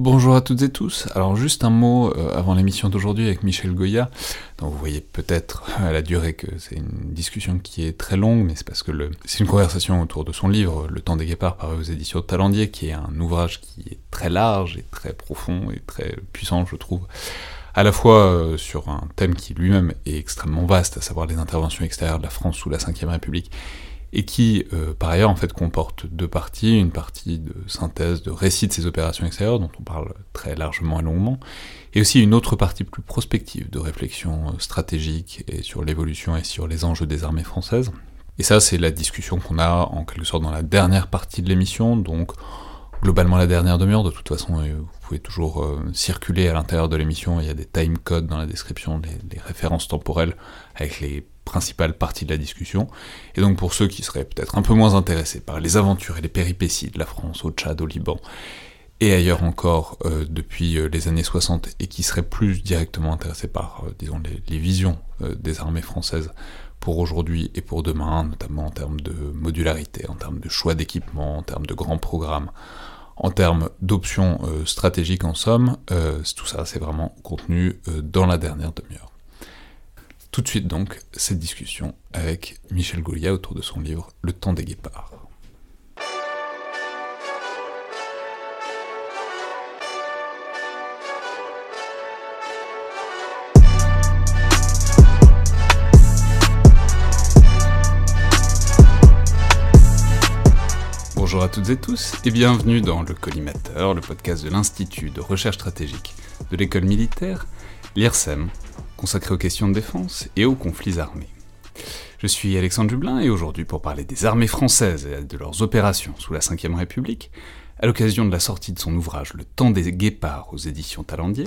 Bonjour à toutes et tous. Alors juste un mot euh, avant l'émission d'aujourd'hui avec Michel Goya. Vous voyez peut-être à la durée que c'est une discussion qui est très longue, mais c'est parce que c'est une conversation autour de son livre Le temps des guépards paru aux éditions de Talendier, qui est un ouvrage qui est très large et très profond et très puissant, je trouve. À la fois euh, sur un thème qui lui-même est extrêmement vaste, à savoir les interventions extérieures de la France sous la Ve République, et qui, euh, par ailleurs, en fait, comporte deux parties, une partie de synthèse, de récit de ces opérations extérieures, dont on parle très largement et longuement, et aussi une autre partie plus prospective, de réflexion euh, stratégique et sur l'évolution et sur les enjeux des armées françaises. Et ça, c'est la discussion qu'on a en quelque sorte dans la dernière partie de l'émission, donc globalement la dernière demi-heure. De toute façon, euh, vous pouvez toujours circuler à l'intérieur de l'émission, il y a des time codes dans la description, les références temporelles avec les principale partie de la discussion, et donc pour ceux qui seraient peut-être un peu moins intéressés par les aventures et les péripéties de la France au Tchad, au Liban, et ailleurs encore euh, depuis euh, les années 60, et qui seraient plus directement intéressés par, euh, disons, les, visions des armées françaises pour aujourd'hui et pour demain, notamment en termes de modularité, en termes de choix d'équipement, en termes de grands programmes, en termes d'options stratégiques en somme, tout ça c'est vraiment contenu dans la dernière demi-heure. Tout de suite donc, cette discussion avec Michel Goulia autour de son livre Le temps des guépards. Bonjour à toutes et tous et bienvenue dans Le Collimateur, le podcast de l'Institut de recherche stratégique de l'école militaire, l'IRSEM, consacré aux questions de défense et aux conflits armés. Je suis Alexandre Dublin et aujourd'hui pour parler des armées françaises et de leurs opérations sous la Ve République, à l'occasion de la sortie de son ouvrage Le temps des guépards aux éditions Talendier,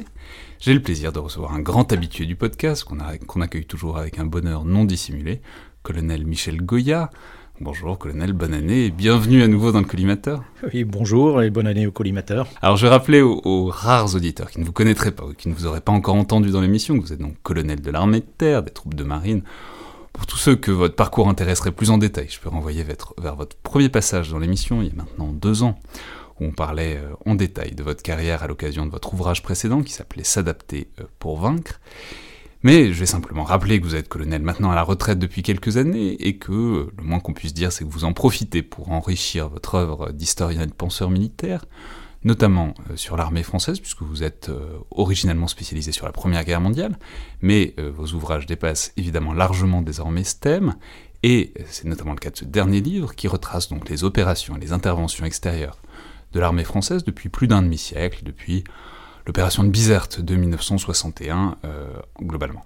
j'ai le plaisir de recevoir un grand habitué du podcast qu'on accueille toujours avec un bonheur non dissimulé, colonel Michel Goya, Bonjour colonel, bonne année et bienvenue à nouveau dans le collimateur. Oui, bonjour et bonne année au collimateur. Alors je vais rappeler aux, rares auditeurs qui ne vous connaîtraient pas ou qui ne vous auraient pas encore entendu dans l'émission que vous êtes donc colonel de l'armée de terre, des troupes de marine. Pour tous ceux que votre parcours intéresserait plus en détail, je peux renvoyer vers, votre premier passage dans l'émission il y a maintenant deux ans où on parlait euh, en détail de votre carrière à l'occasion de votre ouvrage précédent qui s'appelait S'adapter euh, pour vaincre. Mais je vais simplement rappeler que vous êtes colonel maintenant à la retraite depuis quelques années et que le moins qu'on puisse dire c'est que vous en profitez pour enrichir votre œuvre d'historien et de penseur militaire, notamment euh, sur l'armée française, puisque vous êtes euh, originalement spécialisé sur la Première Guerre mondiale, mais euh, vos ouvrages dépassent évidemment largement désormais ce thème, et c'est notamment le cas de ce dernier livre qui retrace donc les opérations et les interventions extérieures de l'armée française depuis plus d'un demi-siècle, depuis l'opération de Bizerte de 1961 euh, globalement.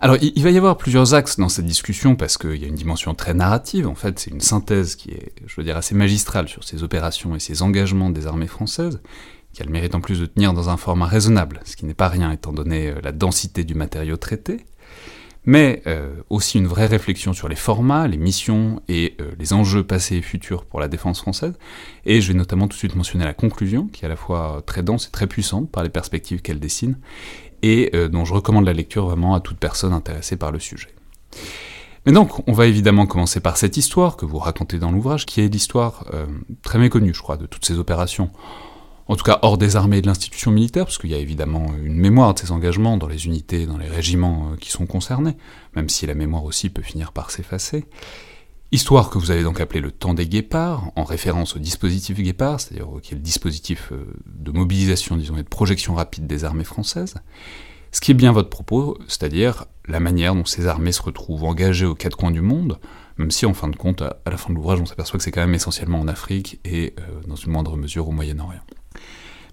Alors il, va y avoir plusieurs axes dans cette discussion parce qu'il y a une dimension très narrative, en fait c'est une synthèse qui est, je veux dire, assez magistrale sur ces opérations et ces engagements des armées françaises, qui a le mérite en plus de tenir dans un format raisonnable, ce qui n'est pas rien étant donné euh, la densité du matériau traité, mais euh, aussi une vraie réflexion sur les formats, les missions et euh, les enjeux passés et futurs pour la défense française. Et je vais notamment tout de suite mentionner la conclusion, qui est à la fois très dense et très puissante par les perspectives qu'elle dessine, et euh, dont je recommande la lecture vraiment à toute personne intéressée par le sujet. Mais donc, on va évidemment commencer par cette histoire que vous racontez dans l'ouvrage, qui est l'histoire très méconnue, je crois, de toutes ces opérations en tout cas hors des armées et de l'institution militaire, parce qu'il y a évidemment une mémoire de ces engagements dans les unités, dans les régiments euh, qui sont concernés, même si la mémoire aussi peut finir par s'effacer. Histoire que vous avez donc appelé le temps des guépards, en référence au dispositif guépard, c'est-à-dire qui est le dispositif euh, de mobilisation, disons, et de projection rapide des armées françaises. Ce qui est bien votre propos, c'est-à-dire la manière dont ces armées se retrouvent engagées aux quatre coins du monde, même si en fin de compte, à la fin de l'ouvrage, on s'aperçoit que c'est quand même essentiellement en Afrique et euh, dans une moindre mesure au Moyen-Orient.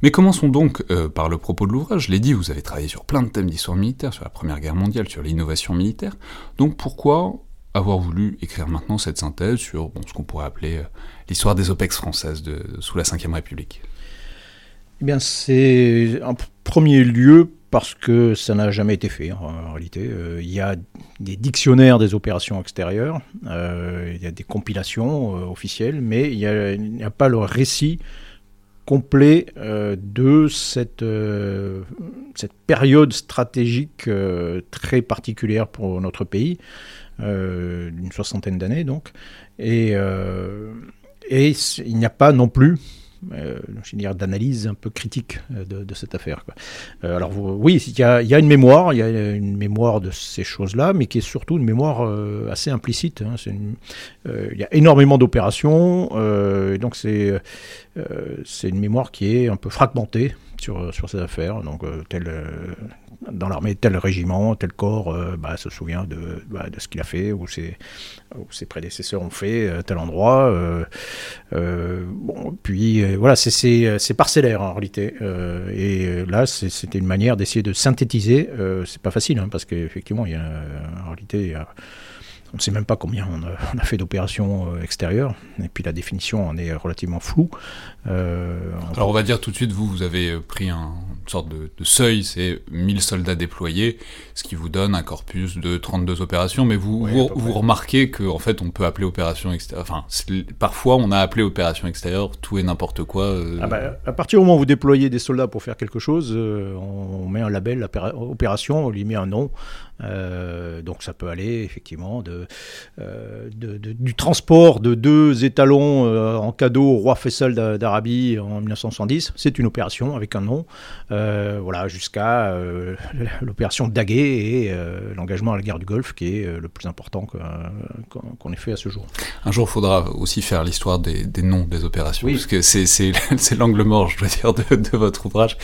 Mais commençons donc euh, par le propos de l'ouvrage. Je l'ai dit, vous avez travaillé sur plein de thèmes d'histoire militaire, sur la Première Guerre mondiale, sur l'innovation militaire. Donc pourquoi avoir voulu écrire maintenant cette synthèse sur ce qu'on pourrait appeler euh, l'histoire des OPEX françaises sous la Ve République? Eh bien, c'est en premier lieu parce que ça n'a jamais été fait en, réalité. Euh, il y a des dictionnaires des opérations extérieures, il y a des compilations officielles, mais il n'y a, pas le récit complet euh, de cette, euh, cette période stratégique euh, très particulière pour notre pays, d'une soixantaine d'années donc. Et, et il n'y a pas non plus d'analyse un peu critique de, cette affaire. alors oui, il y, a, une mémoire, il y a une mémoire de ces choses-là, mais qui est surtout une mémoire assez implicite. Hein. il y a énormément d'opérations, donc c'est une mémoire qui est un peu fragmentée sur, sur ces affaires. Donc, tel, dans l'armée, tel régiment, tel corps euh, bah, se souvient de, bah, de ce qu'il a fait, ou ses, prédécesseurs ont fait, euh, tel endroit. Euh, puis voilà, c'est parcellaire en réalité. et là, c'était une manière d'essayer de synthétiser. c'est pas facile, hein, parce qu'effectivement, il a, en réalité, a on ne sait même pas combien on a, fait d'opérations euh, extérieures, et puis la définition en est relativement floue. Euh, Alors on va dire tout de suite, vous, vous avez euh, pris un, une sorte de, seuil, c'est 1000 soldats déployés, ce qui vous donne un corpus de 32 opérations, mais vous, vous, remarquez qu'en en fait on peut appeler opération extérieure, enfin parfois on a appelé opération extérieure tout et n'importe quoi. Ah bah, à partir du moment où vous déployez des soldats pour faire quelque chose, on met un label opération, on lui met un nom, euh, donc ça peut aller effectivement de, euh, du transport de deux étalons euh, en cadeau au roi Faisal d'Arabie en 1970, c'est une opération avec un nom, voilà, jusqu'à l'opération Daguet et l'engagement à la guerre du Golfe qui est le plus important qu'on ait fait à ce jour. Un jour, il faudra aussi faire l'histoire des, noms des opérations, parce que c'est l'angle mort, je dois dire, de, votre ouvrage,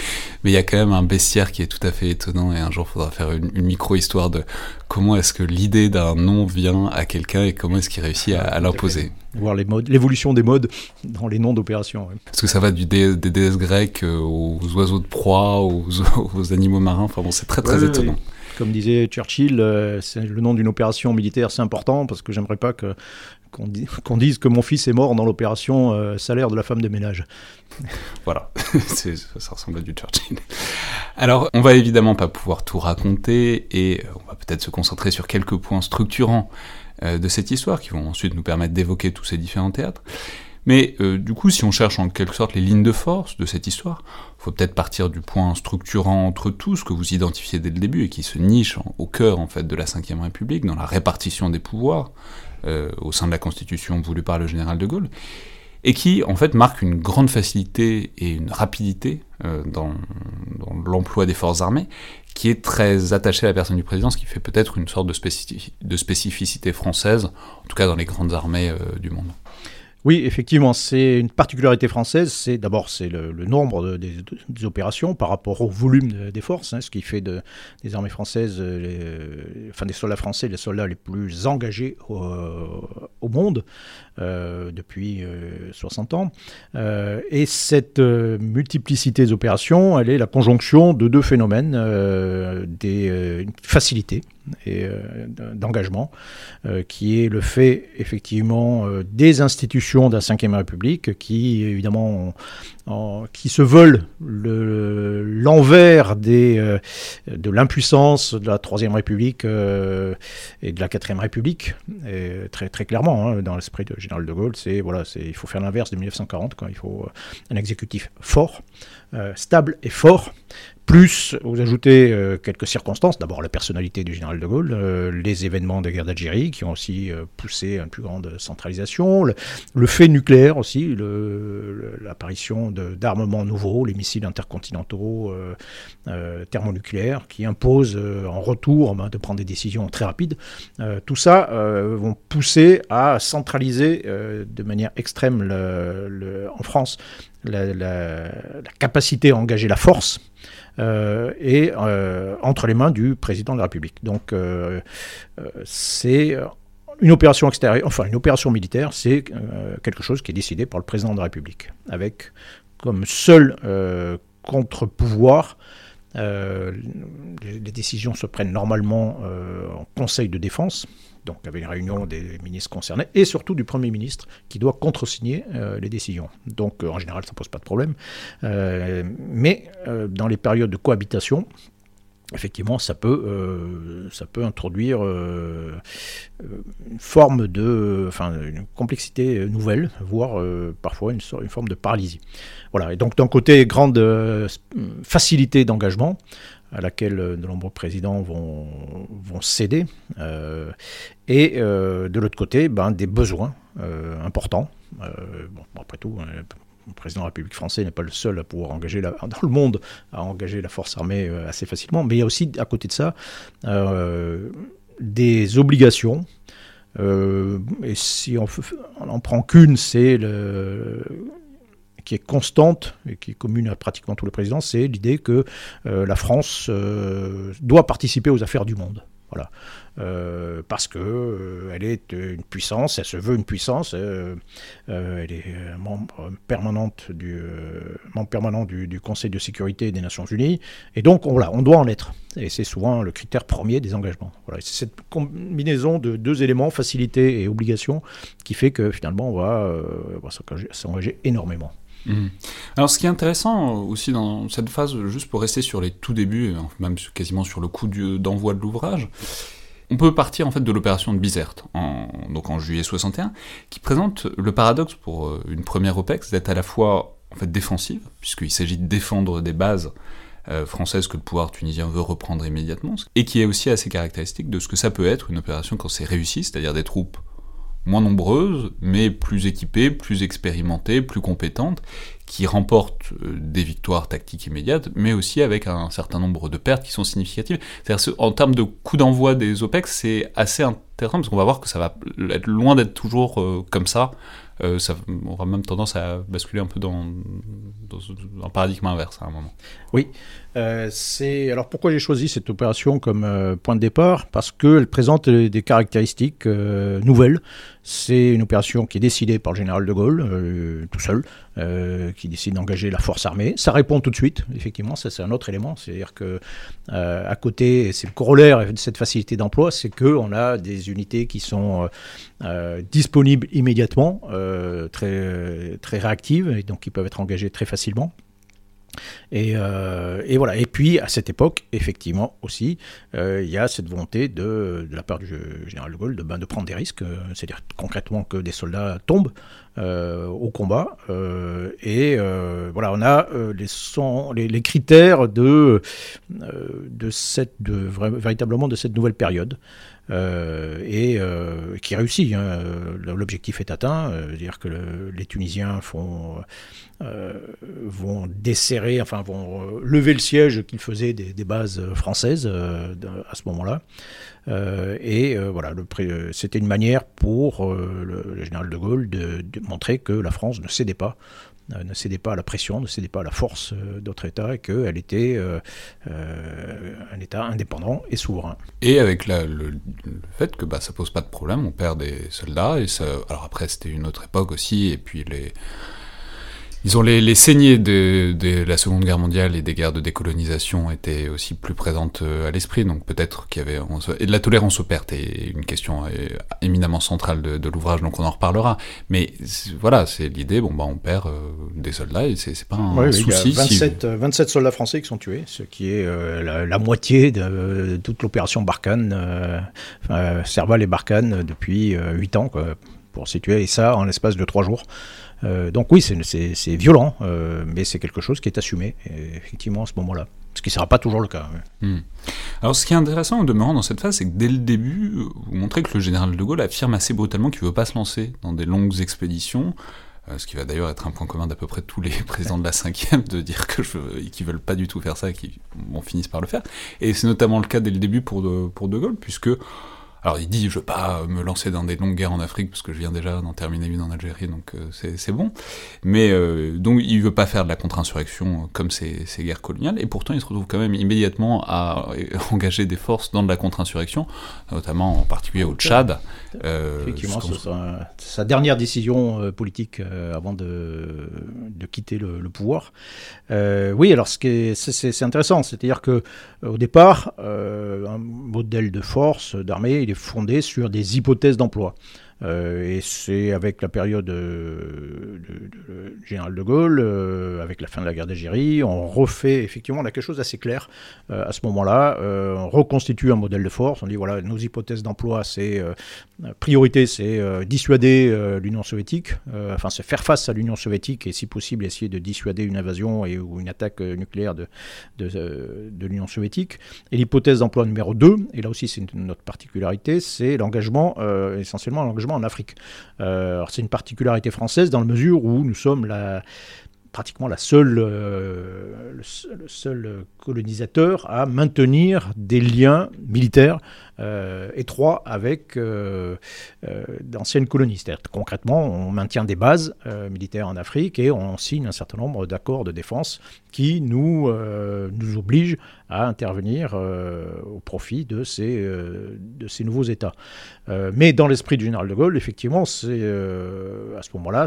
mais il y a quand même un bestiaire qui est tout à fait étonnant et un jour, il faudra faire une micro-histoire de comment est-ce que l'idée d'un nom vient à quelqu'un et comment est-ce qu'il réussit à, l'imposer. Voir l'évolution des modes dans les noms d'opérations. Parce que ça va du des déesses grecques euh, aux oiseaux de proie, aux, aux animaux marins. Enfin bon, c'est très très étonnant. Comme disait Churchill, euh, le nom d'une opération militaire, c'est important parce que j'aimerais pas que qu'on dise que mon fils est mort dans l'opération euh, salaire de la femme de ménage. Voilà, ça ressemble à du Churchill. Alors, on va évidemment pas pouvoir tout raconter et on va peut-être se concentrer sur quelques points structurants euh, de cette histoire qui vont ensuite nous permettre d'évoquer tous ces différents théâtres. Mais euh, du coup, si on cherche en quelque sorte les lignes de force de cette histoire, faut peut-être partir du point structurant entre tous que vous identifiez dès le début et qui se niche au cœur en fait de la Ve République, dans la répartition des pouvoirs euh, au sein de la Constitution voulue par le général de Gaulle, et qui en fait marque une grande facilité et une rapidité euh, dans, l'emploi des forces armées, qui est très attachée à la personne du président, ce qui fait peut-être une sorte de, spécificité française, en tout cas dans les grandes armées euh, du monde. Oui, effectivement, c'est une particularité française. C'est d'abord c'est le, nombre des, opérations par rapport au volume des forces, hein, ce qui fait de, des armées françaises, euh, enfin des soldats français, les soldats les plus engagés au, monde euh, depuis 60 euh, ans. et cette multiplicité des opérations, elle est la conjonction de deux phénomènes des facilités et d'engagement, qui est le fait effectivement des institutions de la Ve République qui, évidemment, qui se veulent l'envers euh, de l'impuissance de la Troisième République euh, et de la Quatrième République. Très, très clairement, hein, dans l'esprit de général de Gaulle, c'est voilà, il faut faire l'inverse de 1940, quand il faut un exécutif fort, euh, stable et fort, plus, vous ajoutez euh, quelques circonstances. D'abord, la personnalité du général de Gaulle, euh, les événements de la guerre d'Algérie qui ont aussi euh, poussé à une plus grande centralisation, le, fait nucléaire aussi, l'apparition d'armements nouveaux, les missiles intercontinentaux thermonucléaires qui imposent en retour ben, de prendre des décisions très rapides. tout ça vont pousser à centraliser de manière extrême en France la, capacité à engager la force euh, et euh, entre les mains du président de la République. Donc euh, c'est une opération extérieure, enfin une opération militaire, c'est quelque chose qui est décidé par le président de la République, avec comme seul contre-pouvoir les, décisions se prennent normalement en Conseil de défense, donc avec une réunion des ministres concernés, et surtout du Premier ministre qui doit contresigner euh, les décisions. Donc euh, en général, ça ne pose pas de problème. Euh, mais dans les périodes de cohabitation, effectivement, ça peut, ça peut introduire une forme de, enfin, une complexité nouvelle, voire parfois une, une, forme de paralysie. Voilà. Et donc d'un côté, grande facilité d'engagement, à laquelle euh, de nombreux présidents vont, vont céder. Euh, et euh, de l'autre côté, ben, des besoins importants. après tout, le président de la République française n'est pas le seul à pouvoir engager la, dans le monde à engager la force armée assez facilement, mais il y a aussi à côté de ça des obligations. et si on, on en prend qu'une, c'est le qui est constante et qui est commune à pratiquement tous les présidents, c'est l'idée que euh, la France euh, doit participer aux affaires du monde. Voilà. Euh, parce que euh, elle est une puissance, elle se veut une puissance, elle est membre permanent du, Conseil de sécurité des Nations Unies, et donc on, on doit en être. Et c'est souvent le critère premier des engagements. Voilà. C'est cette combinaison de deux éléments, facilité et obligation, qui fait que finalement on va s'engager énormément. Mhm. Alors, ce qui est intéressant aussi dans cette phase, juste pour rester sur les tout débuts, même quasiment sur le coup d'envoi de l'ouvrage, on peut partir en fait de l'opération de Bizerte, en, donc en juillet 61, qui présente le paradoxe pour euh, une première OPEX d'être à la fois en fait défensive, puisqu'il s'agit de défendre des bases euh, françaises que le pouvoir tunisien veut reprendre immédiatement, et qui est aussi assez caractéristique de ce que ça peut être une opération quand c'est réussi, c'est-à-dire des troupes moins nombreuses, mais plus équipées, plus expérimentées, plus compétentes, qui remportent euh, des victoires tactiques immédiates, mais aussi avec un certain nombre de pertes qui sont significatives. C'est-à-dire en termes de coup d'envoi des OPEX, c'est assez intéressant parce qu'on va voir que ça va être loin d'être toujours euh, comme ça. Euh, ça aura même tendance à basculer un peu dans, un paradigme inverse à un moment. Oui, euh, alors pourquoi j'ai choisi cette opération comme euh, point de départ? Parce qu'elle présente des caractéristiques euh, nouvelles. C'est une opération qui est décidée par le général de Gaulle tout seul, qui décide d'engager la force armée. Ça répond tout de suite, effectivement, ça c'est un autre élément. C'est-à-dire que à côté, c'est le corollaire de cette facilité d'emploi, c'est qu'on a des unités qui sont disponibles immédiatement, très très réactives et donc qui peuvent être engagées très facilement. Euh, et, voilà. Et puis, à cette époque, effectivement, aussi, euh, il y a cette volonté de, la part du général de Gaulle de, ben, prendre des risques, euh, c'est-à-dire concrètement que des soldats tombent au combat. et voilà, on a les, critères de, véritablement de cette nouvelle période. Et qui réussit. Hein. L'objectif est atteint, c'est-à-dire que les Tunisiens font euh, vont desserrer, enfin vont euh, lever le siège qu'ils faisaient des, bases françaises euh, à ce moment-là. et voilà, c'était une manière pour le, général de Gaulle de, montrer que la France ne cédait pas ne cédait pas à la pression, ne cédait pas à la force d'autres États et qu'elle était un État indépendant et souverain. Et avec le, fait que bah, ça pose pas de problème, on perd des soldats, et ça, alors après c'était une autre époque aussi, et puis les, ils ont les, les saignées de, de, la Seconde Guerre mondiale et des guerres de décolonisation étaient aussi plus présentes euh, à l'esprit, donc peut-être qu'il y avait... Et de la tolérance aux pertes est une question euh, éminemment centrale de, de l'ouvrage, donc on en reparlera. Mais voilà, c'est l'idée, bon bah on perd euh, des soldats et c'est pas un souci. Il y a 27, 27, soldats français qui sont tués, ce qui est la, moitié de, toute l'opération Barkhane, Serval et Barkhane depuis 8 ans, quoi, pour situer, et ça en l'espace de 3 jours. Euh, donc oui, c'est violent, euh, mais c'est quelque chose qui est assumé, effectivement, à ce moment-là. Ce qui ne sera pas toujours le cas. Hmm. Alors ce qui est intéressant en demeurant dans cette phase, c'est que dès le début, vous montrez que le général de Gaulle affirme assez brutalement qu'il ne veut pas se lancer dans des longues expéditions, euh, ce qui va d'ailleurs être un point commun d'à peu près tous les présidents de la cinquième, de dire que qu'ils veulent pas du tout faire ça et qu'ils finissent par le faire. Et c'est notamment le cas dès le début pour pour de Gaulle, puisque alors il dit je veux pas me lancer dans des longues guerres en Afrique parce que je viens déjà d'en terminer une en Algérie donc euh, c'est bon. Mais euh, donc il veut pas faire de la contre-insurrection comme ces, ces, guerres coloniales et pourtant il se retrouve quand même immédiatement à engager des forces dans de la contre-insurrection, notamment en particulier au Tchad. Euh, Effectivement, c'est sa dernière décision politique avant de, de quitter le, pouvoir. oui, alors ce qui c'est intéressant, c'est-à-dire que au départ, un modèle de force, d'armée, fondé sur des hypothèses d'emploi. Euh, et c'est avec la période euh, de, général de Gaulle, euh, avec la fin de la guerre d'Algérie, on refait effectivement, on a quelque chose d'assez clair à ce moment-là. on reconstitue un modèle de force. On dit voilà, nos hypothèses d'emploi, c'est priorité, c'est dissuader l'Union soviétique, enfin se faire face à l'Union soviétique et si possible essayer de dissuader une invasion et, ou une attaque nucléaire de, de, l'Union soviétique. Et l'hypothèse d'emploi numéro 2, et là aussi c'est notre particularité, c'est l'engagement, essentiellement l'engagement en Afrique. c'est une particularité française dans la mesure où nous sommes pratiquement la seule, le, seul colonisateur à maintenir des liens militaires euh, étroit avec euh, euh, d'anciennes colonies. C'est-à-dire concrètement, on maintient des bases militaires en Afrique et on signe un certain nombre d'accords de défense qui nous, nous obligent à intervenir au profit de ces, de ces nouveaux États. mais dans l'esprit du général de Gaulle, effectivement, à ce moment-là,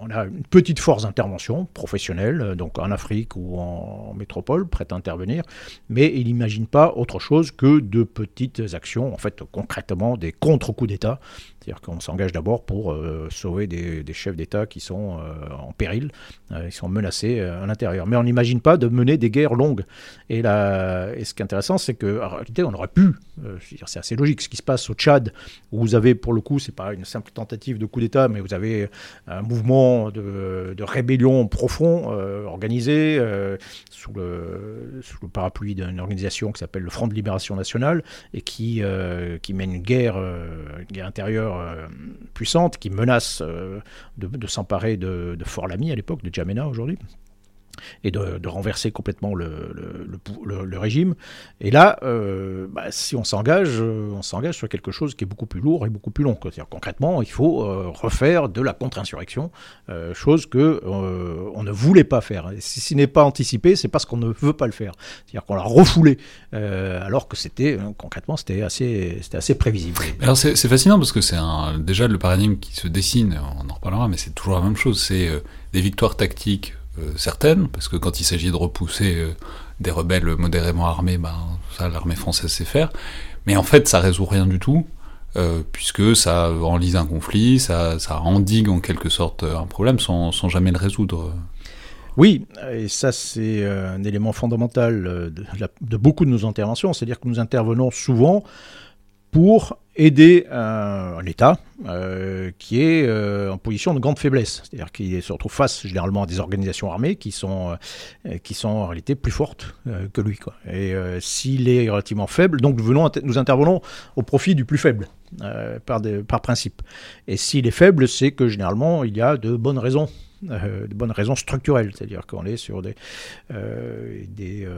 on a une petite force d'intervention professionnelle, donc en Afrique ou en, en métropole, prête intervenir, mais il n'imagine pas autre chose que de petites actions, en fait, concrètement, des contre-coups d'État. C'est-à-dire qu'on s'engage d'abord pour euh, sauver des, chefs d'État qui sont euh, en péril, euh, ils sont menacés à l'intérieur. Mais on n'imagine pas de mener des guerres longues. Et, là, et ce qui est intéressant, c'est qu'en réalité, on aurait pu, c'est assez logique, ce qui se passe au Tchad, où vous avez, pour le coup, c'est pas une simple tentative de coup d'État, mais vous avez un mouvement de, rébellion profond, organisé, sous, le, sous le parapluie d'une organisation qui s'appelle le Front de Libération Nationale, et qui, qui mène une guerre, une guerre intérieure euh, puissante qui menace euh, de, s'emparer de, de Fort-Lamy à l'époque, de Djamena aujourd'hui et de, renverser complètement le, régime. Et là, euh, bah, si on s'engage, on s'engage sur quelque chose qui est beaucoup plus lourd et beaucoup plus long. C'est-à-dire concrètement, il faut refaire de la contre-insurrection, chose que on ne voulait pas faire. Si ce n'est pas anticipé, c'est parce qu'on ne veut pas le faire. C'est-à-dire qu'on l'a refoulé, alors que c'était concrètement c'était assez, c'était assez prévisible. Alors c'est fascinant parce que c'est déjà le paradigme qui se dessine. On en reparlera, mais c'est toujours la même chose. C'est des victoires tactiques euh, certaines, parce que quand il s'agit de repousser euh, des rebelles modérément armés, ben, ça l'armée française sait faire. Mais en fait, ça résout rien du tout, euh, puisque ça enlise un conflit, ça, ça, endigue en quelque sorte un problème sans, sans jamais le résoudre. Oui, et ça c'est un élément fondamental de, beaucoup de nos interventions, c'est-à-dire que nous intervenons souvent pour aider un, État euh, qui est euh, en position de grande faiblesse, c'est-à-dire qui se retrouve face généralement à des organisations armées qui sont, euh, qui sont en réalité plus fortes que lui. Quoi. Et s'il est relativement faible, donc nous, venons, nous intervenons au profit du plus faible, par, par principe. Et s'il est faible, c'est que généralement il y a de bonnes raisons de bonnes raisons structurelles, c'est-à-dire qu'on est sur des, des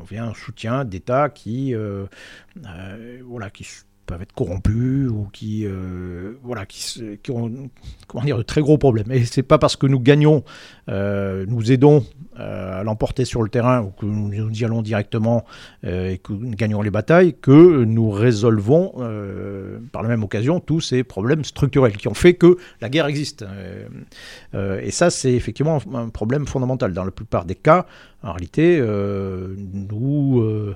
on vient un soutien d'États qui, voilà, qui peuvent être corrompus ou qui, euh, voilà, qui, ont comment dire, de très gros problèmes. Et c'est pas parce que nous gagnons, euh, nous aidons euh, à l'emporter sur le terrain ou que nous, y allons directement et que nous gagnons les batailles que nous résolvons par la même occasion tous ces problèmes structurels qui ont fait que la guerre existe. et ça, c'est effectivement un problème fondamental. Dans la plupart des cas, en réalité, nous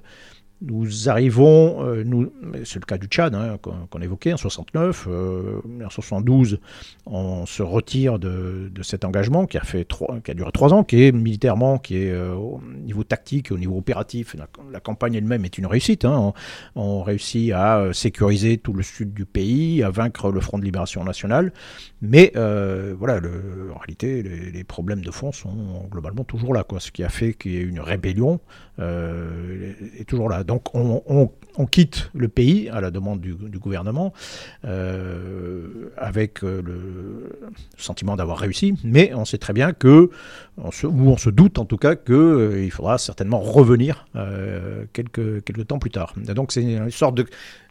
nous arrivons, euh, nous, c'est le cas du Tchad hein, qu'on évoquait en 69, euh, en 72, on se retire de, cet engagement qui a, fait trois, qui a duré trois ans, qui est militairement, qui est euh, au niveau tactique, au niveau opératif, la, campagne elle-même est une réussite. Hein. on, réussit à sécuriser tout le sud du pays, à vaincre le Front de Libération Nationale, mais voilà, en réalité, les, problèmes de fond sont globalement toujours là, ce qui a fait qu'il y ait une rébellion est toujours là. Donc on, quitte le pays à la demande du, gouvernement euh, avec euh, le sentiment d'avoir réussi, mais on sait très bien que, on se, ou on se doute en tout cas qu'il euh, faudra certainement revenir quelques temps plus tard. donc c'est une sorte de,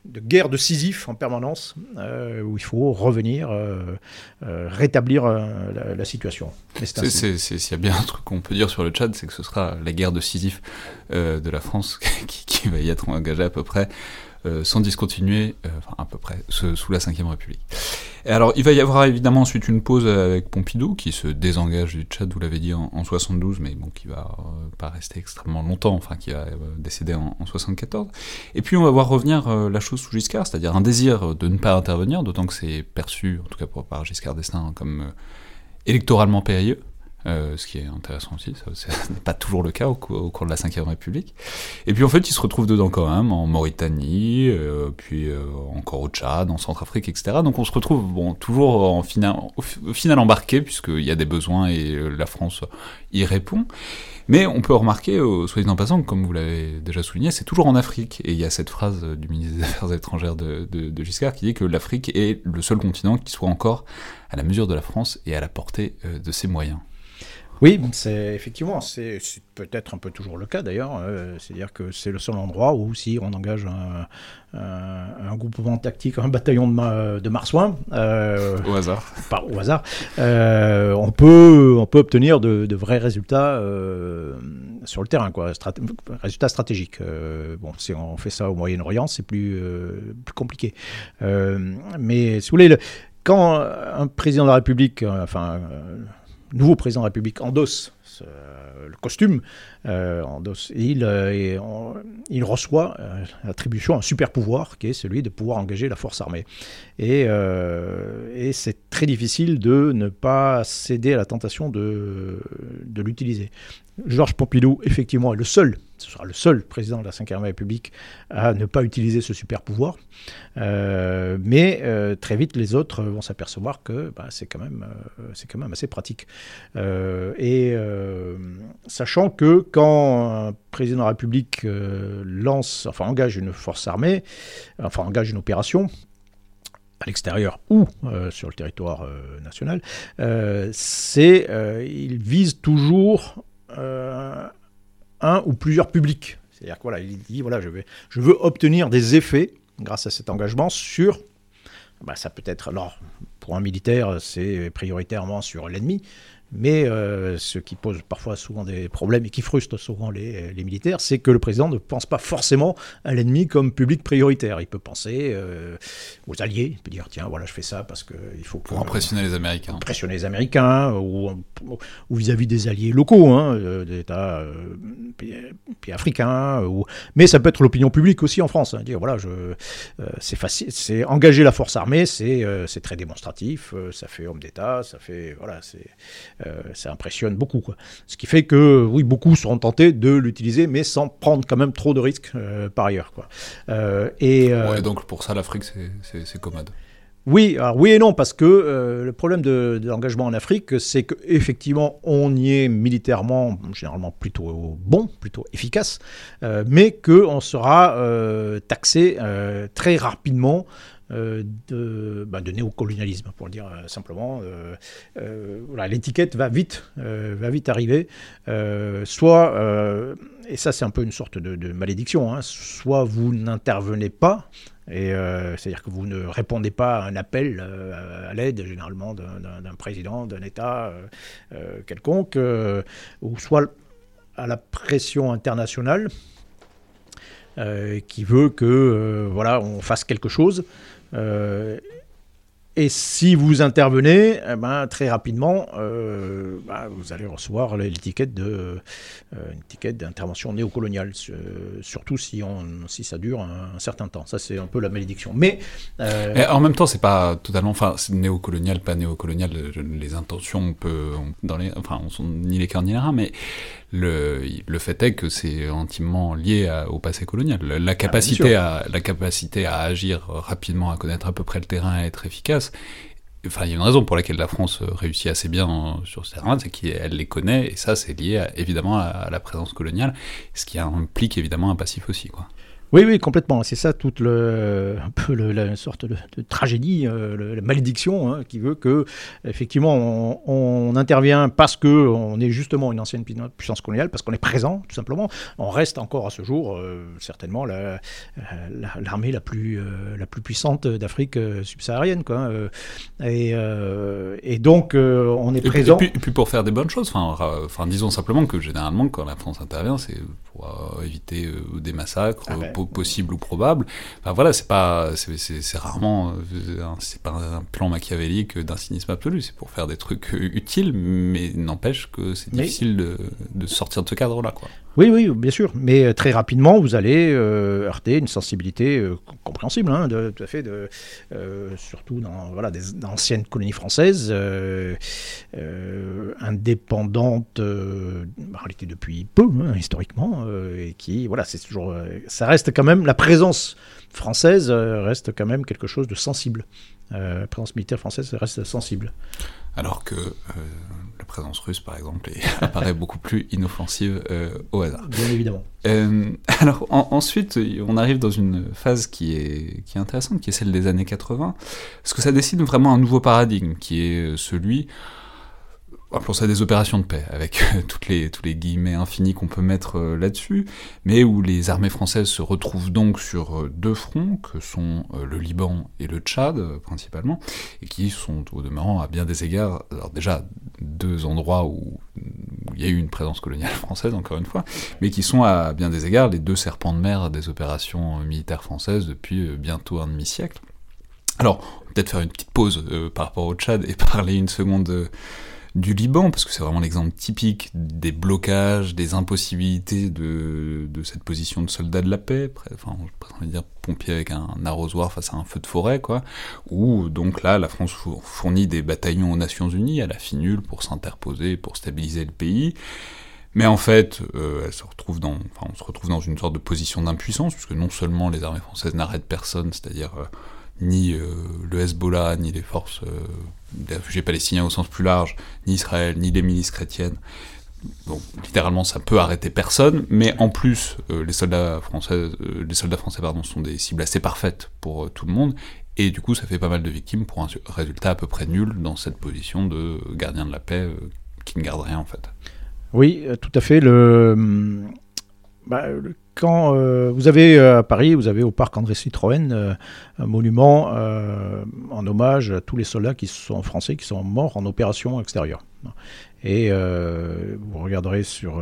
de guerre de Sisyphe en permanence, euh, où il faut revenir, euh, euh, rétablir la, situation. S'il y a bien un truc qu'on peut dire sur le Tchad, c'est que ce sera la guerre de Sisyphe de la France qui, qui, va y être engagée à peu près euh, sans discontinuer, euh, enfin à peu près, sous la Ve République. Et alors, il va y avoir évidemment ensuite une pause avec Pompidou, qui se désengage du Tchad, vous l'avez dit, en, 72, mais bon, qui va euh, pas rester extrêmement longtemps, enfin, qui va décéder en, 74. Et puis, on va voir revenir la chose sous Giscard, c'est-à-dire un désir de ne pas intervenir, d'autant que c'est perçu, en tout cas par Giscard d'Estaing, comme électoralement périlleux. Euh, ce qui est intéressant aussi, ce n'est pas toujours le cas au, cours de la Ve République. Et puis en fait, il se retrouve dedans quand même, en Mauritanie, euh, puis euh, encore au Tchad, en Centrafrique, etc. Donc on se retrouve bon, toujours au, final embarqué, puisqu'il y a des besoins et la France y répond. Mais on peut remarquer, soyez en passant, comme vous l'avez déjà souligné, c'est toujours en Afrique. Et il y a cette phrase du ministre des Affaires étrangères de Giscard qui dit que l'Afrique est le seul continent qui soit encore à la mesure de la France et à la portée de ses moyens. Oui, c'est effectivement, c'est peut-être un peu toujours le cas d'ailleurs. Euh, c'est-à-dire que c'est le seul endroit où si on engage un, un, groupement tactique, un bataillon de, de marsouins, euh, au hasard, pas au hasard, euh, on peut on peut obtenir de, vrais résultats sur le terrain, quoi, résultats stratégiques. bon, si on fait ça au Moyen-Orient, c'est plus plus compliqué. mais si vous voulez, quand un président de la République, enfin nouveau président de la République endosse le costume, euh, il, euh, il reçoit euh, l'attribution un super pouvoir qui est celui de pouvoir engager la force armée. Et, c'est très difficile de ne pas céder à la tentation de, l'utiliser. Georges Pompidou, effectivement, est le seul, ce sera le seul président de la Ve République à ne pas utiliser ce super pouvoir. Mais très vite, les autres vont s'apercevoir que bah, c'est quand, même, euh, quand même assez pratique. et sachant que quand un président de la République lance, enfin engage une force armée, enfin engage une opération, à l'extérieur ou sur le territoire national, c'est il vise toujours un ou plusieurs publics. C'est-à-dire que voilà, il dit voilà, je veux obtenir des effets grâce à cet engagement sur. Bah, ça peut être alors pour un militaire, c'est prioritairement sur l'ennemi, mais euh, ce qui pose parfois souvent des problèmes et qui frustre souvent les, militaires, c'est que le président ne pense pas forcément à l'ennemi comme public prioritaire. Il peut penser euh, aux alliés. Il peut dire tiens, voilà, je fais ça parce qu'il faut. Pour impressionner les Américains. Impressionner les Américains ou, vis-à-vis des alliés locaux, hein, euh, des États pays, africains. Ou... Mais ça peut être l'opinion publique aussi en France. Hein, dire voilà, c'est facile, c'est engager la force armée, c'est c'est très démonstratif, ça fait homme d'État, ça fait voilà, c'est euh, ça impressionne beaucoup. Quoi. Ce qui fait que, oui, beaucoup seront tentés de l'utiliser, mais sans prendre quand même trop de risques euh, par ailleurs. Quoi. Euh, et donc pour ça, l'Afrique, c'est commode. Oui, alors oui et non, parce que le problème de, l'engagement en Afrique, c'est qu'effectivement, on y est militairement généralement plutôt bon, plutôt efficace, mais qu'on sera taxé très rapidement euh, de, néocolonialisme, pour le dire euh, simplement. Euh, l'étiquette va vite, va vite arriver. soit, et ça c'est un peu une sorte de, malédiction, hein, soit vous n'intervenez pas, et c'est-à-dire que vous ne répondez pas à un appel à l'aide, généralement d'un président, d'un État quelconque, ou soit à la pression internationale qui veut que voilà on fasse quelque chose. Euh, et si vous intervenez, eh ben, très rapidement, euh, bah, vous allez recevoir l'étiquette de euh, d'intervention néocoloniale, surtout si, on, si ça dure un, certain temps. Ça, c'est un peu la malédiction. Mais, en même temps, c'est pas totalement, enfin, néocolonial, pas néocolonial. Les intentions, on peut, dans les, enfin, on ni les cœurs ni les reins, mais le, le fait est que c'est intimement lié au passé colonial. La capacité, à, la capacité à agir rapidement, à connaître à peu près le terrain, à être efficace, Enfin, il y a une raison pour laquelle la France réussit assez bien sur ce terrain, c'est qu'elle les connaît, et ça, c'est lié évidemment à, la présence coloniale, ce qui implique évidemment un passif aussi. Quoi. Oui, oui, complètement. C'est ça toute le, un peu la sorte de, tragédie, euh, la malédiction hein, qui veut que, effectivement, on, intervient parce que on est justement une ancienne puissance coloniale, parce qu'on est présent, tout simplement. On reste encore à ce jour, euh, certainement, l'armée la, plus, euh, la plus puissante d'Afrique subsaharienne. Quoi, et, et, donc, on est présent. Et puis, pour faire des bonnes choses, enfin, disons simplement que généralement, quand la France intervient, c'est pour pour éviter des massacres Ah ben. Possibles ou probables. Enfin voilà, c'est pas, c'est- rarement, euh, un- c'est pas un plan machiavélique d'un cynisme absolu. C'est pour faire des trucs euh, utiles, mais n'empêche que c'est difficile de, de sortir de ce cadre-là, quoi. Oui, oui, bien sûr. Mais euh, très rapidement, vous allez euh, heurter une sensibilité euh, com- compréhensible, hein, tout à fait, de, surtout dans voilà, des anciennes colonies françaises, indépendantes, euh, en réalité depuis peu, hein, historiquement, et qui, voilà, c'est toujours, ça reste quand même, la présence française reste quand même quelque chose de sensible. La présence militaire française reste sensible. Alors que la présence russe, par exemple, apparaît beaucoup plus inoffensive euh, au hasard. Bien évidemment. Euh, alors en- ensuite, on arrive dans une phase qui est, qui est intéressante, qui est celle des années 80, parce que ça décide vraiment un nouveau paradigme, qui est celui, appelons ça des opérations de paix, avec euh, toutes les, tous les guillemets infinis qu'on peut mettre euh, là-dessus, mais où les armées françaises se retrouvent donc sur euh, deux fronts, que sont le Liban et le Tchad, principalement, et qui sont au demeurant à bien des égards, alors déjà deux endroits où il y a eu une présence coloniale française, encore une fois, mais qui sont à bien des égards les deux serpents de mer des opérations militaires françaises depuis bientôt un demi-siècle. Alors, peut-être faire une petite pause par rapport au Tchad et parler une seconde du Liban, parce que c'est vraiment l'exemple typique des blocages, des impossibilités de, cette position de soldat de la paix, enfin, je dire pompier avec un, arrosoir face à un feu de forêt, quoi, où donc là, la France four- fournit des bataillons aux Nations Unies, à la finule, pour s'interposer, pour stabiliser le pays. Mais en fait, euh, elle se retrouve dans, on se retrouve dans une sorte de position d'impuissance, puisque non seulement les armées françaises n'arrêtent personne, c'est-à-dire euh, ni euh, le Hezbollah, ni les forces euh, des réfugiés palestiniens au sens plus large, ni Israël, ni les milices chrétiennes. Littéralement, ça peut arrêter personne, mais en plus, euh, les soldats français, les soldats français pardon, sont des cibles assez parfaites pour tout le monde, et du coup, ça fait pas mal de victimes pour un su- résultat à peu près nul dans cette position de gardien de la paix qui ne garde rien en fait. Oui, tout à fait. Le, hum, bah, le- quand euh, vous avez euh, à Paris, vous avez au parc André Citroën euh, un monument en hommage à tous les soldats qui sont français qui sont morts en opération extérieure. Et vous regarderez sur,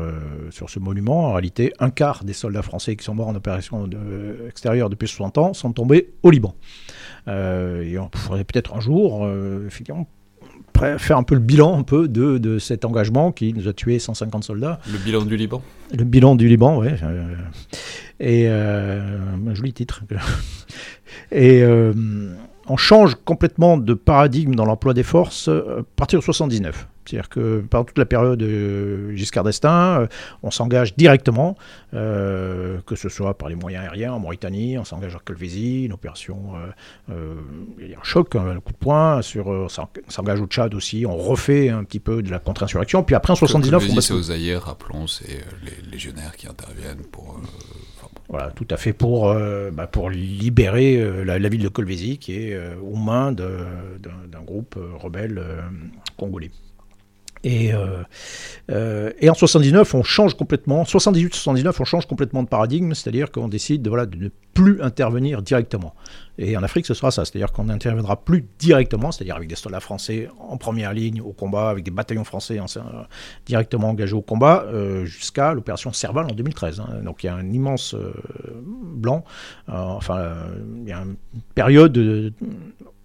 sur ce monument, en réalité, un quart des soldats français qui sont morts en opération extérieure depuis 60 ans sont tombés au Liban. Et on pourrait peut-être un jour, effectivement, faire un peu le bilan un peu de, de cet engagement qui nous a tué 150 soldats. Le bilan du Liban Le bilan du Liban, ouais. euh, et euh, un joli titre. et euh, on change complètement de paradigme dans l'emploi des forces euh, à partir de 79. C'est-à-dire que pendant toute la période euh, Giscard d'Estaing, euh, on s'engage directement, euh, que ce soit par les moyens aériens en Mauritanie, on s'engage à Calvésie, une opération, euh, euh, il y a un choc, un coup de poing, sur, on s'en- on s'engage au Tchad aussi, on refait un petit peu de la contre-insurrection, puis après en 79, on c'est aux Zaïre, rappelons, c'est les légionnaires qui interviennent pour. Voilà, tout à fait pour, euh, bah, pour libérer euh, la, ville de Kolwezi qui est euh, aux mains d'un groupe rebelle congolais. Et, euh, euh, et en 79, on change complètement, 78-79, on change complètement de paradigme, c'est-à-dire qu'on décide de, voilà, de ne plus intervenir directement. Et en Afrique, ce sera ça, c'est-à-dire qu'on n'interviendra plus directement, c'est-à-dire avec des soldats français en première ligne au combat, avec des bataillons français en- directement engagés au combat, euh, jusqu'à l'opération Serval en 2013. hein. Donc il y a un immense euh, blanc, euh, enfin, euh, il y a une période de-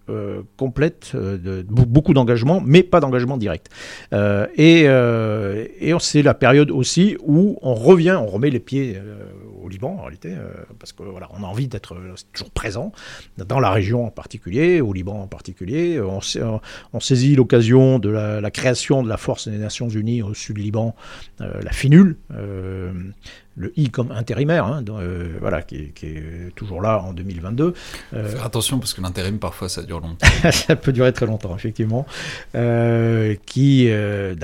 euh, complète, euh, de, be- beaucoup d'engagement, mais pas d'engagement direct. Euh, et c'est la période aussi où on revient, on remet les pieds au Liban en réalité, parce que voilà, on a envie d'être toujours présent dans la région en particulier, au Liban en particulier. On, saisit l'occasion de la, création de la force des Nations Unies au sud Liban, la FINUL. Le I comme intérimaire, hein, dans, euh, voilà, qui, est- qui est toujours là en 2022. Euh, Faire attention parce que l'intérim parfois ça dure longtemps. ça peut durer très longtemps, effectivement, euh, qui euh,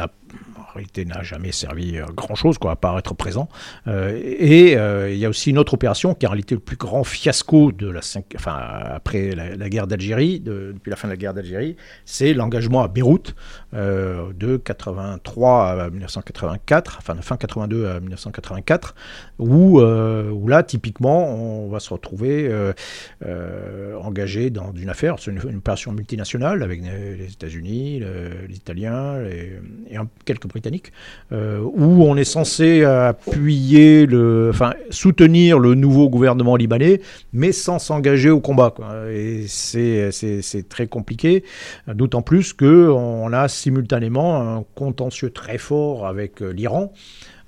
réalité n'a jamais servi à grand chose, quoi, à part être présent. Euh, et euh, il y a aussi une autre opération qui est en réalité le plus grand fiasco de la enfin, après la, guerre d'Algérie, de- depuis la fin de la guerre d'Algérie, c'est l'engagement à Beyrouth euh, de 83 à 1984, enfin de fin 82 à 1984, où, euh, où là, typiquement, on va se retrouver euh, euh, engagé dans une affaire, c'est une, opération multinationale avec les États-Unis, le- les Italiens et quelques Britanniques britannique, où on est censé appuyer, enfin soutenir le nouveau gouvernement libanais, mais sans s'engager au combat. Et c'est très compliqué, d'autant plus qu'on a simultanément un contentieux très fort avec l'Iran.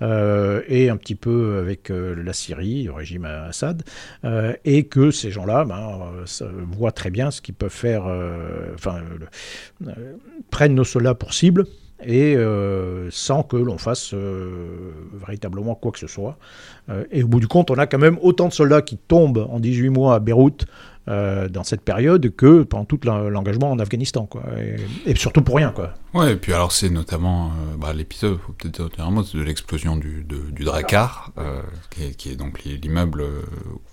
Euh, et un petit peu avec euh, la Syrie, le régime Assad, euh, et que ces gens-là ben, voient très bien ce qu'ils peuvent faire, prennent nos soldats pour cible et sans que l'on fasse véritablement quoi que ce soit. et au bout du compte, on a quand même autant de soldats qui tombent en 18 mois à Beyrouth euh, dans cette période que pendant tout l'engagement en Afghanistan, quoi. Et, surtout pour rien, quoi. Ouais, et puis alors c'est notamment euh, bah, l'épisode, faut peut-être dire un mot, de l'explosion du, du Drakkar, euh, qui, est, donc l'immeuble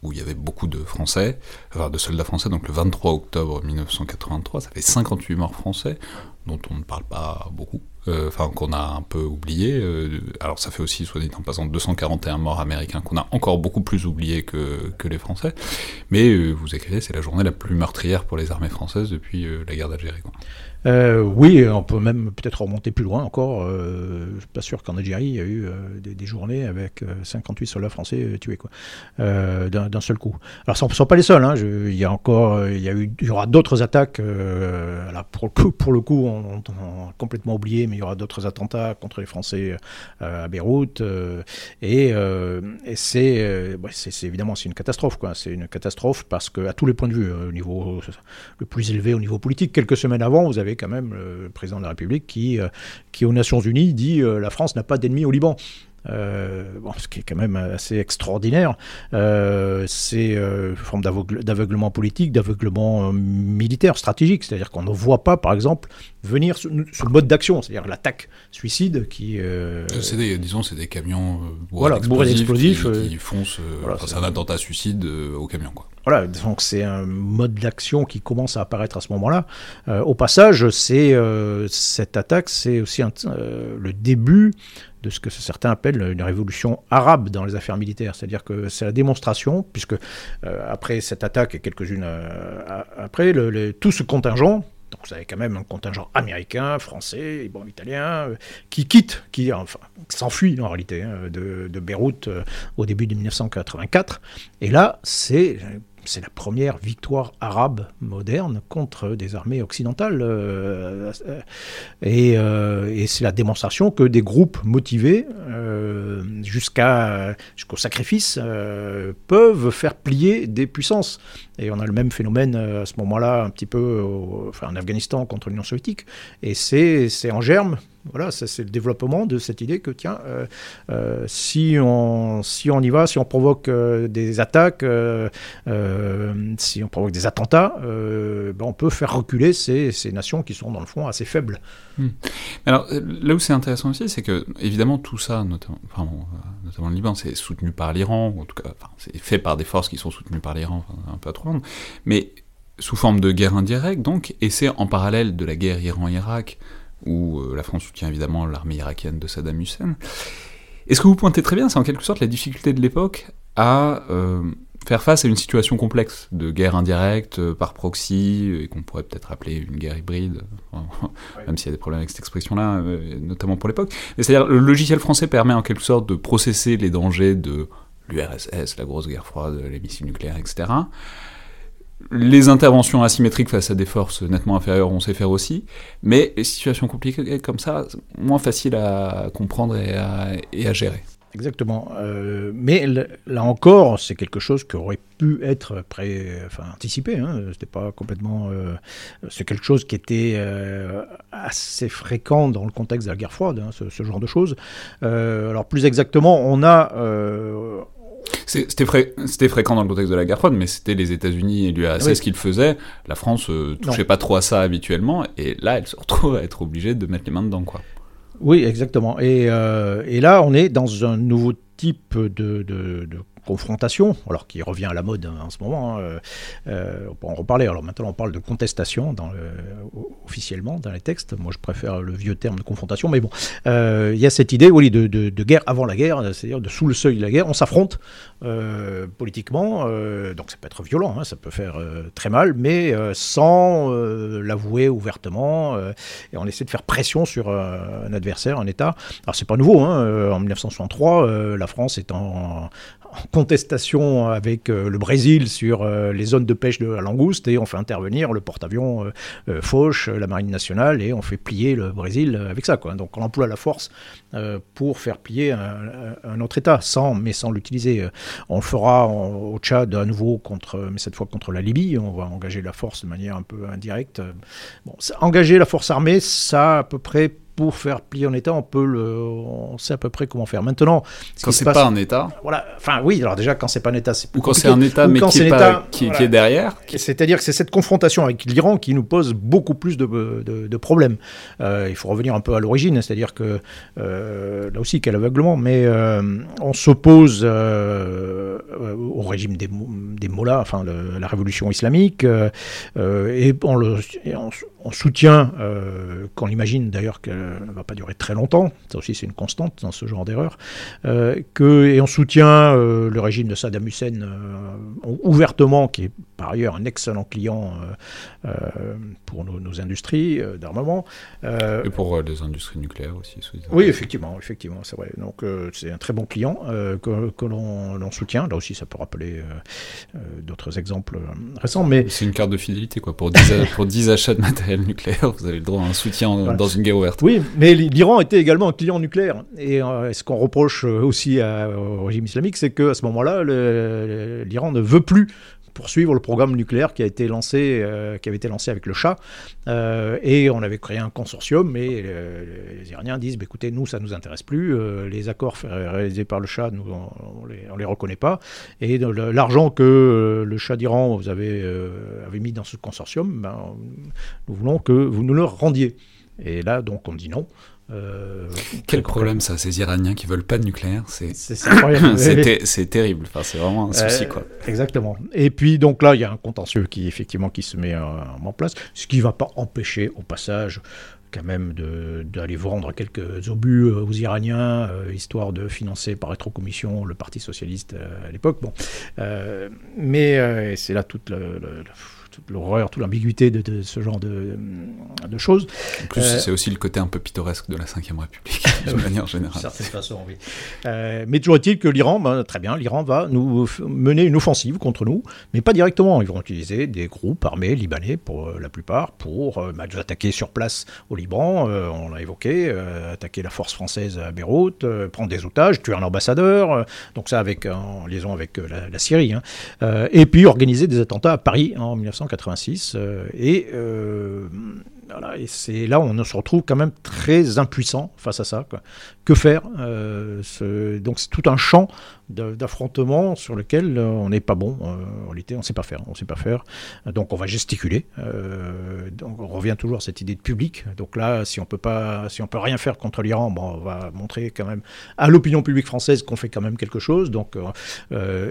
où il y avait beaucoup de Français, enfin de soldats français, donc le 23 octobre 1983, ça fait 58 morts français, dont on ne parle pas beaucoup. Euh, enfin qu'on a un peu oublié. Euh, alors ça fait aussi, soit dit en passant, 241 morts américains qu'on a encore beaucoup plus oublié que, que les Français. Mais euh, vous écrivez, c'est la journée la plus meurtrière pour les armées françaises depuis la guerre d'Algérie. Euh, oui, on peut même peut-être remonter plus loin encore. Euh, je suis pas sûr qu'en Algérie, il y a eu euh, des, journées avec 58 soldats français tués quoi, d'un seul coup. Alors, ce ne sont pas les seuls. Hein, il y a encore, il y, aura d'autres attaques. là, pour le coup, coup on, a complètement oublié, mais il y aura d'autres attentats contre les Français à Beyrouth. et, c'est, évidemment c'est une catastrophe. C'est une catastrophe parce que à tous les points de vue, au niveau le plus élevé, au niveau politique, quelques semaines avant, vous avez quand même le président de la République qui, euh, qui aux Nations Unies, dit euh, la France n'a pas d'ennemis au Liban. Euh, bon, ce qui est quand même assez extraordinaire. c'est une forme d'aveuglement politique, d'aveuglement militaire, stratégique. C'est-à-dire qu'on ne voit pas, par exemple, venir ce, mode d'action, c'est-à-dire l'attaque suicide qui. c'est disons, c'est des camions voilà, d'explosifs qui, foncent. c'est un attentat suicide au camion, quoi. Voilà, donc c'est un mode d'action qui commence à apparaître à ce moment-là. Euh, au passage, c'est euh, cette attaque, c'est aussi euh, le début de ce que certains appellent une révolution arabe dans les affaires militaires. C'est-à-dire que c'est la démonstration, puisque après cette attaque et quelques-unes après, tout ce contingent, donc vous avez quand même un contingent américain, français, bon, italien, qui quitte, qui enfin, s'enfuit en réalité hein, de, de, Beyrouth au début de 1984. Et là, c'est c'est la première victoire arabe moderne contre des armées occidentales. Euh, euh, euh, et, c'est la démonstration que des groupes motivés jusqu'à, jusqu'au sacrifice peuvent faire plier des puissances. Et on a le même phénomène à ce moment-là, un petit peu en Afghanistan contre l'Union soviétique. Et c'est en germe voilà, c'est le développement de cette idée que, tiens, euh, euh, si, on, si on y va, si on provoque euh, des attaques, si on provoque des attentats, ben on peut faire reculer ces, ces, nations qui sont, dans le fond, assez faibles. Hmm. Alors, là où c'est intéressant aussi, c'est que, évidemment, tout ça, notamment, notamment le Liban, c'est soutenu par l'Iran, en tout cas, c'est fait par des forces qui sont soutenues par l'Iran, un peu à trop mais sous forme de guerre indirecte, donc, et c'est en parallèle de la guerre Iran-Irak, où euh, la France soutient évidemment l'armée irakienne de Saddam Hussein. Et ce que vous pointez très bien, c'est en quelque sorte la difficulté de l'époque à euh, faire face à une situation complexe de guerre indirecte euh, par proxy, et qu'on pourrait peut-être appeler une guerre hybride, même s'il y a des problèmes avec cette expression-là, notamment pour l'époque. C'est-à-dire le logiciel français permet en quelque sorte de processer les dangers de l'URSS, la grosse guerre froide, les missiles nucléaires, etc les interventions asymétriques face à des forces nettement inférieures, on sait faire aussi, mais les situations compliquées comme ça, moins faciles à comprendre et à, gérer. Exactement. Euh, mais là encore, c'est quelque chose qui aurait pu être pré, enfin, anticipé. Hein. C'était pas complètement. Euh, c'est quelque chose qui était euh, assez fréquent dans le contexte de la guerre froide, hein, ce, genre de choses. alors plus exactement, on a c'était fréquent dans le contexte de la guerre froide, mais c'était les États-Unis et l'URSS qui le faisaient. La France ne euh, touchait pas trop à ça habituellement, et là, elle se retrouve à être obligée de mettre les mains dedans, quoi. Oui, exactement. Et, euh, et là, on est dans un nouveau type de, de, confrontation, alors qui revient à la mode hein, en ce moment. Hein, on peut en reparler. Alors maintenant, on parle de contestation dans officiellement dans les textes. Moi, je préfère le vieux terme de confrontation, mais bon, il y a cette idée, oui, de, de, guerre avant la guerre, c'est-à-dire de sous le seuil de la guerre, on s'affronte politiquement. donc ça peut être violent, hein, ça peut faire très mal, mais sans l'avouer ouvertement. et on essaie de faire pression sur un adversaire, un État. Alors c'est pas nouveau. en 1963, la France est en, en contestation avec euh, le Brésil sur euh, les zones de pêche de la langouste et on fait intervenir le porte-avions euh, Fauche, la marine nationale et on fait plier le Brésil avec ça. Quoi. Donc on emploie la force pour faire plier un, autre État, sans, mais sans l'utiliser. On le fera au Tchad à nouveau, contre, mais cette fois contre la Libye. On va engager la force de manière un peu indirecte. Engager la force armée, ça à peu près pour faire plier en état, on peut le, on sait à peu près comment faire. Maintenant, quand c'est pas un état, voilà. Enfin, oui. Alors déjà, quand c'est pas un état, c'est ou quand c'est un état, mais qui, est, pas, qui, est derrière. C'est-à-dire que c'est cette confrontation avec l'Iran qui nous pose beaucoup plus de, de, problèmes. Euh, il faut revenir un peu à l'origine, c'est-à-dire que euh, là aussi, quel aveuglement, mais euh, on s'oppose au régime des, des Mollahs, enfin la révolution islamique, et on le, on soutient, euh, qu'on imagine d'ailleurs qu'elle ne va pas durer très longtemps, ça aussi c'est une constante dans ce genre d'erreur, euh, que, et on soutient euh, le régime de Saddam Hussein ouvertement, qui est par ailleurs un excellent client pour nos, industries d'armement. et pour les industries nucléaires aussi. Oui, effectivement, effectivement, c'est vrai. Donc c'est un très bon client que, que l'on soutient. Là aussi, ça peut rappeler d'autres exemples récents. Mais... C'est une carte de fidélité quoi, pour 10, pour 10 achats de matériel nucléaire, vous avez le droit à un soutien dans une guerre ouverte. Oui, mais l'Iran était également un client nucléaire. Et euh, ce qu'on reproche euh, aussi au régime islamique, c'est qu'à ce moment-là, l'Iran ne veut plus poursuivre le programme nucléaire qui a été lancé, euh, qui avait été lancé avec le Shah. et on avait créé un consortium, mais les Iraniens disent bah, écoutez, nous, ça ne nous intéresse plus. les accords réalisés par le Shah, nous, on ne les, reconnaît pas. Et l'argent que le Shah d'Iran vous avez, avait mis dans ce consortium, ben, nous voulons que vous nous le rendiez. Et là, donc, on dit non. Euh, Quel problème ça, ces Iraniens qui veulent pas de nucléaire, c'est c'est terrible. Enfin, c'est vraiment un souci quoi. Euh, exactement. Et puis donc là, il y a un contentieux qui effectivement qui se met euh, en place, ce qui va pas empêcher au passage quand même d'aller vendre quelques obus aux Iraniens, histoire de financer par rétrocommission le Parti socialiste à l'époque. Bon, mais c'est là toute le toute l'horreur, toute l'ambiguïté de, ce genre de, de choses. En plus, euh, c'est aussi le côté un peu pittoresque de la Ve République, de manière générale. De certaine façon, oui. Euh, mais toujours est-il que l'Iran, ben, très bien, l'Iran va nous mener une offensive contre nous, mais pas directement. Ils vont utiliser des groupes armés libanais, pour euh, la plupart, pour bah, nous attaquer sur place au Liban, on l'a évoqué, attaquer la force française à Beyrouth, prendre des otages, tuer un ambassadeur, donc ça avec, en liaison avec la, Syrie, hein. et puis organiser des attentats à Paris en 1900 1986. Euh, et euh, et c'est là où on se retrouve quand même très impuissant face à ça. Que faire euh, Donc c'est tout un champ d'affrontement sur lequel euh, on n'est pas bon. Euh, en on ne sait pas faire. On sait pas faire. Donc on va gesticuler. donc on revient toujours à cette idée de public. Donc là, si on peut pas, si on peut rien faire contre l'Iran, bon, on va montrer quand même à l'opinion publique française qu'on fait quand même quelque chose. Donc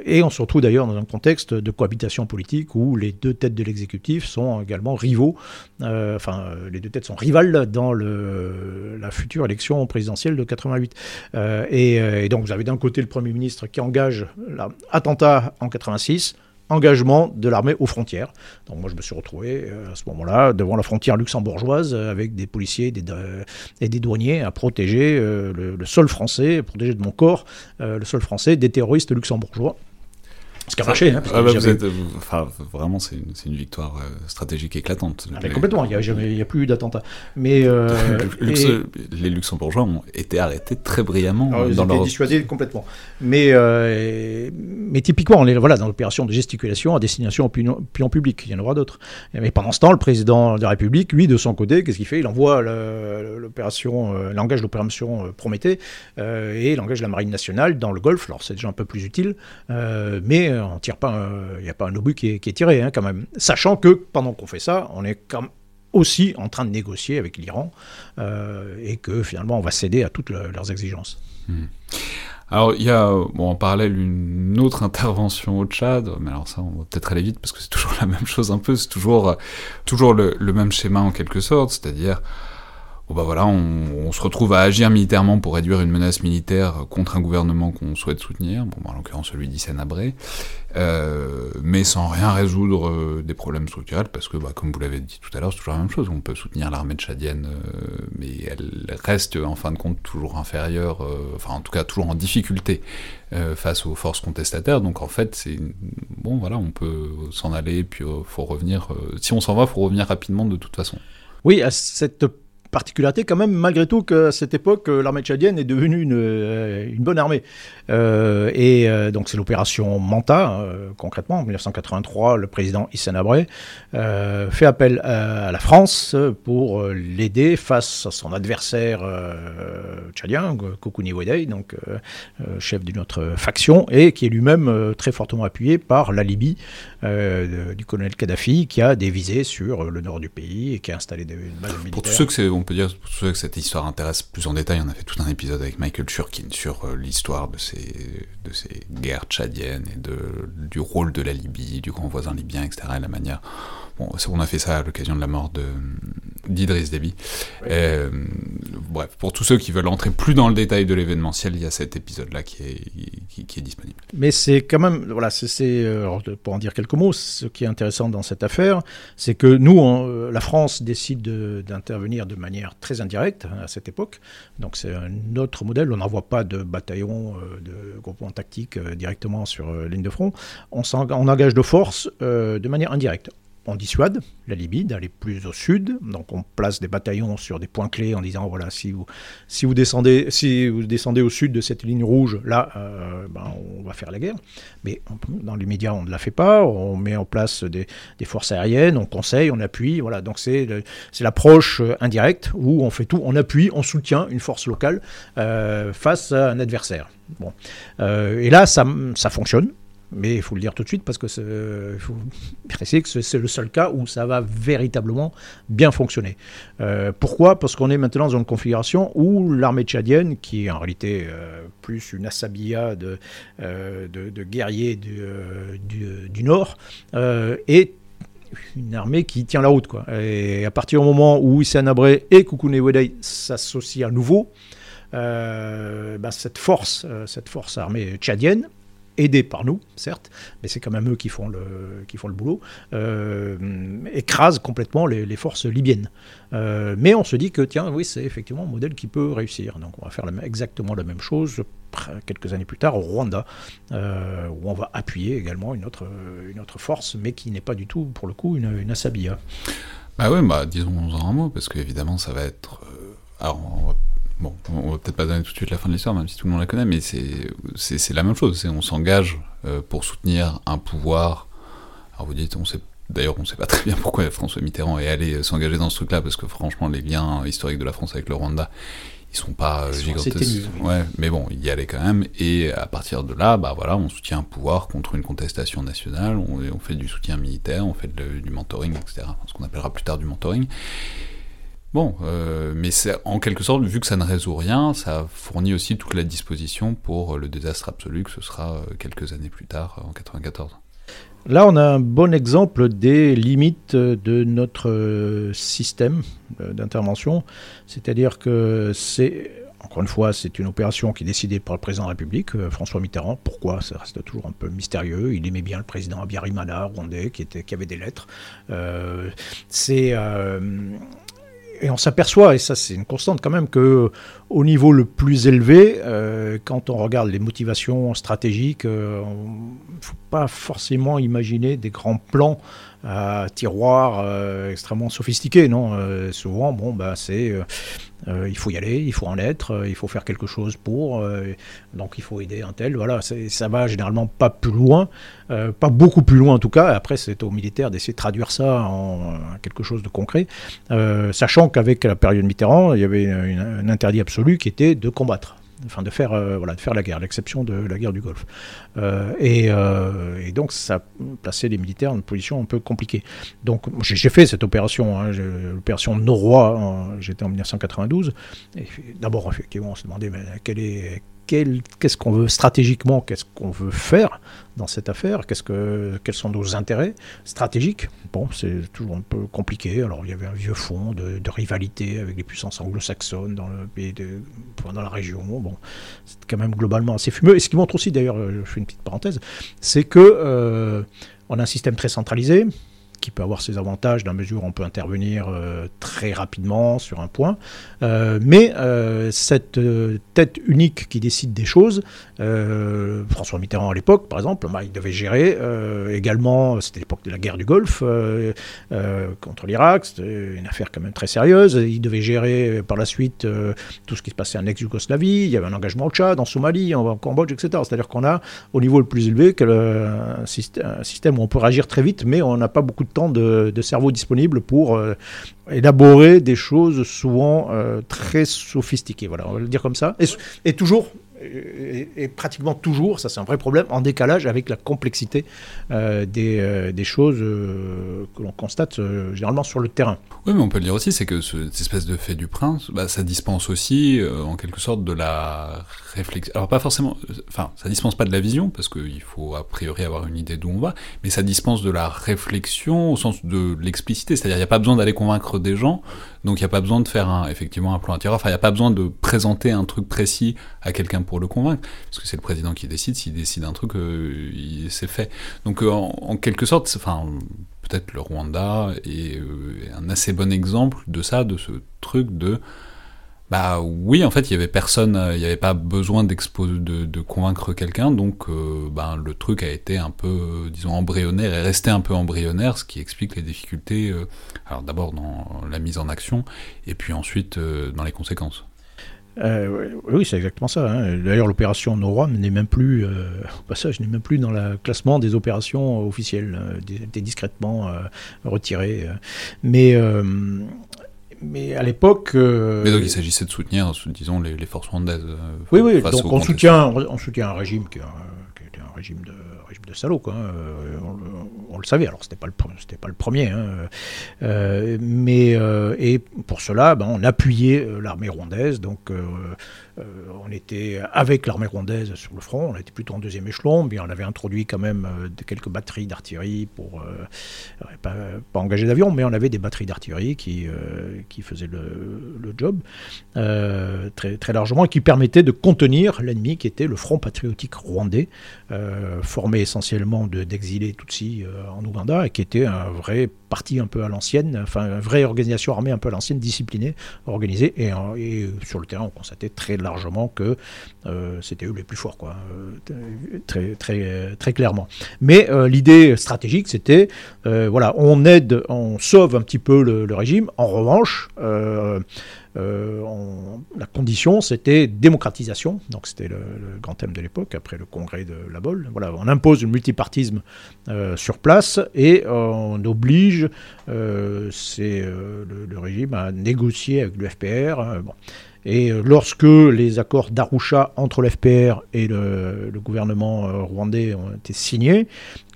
et on se retrouve d'ailleurs dans un contexte de cohabitation politique où les deux têtes de l'exécutif sont également rivaux. Enfin les deux têtes sont rivales dans la future élection présidentielle de 88. Euh, euh, et, donc vous avez d'un côté le Premier ministre qui engage l'attentat en 86 engagement de l'armée aux frontières. Donc moi je me suis retrouvé à ce moment-là devant la frontière luxembourgeoise avec des policiers et des douaniers à protéger le, sol français, protéger de mon corps le sol français des terroristes luxembourgeois. Ce qui a marché. Hein, ah bah, vous êtes, enfin, vraiment, c'est une, une, victoire euh, stratégique éclatante. Ah, mais complètement, il n'y a, a, plus eu d'attentat. Mais euh, Les Luxembourgeois ont été arrêtés très brillamment. Ah, ils ont été dissuadés complètement. Mais, euh, mais typiquement, on est voilà, dans l'opération de gesticulation à destination opinion, opinion publique. Il y en aura d'autres. Mais pendant ce temps, le président de la République, lui, de son côté, qu'est-ce qu'il fait? Il envoie l'opération, l'engage l'opération Prométhée et il engage la Marine nationale dans le Golfe. Alors c'est déjà un peu plus utile, mais on tire pas, il n'y a pas un obus qui est, tiré hein, quand même. Sachant que pendant qu'on fait ça, on est quand aussi en train de négocier avec l'Iran euh, et que finalement on va céder à toutes leurs exigences. Hmm. Alors, il y a bon, en parallèle une autre intervention au Tchad, mais alors ça, on va peut-être aller vite parce que c'est toujours la même chose un peu, c'est toujours, toujours le, le, même schéma en quelque sorte, c'est-à-dire bah voilà, on, se retrouve à agir militairement pour réduire une menace militaire contre un gouvernement qu'on souhaite soutenir, bon, bah, en l'occurrence celui d'Issène Abré, euh, mais sans rien résoudre euh, des problèmes structurels, parce que, bah, comme vous l'avez dit tout à l'heure, c'est toujours la même chose. On peut soutenir l'armée tchadienne, euh, mais elle reste en fin de compte toujours inférieure, enfin en tout cas toujours en difficulté face aux forces contestataires. Donc en fait, c'est bon, voilà, on peut s'en aller, puis faut revenir. si on s'en va, faut revenir rapidement de toute façon. Oui, à cette particularité quand même, malgré tout, qu'à cette époque, euh, l'armée tchadienne est devenue une, euh, une bonne armée. Euh, et donc c'est l'opération Manta, concrètement, en 1983, le président Hissène Abré fait appel à, la France pour l'aider face à son adversaire tchadien, Koukouni Wedei, donc chef d'une autre faction, et qui est lui-même très fortement appuyé par la Libye du colonel Kadhafi, qui a des visées sur le nord du pays et qui a installé des bases militaires. Pour tous ceux que on peut dire que cette histoire intéresse plus en détail. On a fait tout un épisode avec Michael Churkin sur euh, l'histoire de ces, de ces guerres tchadiennes et de, du rôle de la Libye, du grand voisin libyen, etc. Et la manière on a fait ça à l'occasion de la mort d'Idriss Déby. Euh, bref, pour tous ceux qui veulent entrer plus dans le détail de l'événementiel, il y a cet épisode-là qui est, disponible. Mais c'est quand même, voilà, c'est, euh, pour en dire quelques mots, ce qui est intéressant dans cette affaire, c'est que nous, euh, la France décide d'intervenir de, manière très indirecte à cette époque. Donc c'est un autre modèle. On n'envoie pas de bataillon, de groupement tactique directement sur ligne de front. On, on engage de force de manière indirecte on dissuade la Libye d'aller plus au sud, donc on place des bataillons sur des points clés en disant voilà si vous si vous descendez si vous descendez au sud de cette ligne rouge là euh, ben, on va faire la guerre, mais dans les médias on ne la fait pas, on met en place des, forces aériennes, on conseille, on appuie, voilà. Donc c'est c'est l'approche euh, indirecte où on fait tout, on appuie, on soutient une force locale euh, face à un adversaire. Bon, et là ça ça fonctionne. Mais il faut le dire tout de suite parce que c'est le seul cas où ça va véritablement bien fonctionner. Euh, pourquoi? Parce qu'on est maintenant dans une configuration où l'armée tchadienne, qui est en réalité euh, plus une assabilla de, euh, de, guerriers du, du, Nord, est une armée qui tient la route. Et à partir du moment où Issa Abré et Koukoune Wedei s'associent à nouveau, bah, cette force, cette force armée tchadienne, aidés par nous, certes, mais c'est quand même eux qui font le, qui font le boulot, euh, écrase complètement les, forces libyennes. Euh, mais on se dit que, tiens, oui, c'est effectivement un modèle qui peut réussir. Donc on va faire exactement la même chose quelques années plus tard au Rwanda, euh, où on va appuyer également une autre, une autre force, mais qui n'est pas du tout, pour le coup, une, Asabia. Bah ouais, bah, disons en un mot, parce qu'évidemment, ça va être... alors, bon, on va peut-être pas donner tout de suite la fin de l'histoire, même si tout le monde la connaît, mais c'est la même chose. On s'engage euh, pour soutenir un pouvoir. Alors vous dites, on sait D'ailleurs, on ne sait pas très bien pourquoi François Mitterrand est allé euh, s'engager dans ce truc-là, parce que franchement, les liens historiques de la France avec le Rwanda, ils sont pas euh, gigantesques. Ouais, mais bon, il y allait quand même. Et à partir de là, bah voilà, on soutient un pouvoir contre une contestation nationale. On, on fait du soutien militaire, on fait du mentoring, etc. Ce qu'on appellera plus tard du mentoring. Bon, euh, mais en quelque sorte, vu que ça ne résout rien, ça fournit aussi toute la disposition pour le désastre absolu que ce sera euh, quelques années plus tard, en 94. Là, on a un bon exemple des limites de notre euh, système d'intervention, c'est-à-dire que c'est encore une fois, c'est une opération qui est décidée par le président de la République, François Mitterrand. Pourquoi? Ça reste toujours un peu mystérieux. Il aimait bien le président Abiyarimana, rwandais, qui, qui avait des lettres. c'est et on s'aperçoit, et ça c'est une constante quand même, que au niveau le plus élevé, euh, quand on regarde les motivations stratégiques, il euh, ne faut pas forcément imaginer des grands plans tiroirs euh, extrêmement sophistiqués. Non, souvent, bon, bah, c'est il faut y aller, il faut en être, il faut faire quelque chose pour, donc il faut aider un tel. Voilà, ça va généralement pas plus loin, pas beaucoup plus loin en tout cas. Après, c'est aux militaires d'essayer de traduire ça en quelque chose de concret, sachant qu'avec la période Mitterrand, il y avait un interdit absolu qui était de combattre enfin de faire, euh, voilà, de faire la guerre, l'exception de la guerre du Golfe. Euh, euh, et, donc ça plaçait les militaires dans une position un peu compliquée. Donc j'ai fait cette opération, hein, l'opération Noroy, j'étais en 1992. D'abord, effectivement, on se demandait mais quel est qu'est-ce qu'on veut stratégiquement, qu'est-ce qu'on veut faire dans cette affaire, quels sont nos intérêts stratégiques. Bon, c'est toujours un peu compliqué. Alors, il y avait un vieux fond de, rivalité avec les puissances anglo-saxonnes dans dans la région. Bon, c'est quand même globalement assez fumeux. Et ce qui montre aussi, d'ailleurs, je fais une petite parenthèse, c'est que euh, on a un système très centralisé qui peut avoir ses avantages dans la mesure où on peut intervenir euh, très rapidement sur un point. Euh, mais euh, cette tête unique qui décide des choses, François Mitterrand à l'époque, par exemple, bah, il devait gérer également, c'était l'époque de la guerre du Golfe contre l'Irak, c'était une affaire quand même très sérieuse. Il devait gérer par la suite tout ce qui se passait en ex-Yougoslavie. Il y avait un engagement au Tchad, en Somalie, en, Cambodge, etc. C'est-à-dire qu'on a au niveau le plus élevé un, système, où on peut réagir très vite, mais on n'a pas beaucoup de temps de, cerveau disponible pour euh, élaborer des choses souvent euh, très sophistiquées. Voilà, on va le dire comme ça. et toujours est, pratiquement toujours, ça c'est un vrai problème, en décalage avec la complexité euh, des, euh, des, choses euh, que l'on constate généralement sur le terrain. Oui, mais on peut le dire aussi, c'est que cette espèce de fait du prince, bah, ça dispense aussi en quelque sorte de la réflexion. Alors pas forcément, enfin, ça dispense pas de la vision, parce qu'il faut a priori avoir une idée d'où on va, mais ça dispense de la réflexion au sens de l'explicité, c'est-à-dire il n'y a pas besoin d'aller convaincre des gens, donc il n'y a pas besoin de faire effectivement un plan intérieur, enfin il n'y a pas besoin de présenter un truc précis à quelqu'un pour le convaincre, parce que c'est le président qui décide, s'il décide un truc, euh, c'est fait. Donc euh, en, quelque sorte, enfin peut-être le Rwanda est euh, un assez bon exemple de ça, de ce truc de bah oui, en fait, il y avait personne, il n'y avait pas besoin de, de, convaincre quelqu'un, donc bah, le truc a été un peu, disons, embryonnaire et resté un peu embryonnaire, ce qui explique les difficultés, alors d'abord dans la mise en action, et puis ensuite dans les conséquences. Euh, oui, c'est exactement ça. Hein. D'ailleurs, l'opération NORAM n'est même plus, euh, au passage, n'est même plus dans le classement des opérations officielles, euh, était discrètement retirée. Mais, mais à l'époque. mais donc, il s'agissait de soutenir, disons, les, forces rwandaises. oui, oui. Donc, on soutient, on soutient un régime qui, qui était un régime de de salaud. Hein. On, le savait, alors c'était pas pas le premier, hein. euh, mais euh, et pour cela, ben, on appuyait euh, l'armée rwandaise, donc on était avec l'armée rwandaise sur le front, on était plutôt en deuxième échelon, mais on avait introduit quand même quelques batteries d'artillerie pour pas, pas, engager d'avion, mais on avait des batteries d'artillerie qui qui faisaient le, job très très largement et qui permettaient de contenir l'ennemi qui était le Front patriotique rwandais, formé essentiellement d'exilés Tutsis euh, en Ouganda et qui était un vrai parti un peu à l'ancienne, enfin une vraie organisation armée un peu à l'ancienne, disciplinée, organisée et, et, sur le terrain on constatait très largement que euh, c'était eux les plus forts, quoi, euh, très, très, très clairement. Mais l'idée stratégique c'était, voilà, on aide, on sauve un petit peu le, régime, en revanche, euh, la condition, c'était démocratisation, donc c'était le, grand thème de l'époque, après le congrès de la Bolle. Voilà, on impose le multipartisme euh, sur place et on oblige le, régime à négocier avec le FPR. Hein, bon. Et lorsque les accords d'Arusha entre le FPR et le, gouvernement rwandais ont été signés,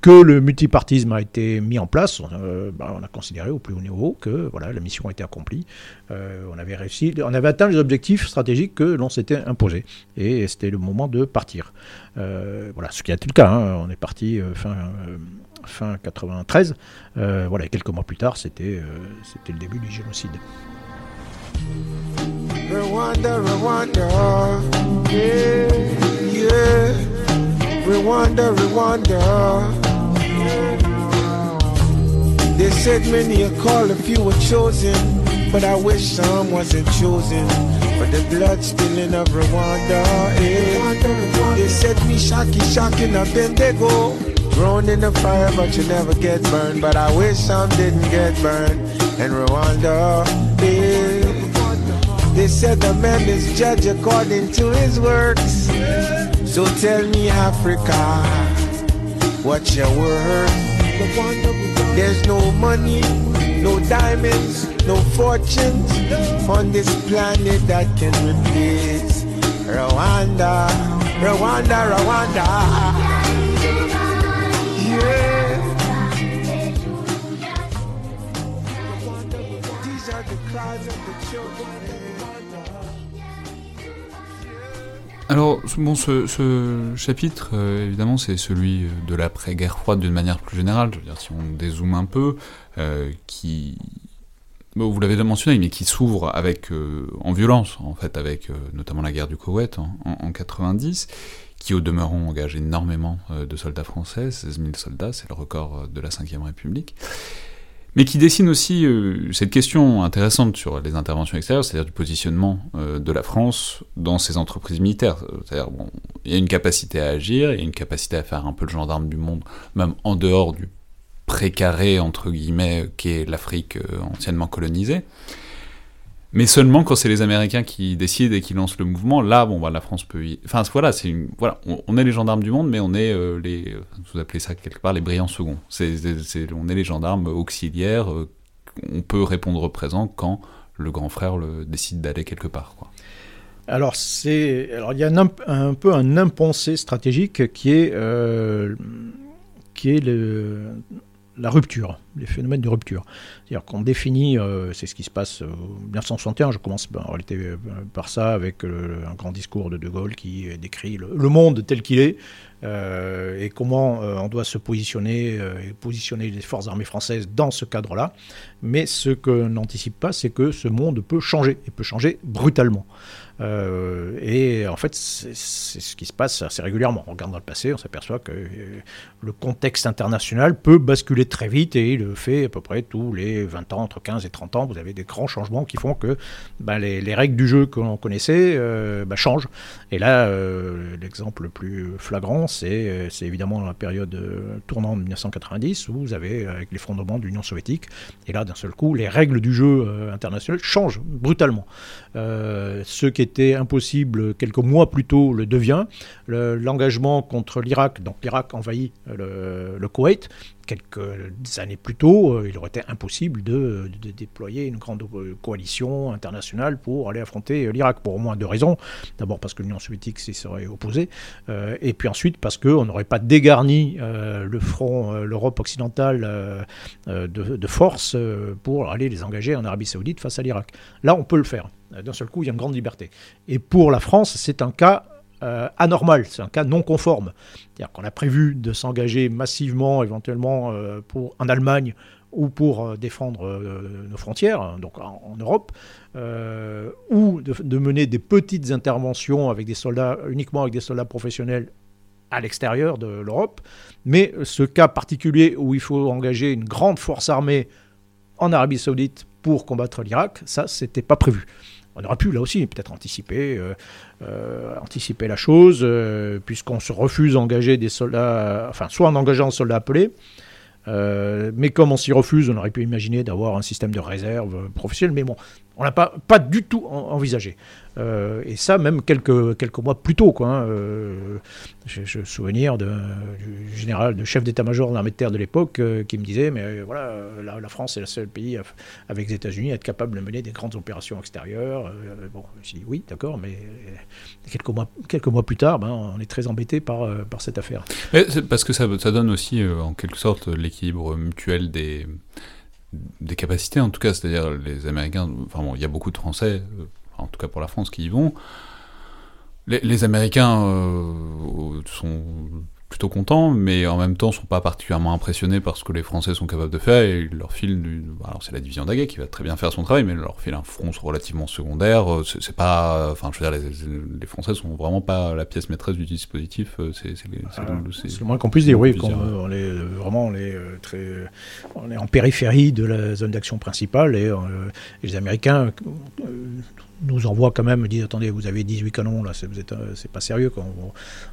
que le multipartisme a été mis en place, euh, bah, on a considéré au plus haut niveau que voilà, la mission a été accomplie. Euh, on avait réussi, on avait atteint les objectifs stratégiques que l'on s'était imposés. Et c'était le moment de partir. Euh, voilà, ce qui a été le cas. Hein. on est parti fin, fin 93. voilà, quelques mois plus tard, c'était c'était le début du génocide. Rwanda, Rwanda, yeah. yeah. Rwanda, Rwanda. They said many are called, a few were chosen, but I wish some wasn't chosen for the blood spilling of Rwanda. Eh. They said me shocky, shocking up, then they go. Thrown in the fire, but you never get burned. But I wish some didn't get burned in Rwanda. Eh. They said the man is judged according to his works. So tell me, Africa. What's your word? There's no money, no diamonds, no fortunes on this planet that can replace Rwanda, Rwanda, Rwanda. Yeah. These are the cries Alors, ce, chapitre, euh, évidemment, c'est celui de l'après-guerre froide d'une manière plus générale. Je veux si on dézoome un peu, euh, qui, vous l'avez déjà mentionné, mais qui s'ouvre avec en violence, en fait, avec notamment la guerre du Koweït en, en, 90, qui au demeurant engage énormément de soldats français, 16 000 soldats, c'est le record de la Ve République mais qui dessine aussi euh, cette question intéressante sur les interventions extérieures, c'est-à-dire du positionnement euh, de la France dans ses entreprises militaires. C'est-à-dire, bon, il y a une capacité à agir, il y a une capacité à faire un peu le gendarme du monde, même en dehors du précaré, entre guillemets, qu'est l'Afrique euh, anciennement colonisée. Mais seulement quand c'est les Américains qui décident et qui lancent le mouvement, là, bon, bah, la France peut y... Enfin, voilà, c'est une... voilà on, est les gendarmes du monde, mais on est euh, les... Vous appelez ça quelque part les brillants seconds. C'est, on est les gendarmes auxiliaires. Euh, on peut répondre présent quand le grand frère le, décide d'aller quelque part. Quoi. Alors, c'est... Alors, il y a un, un, peu un impensé stratégique qui est... Euh, qui est le la rupture, les phénomènes de rupture. C'est-à-dire qu'on définit, euh, c'est ce qui se passe en 1961, je commence en réalité euh, par ça, avec un grand discours de De Gaulle qui décrit le, monde tel qu'il est, euh, et comment on doit se positionner, et positionner les forces armées françaises dans ce cadre-là. Mais ce que n'anticipe pas, c'est que ce monde peut changer, et peut changer brutalement. Euh, et en fait, c'est ce qui se passe assez régulièrement. On regarde dans le passé, on s'aperçoit que euh, le contexte international peut basculer très vite et il le fait à peu près tous les 20 ans, entre 15 et 30 ans. Vous avez des grands changements qui font que ben, les, règles du jeu que l'on connaissait euh, ben, changent. Et là, l'exemple le plus flagrant, c'est évidemment la période tournante de 1990 où vous avez, avec l'effondrement de l'Union soviétique, et là, d'un seul coup, les règles du jeu international changent brutalement. ce qui était impossible quelques mois plus tôt le devient. L'engagement contre l'Irak, donc l'Irak envahit le, le, Koweït, quelques années plus tôt, euh, il aurait été impossible de, déployer une grande euh, coalition internationale pour aller affronter l'Irak, pour au moins deux raisons. D'abord parce que l'Union soviétique s'y serait opposée, euh, et puis ensuite parce qu'on n'aurait pas dégarni le front, l'Europe occidentale de, de, force pour aller les engager en Arabie saoudite face à l'Irak. Là, on peut le faire. D'un seul coup, il y a une grande liberté. Et pour la France, c'est un cas euh, anormal, c'est un cas non conforme. C'est-à-dire qu'on a prévu de s'engager massivement, éventuellement, euh, pour, en Allemagne ou pour euh, défendre nos frontières, hein, donc en, Europe, ou de, mener des petites interventions avec des soldats, uniquement avec des soldats professionnels à l'extérieur de l'Europe. Mais ce cas particulier où il faut engager une grande force armée en Arabie Saoudite pour combattre l'Irak, ça, c'était pas prévu. On aurait pu là aussi peut-être anticiper, euh, euh, la chose, euh, puisqu'on se refuse d'engager des soldats, enfin soit en engageant un soldat appelé, mais comme on s'y refuse, on aurait pu imaginer d'avoir un système de réserve professionnel, mais bon, on n'a pas, pas du tout envisagé. Euh, et ça, même quelques, quelques mois plus tôt. Quoi, hein, euh, de, du général, de chef d'état-major de l'armée de terre de l'époque euh, qui me disait Mais voilà, la, France est le seul pays avec les États-Unis à être capable de mener des grandes opérations extérieures. bon, suis dit Oui, d'accord, mais quelques mois, quelques mois plus tard, ben, on est très embêté par, par cette affaire. parce que ça, ça donne aussi, en quelque sorte, l'équilibre mutuel des des capacités en tout cas, c'est-à-dire les Américains, enfin bon, il y a beaucoup de Français, en tout cas pour la France, qui y vont. Les, Américains euh, sont plutôt contents, mais en même temps sont pas particulièrement impressionnés par ce que les Français sont capables de faire, et ils leur filent, alors c'est la division d'Aguet qui va très bien faire son travail, mais ils leur filent un front relativement secondaire, euh, c'est pas, enfin je veux dire, les, Français sont vraiment pas la pièce maîtresse du dispositif, euh, c'est le moins qu'on puisse dire, oui, on est vraiment on est très, on est en périphérie de la zone d'action principale, et, et les Américains nous envoie quand même, dit attendez, vous avez 18 canons, là, c'est, euh, pas sérieux, quoi.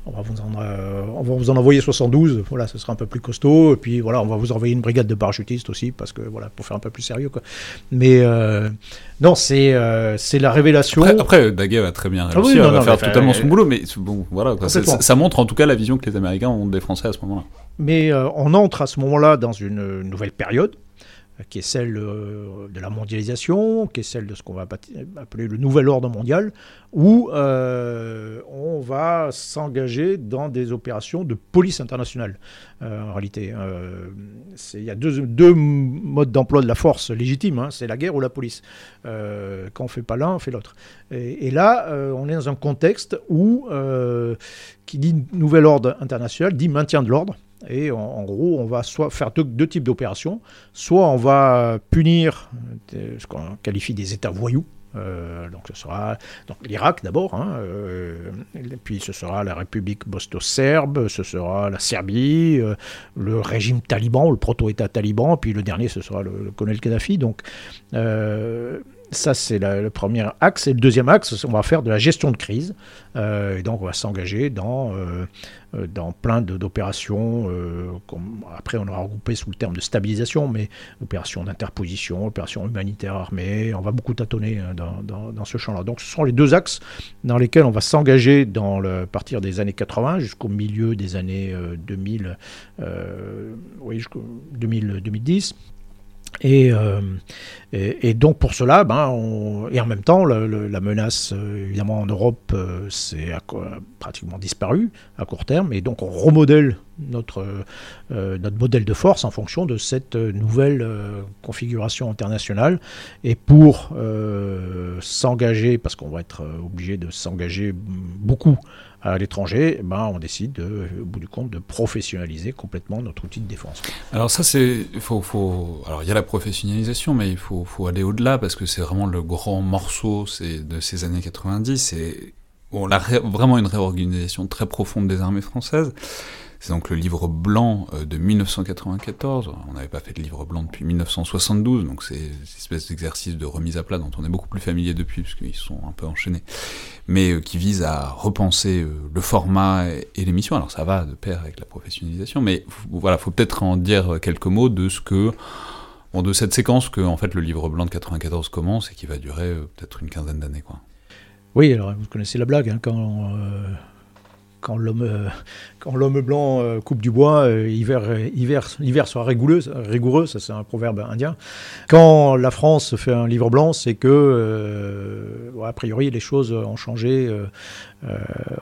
On, va vous en, euh, on va vous en envoyer 72, voilà, ce sera un peu plus costaud, et puis voilà, on va vous envoyer une brigade de parachutistes aussi, parce que voilà, pour faire un peu plus sérieux, quoi. Mais euh, non, c'est, c'est la révélation. Après, Daguet va très bien ah réussir, va faire totalement son boulot, mais bon, voilà, ça, montre en tout cas la vision que les Américains ont des Français à ce moment-là. Mais on entre à ce moment-là dans une nouvelle période qui est celle de la mondialisation, qui est celle de ce qu'on va appeler le nouvel ordre mondial, où on va s'engager dans des opérations de police internationale. en réalité, il y a deux, modes d'emploi de la force légitime, hein, c'est la guerre ou la police. quand on fait pas l'un, on fait l'autre. Et, là, on est dans un contexte où qui dit nouvel ordre international dit maintien de l'ordre. Et en, gros, on va soit faire deux, types d'opérations. Soit on va punir euh, ce qu'on qualifie des États voyous. Euh, donc ce sera l'Irak d'abord, hein, euh, puis ce sera la République bosto-serbe, ce sera la Serbie, le régime taliban, le proto-État taliban, puis le dernier ce sera le, colonel Kadhafi. Donc ça, c'est le premier axe. Et le deuxième axe, on va faire de la gestion de crise. Euh, et donc, on va s'engager dans, euh, euh, dans plein d'opérations. après, on aura regroupé sous le terme de stabilisation, mais opérations d'interposition, opérations humanitaires armées. On va beaucoup tâtonner hein, dans, dans, ce champ-là. Donc, ce sont les deux axes dans lesquels on va s'engager dans le partir des années 80 jusqu'au milieu des années 2000, oui, jusqu'au 2010. Euh, et, donc pour cela, ben, et en même temps, la menace euh, évidemment en Europe, euh, c'est pratiquement disparu à court terme, et donc on remodèle notre, notre modèle de force en fonction de cette nouvelle configuration internationale. Et pour s'engager, parce qu'on va être obligé de s'engager beaucoup à l'étranger, eh ben, on décide, de, au bout du compte, de professionnaliser complètement notre outil de défense. Alors ça, c'est, faut, alors il y a la professionnalisation, mais il faut, aller au-delà parce que c'est vraiment le grand morceau de ces années 90. C'est on a vraiment une réorganisation très profonde des armées françaises. C'est donc le livre blanc euh, de 1994. On n'avait pas fait de livre blanc depuis 1972, donc c'est une espèce d'exercice de remise à plat dont on est beaucoup plus familier depuis, puisqu'ils sont un peu enchaînés, mais euh, qui vise à repenser euh, le format et l'émission. Alors ça va de pair avec la professionnalisation, mais voilà, faut peut-être en dire quelques mots de ce que de cette séquence que en fait le livre blanc de 94 commence et qui va durer peut-être une quinzaine d'années quoi. Oui, alors vous connaissez la blague hein, quand quand l'homme quand l'homme blanc euh, coupe du bois, euh, hiver, hiver, hiver sera rigoureux, rigoureux ça c'est un proverbe indien. Quand la France fait un livre blanc, c'est que, a priori, les choses ont changé,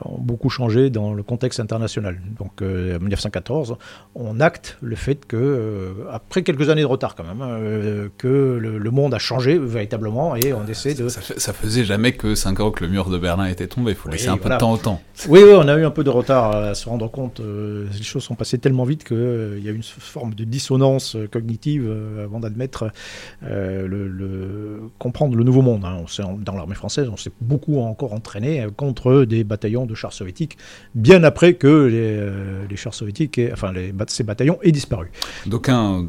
ont beaucoup changé dans le contexte international. Donc en 1914, on acte le fait que, après quelques années de retard quand même, hein, que le, monde a changé véritablement et on essaie de... Ça, faisait jamais que 5 ans que le mur de Berlin était tombé, il faut laisser un peu de temps au temps. Oui, oui, on a eu un peu de retard à se rendre compte. Euh, les choses sont passées tellement vite qu'il euh, y a une forme de dissonance euh, cognitive avant d'admettre le, comprendre le nouveau monde. Hein. On dans l'armée française, on s'est beaucoup encore entraîné contre des bataillons de chars soviétiques, bien après que les, chars soviétiques, enfin les, ces bataillons aient disparu. D'aucuns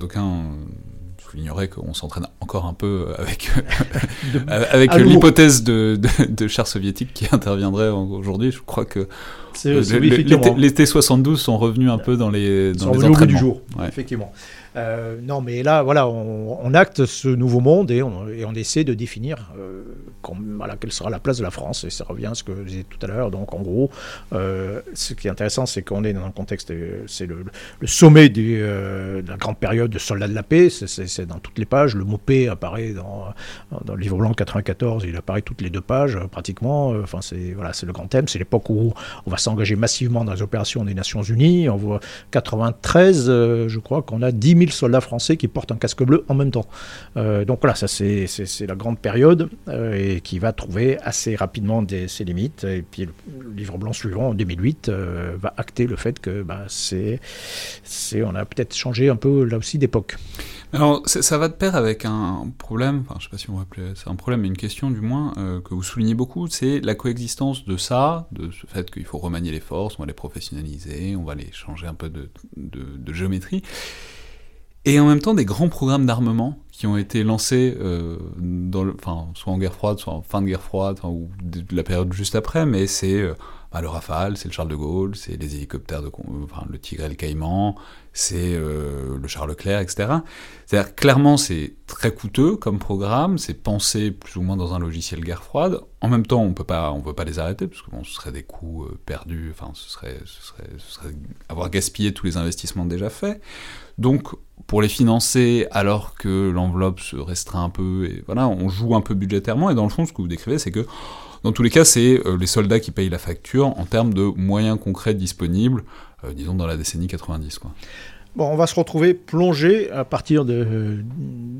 ignorais qu'on s'entraîne encore un peu avec, avec l'hypothèse de, de, chars soviétiques qui interviendrait aujourd'hui. Je crois que les, T-72 sont revenus un peu dans les, dans les entraînements. du jour, effectivement. Euh, non, mais là, voilà, on, acte ce nouveau monde et on, essaie de définir euh, voilà, quelle sera la place de la France. Et ça revient à ce que je disais tout à l'heure. Donc, en gros, euh, ce qui est intéressant, c'est qu'on est dans un contexte, c'est le, sommet de la grande période de soldats de la paix. C'est dans toutes les pages. Le mot paix apparaît dans, le livre blanc 94. Il apparaît toutes les deux pages, pratiquement. Enfin, c'est voilà, le grand thème. C'est l'époque où on va s'engager massivement dans les opérations des Nations Unies. On voit 93, je crois qu'on a 10 000 soldats français qui portent un casque bleu en même temps. Euh, donc voilà, ça c'est la grande période euh, et qui va trouver assez rapidement ses limites. Et puis le, livre blanc suivant, en 2008, euh, va acter le fait que bah, c'est on a peut-être changé un peu là aussi d'époque. Alors, ça va de pair avec un problème, enfin, je sais pas si on va appeler c'est un problème, mais une question du moins, que vous soulignez beaucoup, c'est la coexistence de ça, de ce fait qu'il faut remanier les forces, on va les professionnaliser, on va les changer un peu de, de géométrie, et en même temps des grands programmes d'armement qui ont été lancés euh, dans le, enfin, soit en guerre froide, soit en fin de guerre froide, ou de, la période juste après, mais c'est euh, bah, le Rafale, c'est le Charles de Gaulle, c'est les hélicoptères de, le Tigre et le Caïman, c'est euh, le Charles Leclerc, etc. C'est-à-dire clairement c'est très coûteux comme programme, c'est pensé plus ou moins dans un logiciel guerre froide. En même temps, on peut pas, on peut pas les arrêter parce que bon, ce serait des coûts perdus, enfin, ce serait, ce serait, ce serait avoir gaspillé tous les investissements déjà faits. Donc pour les financer alors que l'enveloppe se restreint un peu, et voilà, on joue un peu budgétairement, et dans le fond, ce que vous décrivez, c'est que dans tous les cas, c'est les soldats qui payent la facture en termes de moyens concrets disponibles, disons dans la décennie 90. Quoi. On va se retrouver plongé à partir de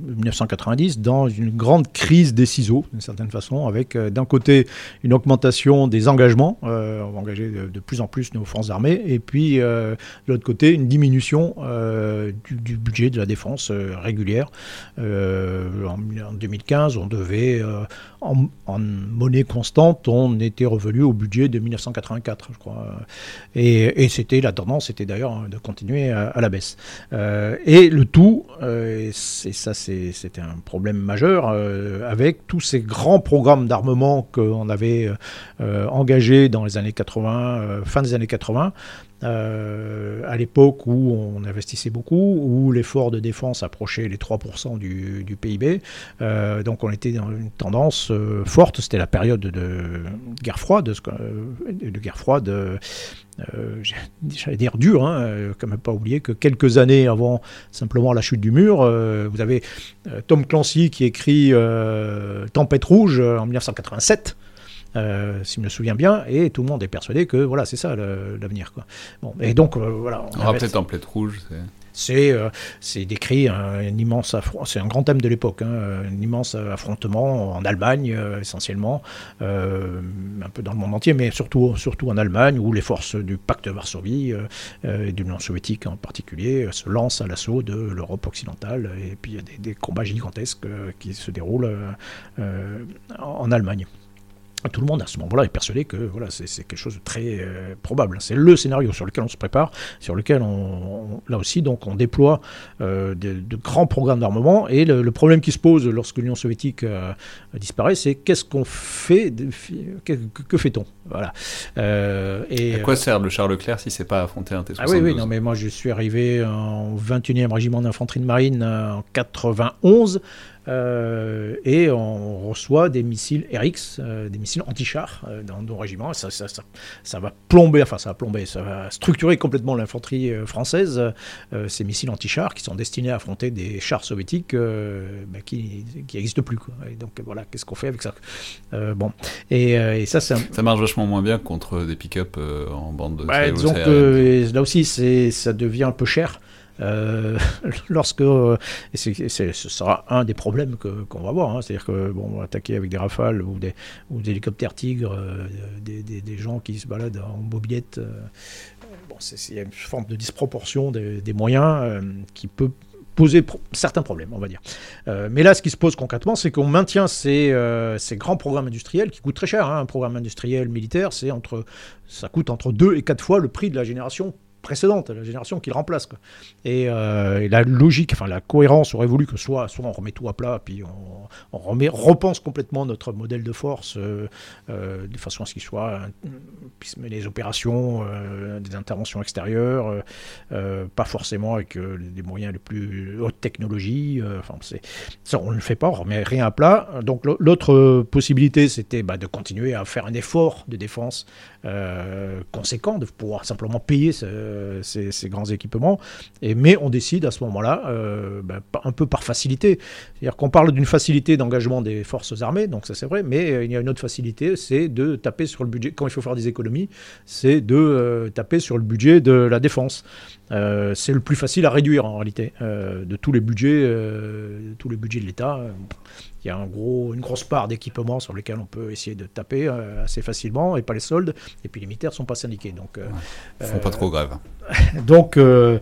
1990 euh, dans une grande crise des ciseaux, d'une certaine façon, avec euh, d'un côté une augmentation des engagements, euh, on va engager de, plus en plus nos forces armées, et puis de l'autre côté une diminution du, budget de la défense régulière. En, 2015, on devait, en, monnaie constante, on était revenu au budget de 1984, je crois. Et, c'était la tendance, c'était d'ailleurs de continuer à la baisse. Euh, et le tout, euh, et, ça c'était un problème majeur, euh, avec tous ces grands programmes d'armement qu'on avait engagés dans les années 80, fin des années 80, à l'époque où on investissait beaucoup, où l'effort de défense approchait les 3% du, PIB. donc on était dans une tendance forte, c'était la période de guerre froide, de, guerre froide euh, j'allais dire dur, hein, euh, quand même pas oublier que quelques années avant simplement la chute du mur, euh, vous avez Tom Clancy qui écrit Tempête rouge en 1987. Si je me souviens bien, et tout le monde est persuadé que voilà, c'est ça l'avenir. Bon, et donc voilà. On, aura peut-être Tempête rouge. C'est euh, décrit un, immense c'est un grand thème de l'époque, hein, un immense affrontement en Allemagne euh, essentiellement, euh, un peu dans le monde entier, mais surtout, surtout en Allemagne où les forces du pacte de Varsovie et de l'Union soviétique en particulier se lancent à l'assaut de l'Europe occidentale et puis il y a des, des combats gigantesques qui se déroulent en Allemagne tout le monde à ce moment-là est persuadé que voilà, c'est quelque chose de très euh, probable. C'est le scénario sur lequel on se prépare, sur lequel on, là aussi donc on déploie euh, de, grands programmes d'armement. Et le, problème qui se pose lorsque l'Union soviétique euh, disparaît, c'est qu'est-ce qu'on fait, que, fait-on? Voilà. et, à quoi sert le Charles Leclerc si c'est pas affronter un T-72 Ah oui, oui, non, mais moi je suis arrivé en 21e régiment d'infanterie de marine en 91. Euh, et on reçoit des missiles RX, euh, des missiles anti-chars euh, dans nos régiments. Ça, ça, ça, va plomber, enfin ça va plomber, ça va structurer complètement l'infanterie française. ces missiles anti-chars qui sont destinés à affronter des chars soviétiques bah, qui n'existent plus. Quoi. Et donc voilà, qu'est-ce qu'on fait avec ça? Bon, et, ça, ça marche vachement moins bien contre des pick-up en bande de. Bah, disons que là aussi, ça devient un peu cher. Euh, lorsque et ce sera un des problèmes qu'on va voir, hein. c'est-à-dire que bon, attaquer avec des rafales ou des, hélicoptères tigres, euh, des, gens qui se baladent en mobilette. Euh, il une forme de disproportion des, moyens qui peut poser certains problèmes, on va dire. mais là, ce qui se pose concrètement, c'est qu'on maintient ces, grands programmes industriels qui coûtent très cher. Hein. Un programme industriel militaire, c'est entre, ça coûte entre deux et quatre fois le prix de la génération précédente, la génération qui le remplace. Euh, et, la logique, enfin la cohérence aurait voulu que soit, soit on remet tout à plat, puis on, remet, repense complètement notre modèle de force euh, euh, de façon à ce qu'il soit, puisse mener des opérations, des interventions extérieures, pas forcément avec des moyens les plus haute technologie. enfin, ça, on ne le fait pas, on remet rien à plat. Donc l'autre possibilité, c'était bah, de continuer à faire un effort de défense conséquent, de pouvoir simplement payer ce, euh, ces, grands équipements. Mais on décide à ce moment-là, euh, ben, un peu par facilité. C'est-à-dire qu'on parle d'une facilité d'engagement des forces armées, donc ça c'est vrai, mais euh, il y a une autre facilité, c'est de taper sur le budget, quand il faut faire des économies, c'est de taper sur le budget de la défense. c'est le plus facile à réduire en réalité de tous les budgets, tous les budgets de l'État il y a un gros, une grosse part d'équipements sur lesquels on peut essayer de taper euh, assez facilement, et pas les soldes. Et puis les militaires ne sont pas syndiqués. Donc, euh, font pas trop grave. donc, euh,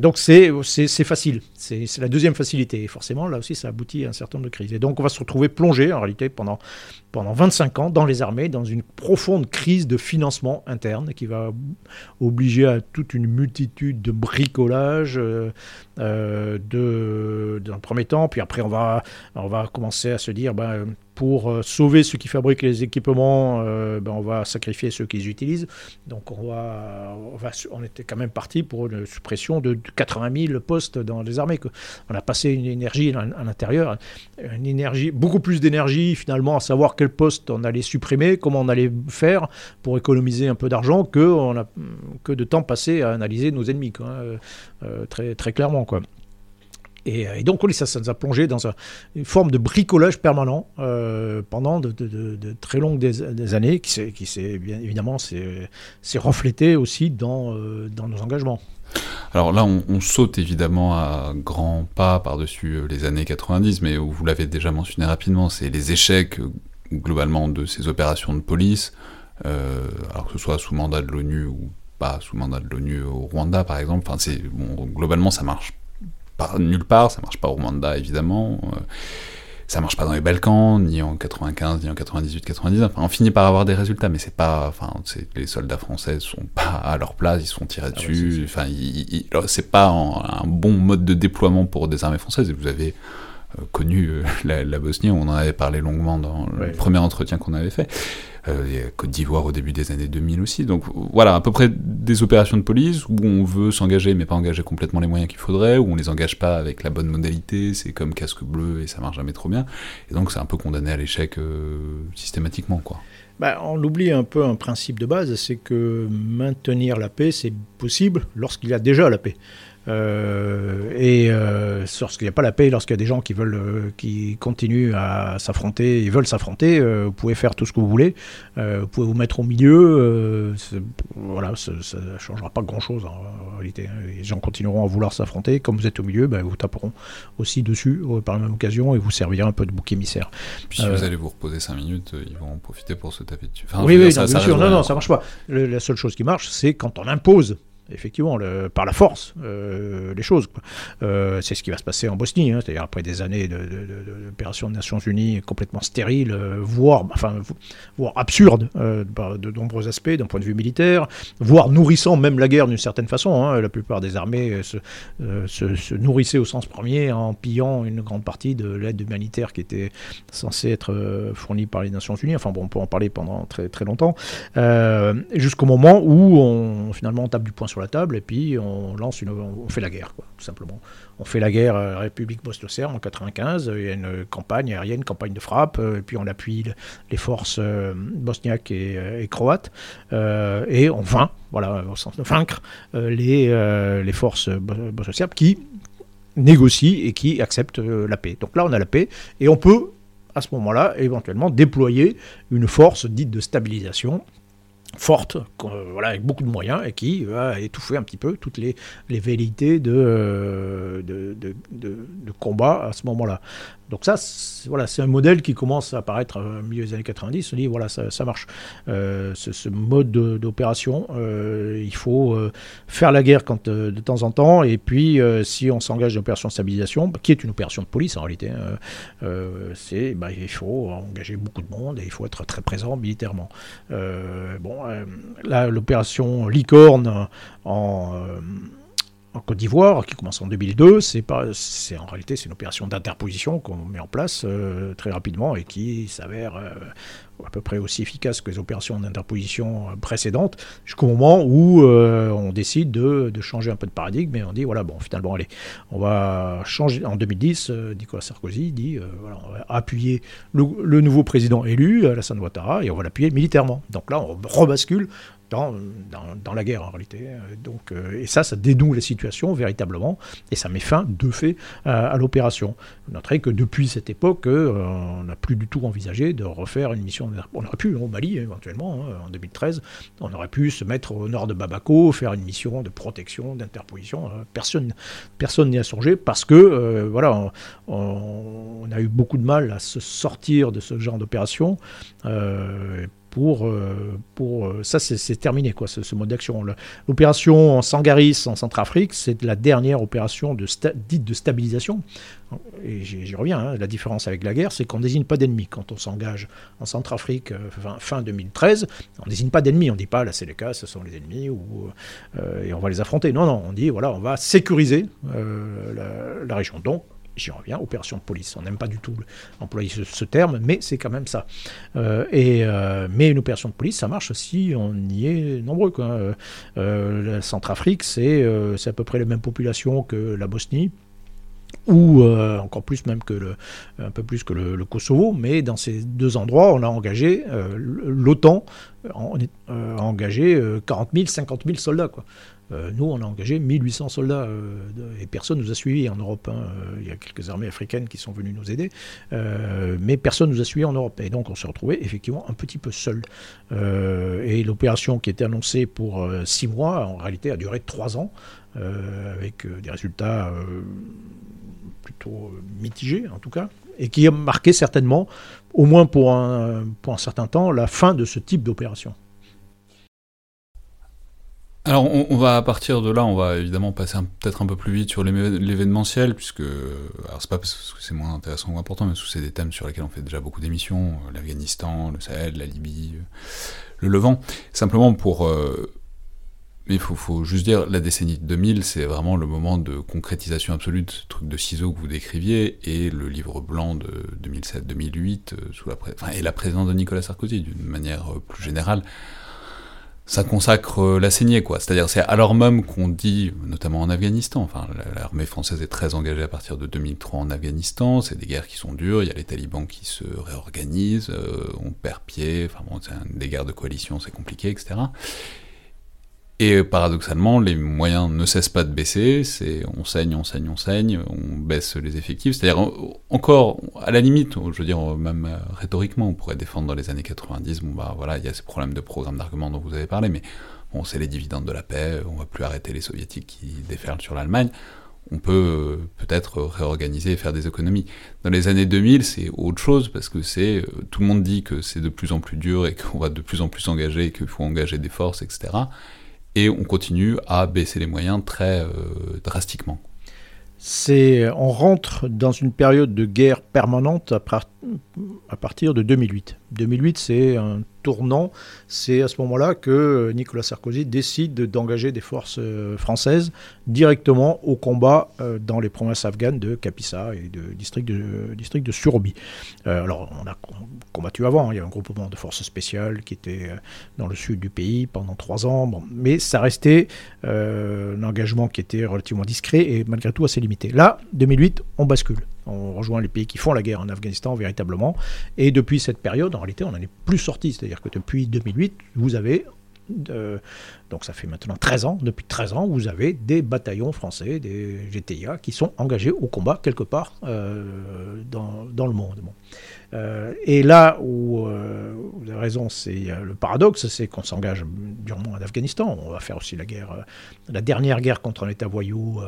donc c'est, c'est, facile. C'est, la deuxième facilité. Et forcément, là aussi, ça aboutit à un certain nombre de crises. Et donc, on va se retrouver plongé, en réalité, pendant, pendant 25 ans, dans les armées, dans une profonde crise de financement interne qui va obliger à toute une multitude de bricolage, de, dans le premier temps. Puis après, on va, on va commencer à se dire, ben, pour euh, sauver ceux qui fabriquent les équipements, euh, ben, on va sacrifier ceux qui les utilisent. Donc on, va, on, était quand même parti pour une suppression de 80 000 postes dans les armées. On a passé une énergie à l'intérieur, une énergie, beaucoup plus d'énergie finalement à savoir quel poste on allait supprimer, comment on allait faire pour économiser un peu d'argent que, de temps passé à analyser nos ennemis, quoi, euh, très, très clairement. Quoi. Et, donc, ça, nous a plongé dans une forme de bricolage permanent pendant de, très longues années, qui s'est bien évidemment s'est reflété aussi dans, dans nos engagements. Alors là, on, saute évidemment à grands pas par-dessus euh, les années 90, mais vous l'avez déjà mentionné rapidement, c'est les échecs euh, globalement de ces opérations de police, euh, alors que ce soit sous mandat de l'ONU ou pas sous mandat de l'ONU au Rwanda par exemple. Enfin, globalement ça marche nulle part, ça marche pas au Rwanda évidemment ça marche pas dans les Balkans, ni en 95, ni en 98, 99. on finit par avoir des résultats, mais c'est pas, enfin, les soldats français sont pas à leur place, ils sont tirés ah dessus. enfin, c'est pas un bon mode de déploiement pour des armées françaises. Et vous avez euh, connu euh, la, Bosnie, on en avait parlé longuement dans le premier entretien qu'on avait fait. Euh, Côte d'Ivoire au début des années 2000 aussi. Donc voilà, à peu près des opérations de police où on veut s'engager mais pas engager complètement les moyens qu'il faudrait, où on les engage pas avec la bonne modalité, c'est comme casque bleu et ça marche jamais trop bien. Et donc c'est un peu condamné à l'échec euh, systématiquement quoi. Bah, on oublie un peu un principe de base, c'est que maintenir la paix, c'est possible lorsqu'il y a déjà la paix. Euh, et euh, lorsqu'il n'y a pas la paix, lorsqu'il y a des gens qui veulent, euh, qui continuent à s'affronter, ils veulent s'affronter, vous pouvez faire tout ce que vous voulez, vous pouvez vous mettre au milieu, voilà, ça ne changera pas grand-chose en, réalité. Hein. Les gens continueront à vouloir s'affronter, comme vous êtes au milieu, ben, vous taperont aussi dessus par la même occasion et vous servirez un peu de bouc émissaire. Puis si vous allez vous reposer 5 minutes, ils vont en profiter pour se taper dessus. oui, oui, ça, bien sûr, non, non, ça marche pas. la seule chose qui marche, c'est quand on impose effectivement, par la force, euh, les choses. Euh, c'est ce qui va se passer en Bosnie, hein, c'est-à-dire après des années d'opérations de, de, Nations Unies complètement stériles, euh, voire, enfin, voire absurdes de nombreux aspects d'un point de vue militaire, voire nourrissant même la guerre d'une certaine façon. Hein. La plupart des armées se, se, nourrissaient au sens premier en pillant une grande partie de l'aide humanitaire qui était censée être fournie par les Nations Unies. Enfin bon, on peut en parler pendant très, très longtemps, jusqu'au moment où on, finalement on tape du poing sur la table et puis on lance une, on fait la guerre, quoi, tout simplement. On fait la guerre à la République bosniaque en 95. Il y a une campagne aérienne, campagne de frappe, euh, et puis on appuie les forces euh, bosniaques et, euh, croates, et on vainc, voilà, au sens de vaincre, les, les forces bosniaques qui négocient et qui acceptent la paix. Donc là, on a la paix et on peut à ce moment-là, éventuellement, déployer une force dite de stabilisation forte, voilà, avec beaucoup de moyens, et qui va étouffer un petit peu toutes les, les euh, de, combat à ce moment-là. Donc ça, voilà, c'est un modèle qui commence à apparaître au milieu des années 90. On dit, voilà, ça, marche. Euh, ce, mode d'opération, euh, il faut faire la guerre quand, de temps en temps, et puis si on s'engage dans une opération de stabilisation, qui est une opération de police en réalité, hein, c'est, bah, il faut engager beaucoup de monde et il faut être très présent militairement. bon, euh, l'opération Licorne en, euh, en Côte d'Ivoire, qui commence en 2002, c'est en réalité c'est une opération d'interposition qu'on met en place euh, très rapidement et qui s'avère à peu près aussi efficace que les opérations d'interposition précédentes, jusqu'au moment où on décide de, changer un peu de paradigme et on dit voilà bon finalement allez on va changer en 2010 Nicolas Sarkozy dit voilà on va appuyer le, le, nouveau président élu Alassane Ouattara et on va l'appuyer militairement. Donc là on rebascule dans, la guerre en réalité. Donc, euh, et ça, ça dénoue la situation véritablement, et ça met fin de fait à, l'opération. Vous noterez que depuis cette époque, euh, on n'a plus du tout envisagé de refaire une mission. On aurait pu au Mali éventuellement, hein, en 2013, on aurait pu se mettre au nord de Babako, faire une mission de protection, d'interposition. Euh, personne personne n'y a songé parce que voilà, on, a eu beaucoup de mal à se sortir de ce genre d'opération pour, euh, euh, ça c'est terminé quoi ce, mode d'action. L'opération Sangaris en Centrafrique, c'est la dernière opération de dite de stabilisation. Et j'y reviens, hein, la différence avec la guerre, c'est qu'on ne désigne pas d'ennemis. Quand on s'engage en Centrafrique euh, fin, 2013, on ne désigne pas d'ennemis. On dit pas là c'est les cas, ce sont les ennemis ou, et on va les affronter. Non, non, on dit voilà, on va sécuriser la, la région. Donc j'y reviens, opération de police. On n'aime pas du tout employer ce, terme, mais c'est quand même ça. Euh, euh, mais une opération de police, ça marche si on y est nombreux. Euh, la Centrafrique, c'est à peu près la même population que la Bosnie ou encore plus même que le, un peu plus que le, Kosovo, mais dans ces deux endroits, on a engagé, l'OTAN a engagé 40 000, 50 000 soldats. Euh, nous, on a engagé 1800 soldats et personne nous a suivis en Europe. Hein. Il y a quelques armées africaines qui sont venues nous aider, mais personne nous a suivis en Europe. Et donc, on s'est retrouvé effectivement un petit peu seul. et l'opération qui était annoncée pour six mois, en réalité, a duré trois ans, avec des résultats plutôt mitigés, en tout cas, et qui a marqué certainement, au moins pour un, pour un certain temps, la fin de ce type d'opération. Alors, on, va à partir de là, on va évidemment passer peut-être un peu plus vite sur l'événementiel, puisque, alors c'est pas parce que c'est moins intéressant ou important, mais c'est des thèmes sur lesquels on fait déjà beaucoup d'émissions, euh, l'Afghanistan, le Sahel, la Libye, euh, le Levant. Simplement pour. Euh, mais il faut, juste dire, la décennie 2000, c'est vraiment le moment de concrétisation absolue de ce truc de ciseaux que vous décriviez, et le livre blanc de 2007-2008, sous la, enfin, et la présidence de Nicolas Sarkozy, d'une manière plus générale ça consacre euh, la saignée, quoi. C'est-à-dire, c'est alors même qu'on dit, notamment en Afghanistan, enfin, l'armée française est très engagée à partir de 2003 en Afghanistan, c'est des guerres qui sont dures, il y a les talibans qui se réorganisent, euh, on perd pied, enfin bon, c'est des guerres de coalition, c'est compliqué, etc. Et paradoxalement, les moyens ne cessent pas de baisser, c'est on saigne, on saigne, on saigne, on baisse les effectifs. C'est-à-dire encore, à la limite, je veux dire, même euh, rhétoriquement, on pourrait défendre dans les années 90, bon bah voilà, il y a ces problèmes de programme d'argument dont vous avez parlé, mais bon, c'est les dividendes de la paix, on va plus arrêter les soviétiques qui déferlent sur l'Allemagne. On peut euh, peut-être réorganiser et faire des économies. Dans les années 2000, c'est autre chose parce que c'est euh, tout le monde dit que c'est de plus en plus dur et qu'on va de plus en plus s'engager, qu'il faut engager des forces, etc et on continue à baisser les moyens très euh, drastiquement. C'est, on rentre dans une période de guerre permanente à, à partir de 2008. 2008, c'est un C'est à ce moment-là que Nicolas Sarkozy décide d'engager des forces euh, françaises directement au combat euh, dans les provinces afghanes de Kapisa et de district de, district. Euh, alors, on a combattu avant. Hein. Il y a un groupement de forces spéciales qui était dans le sud du pays pendant trois ans. mais ça restait un engagement qui était relativement discret et malgré tout assez limité. Là, 2008, on bascule. On rejoint les pays qui font la guerre en Afghanistan véritablement. Et depuis cette période, en réalité, on n'en est plus sorti. C'est-à-dire que depuis 2008, vous avez donc ça fait maintenant 13 ans, depuis 13 ans, vous avez des bataillons français, des GTIA, qui sont engagés au combat quelque part euh, dans, le monde. Euh, et là où euh, vous avez raison, c'est le paradoxe, c'est qu'on s'engage durement en Afghanistan. On va faire aussi la guerre, la dernière guerre contre un État voyou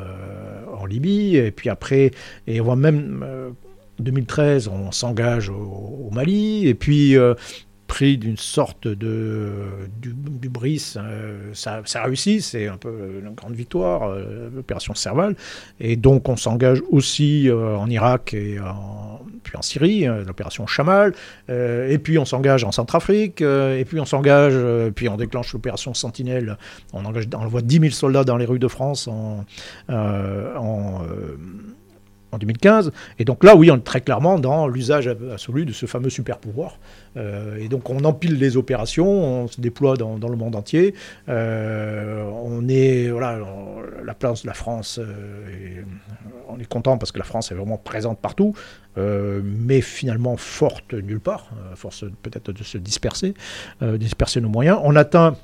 en Libye, et puis après, et on voit même 2013, on s'engage au, Mali, et puis pris d'une sorte de du, bris, euh, ça, ça, réussit, c'est un peu une grande victoire, euh, l'opération Serval, et donc on s'engage aussi euh, en Irak et en, puis en Syrie, l'opération Chamal, et puis on s'engage en Centrafrique, et puis on s'engage, puis on déclenche l'opération Sentinelle, on engage, on envoie 10 000 soldats dans les rues de France en en 2015. Et donc là, oui, on est très clairement dans l'usage absolu de ce fameux super pouvoir. Euh, et donc on empile les opérations, on se déploie dans, le monde entier. Euh, on est, voilà, la place de la France, euh, on est content parce que la France est vraiment présente partout, mais finalement forte nulle part, force peut-être de se disperser, disperser nos moyens. On atteint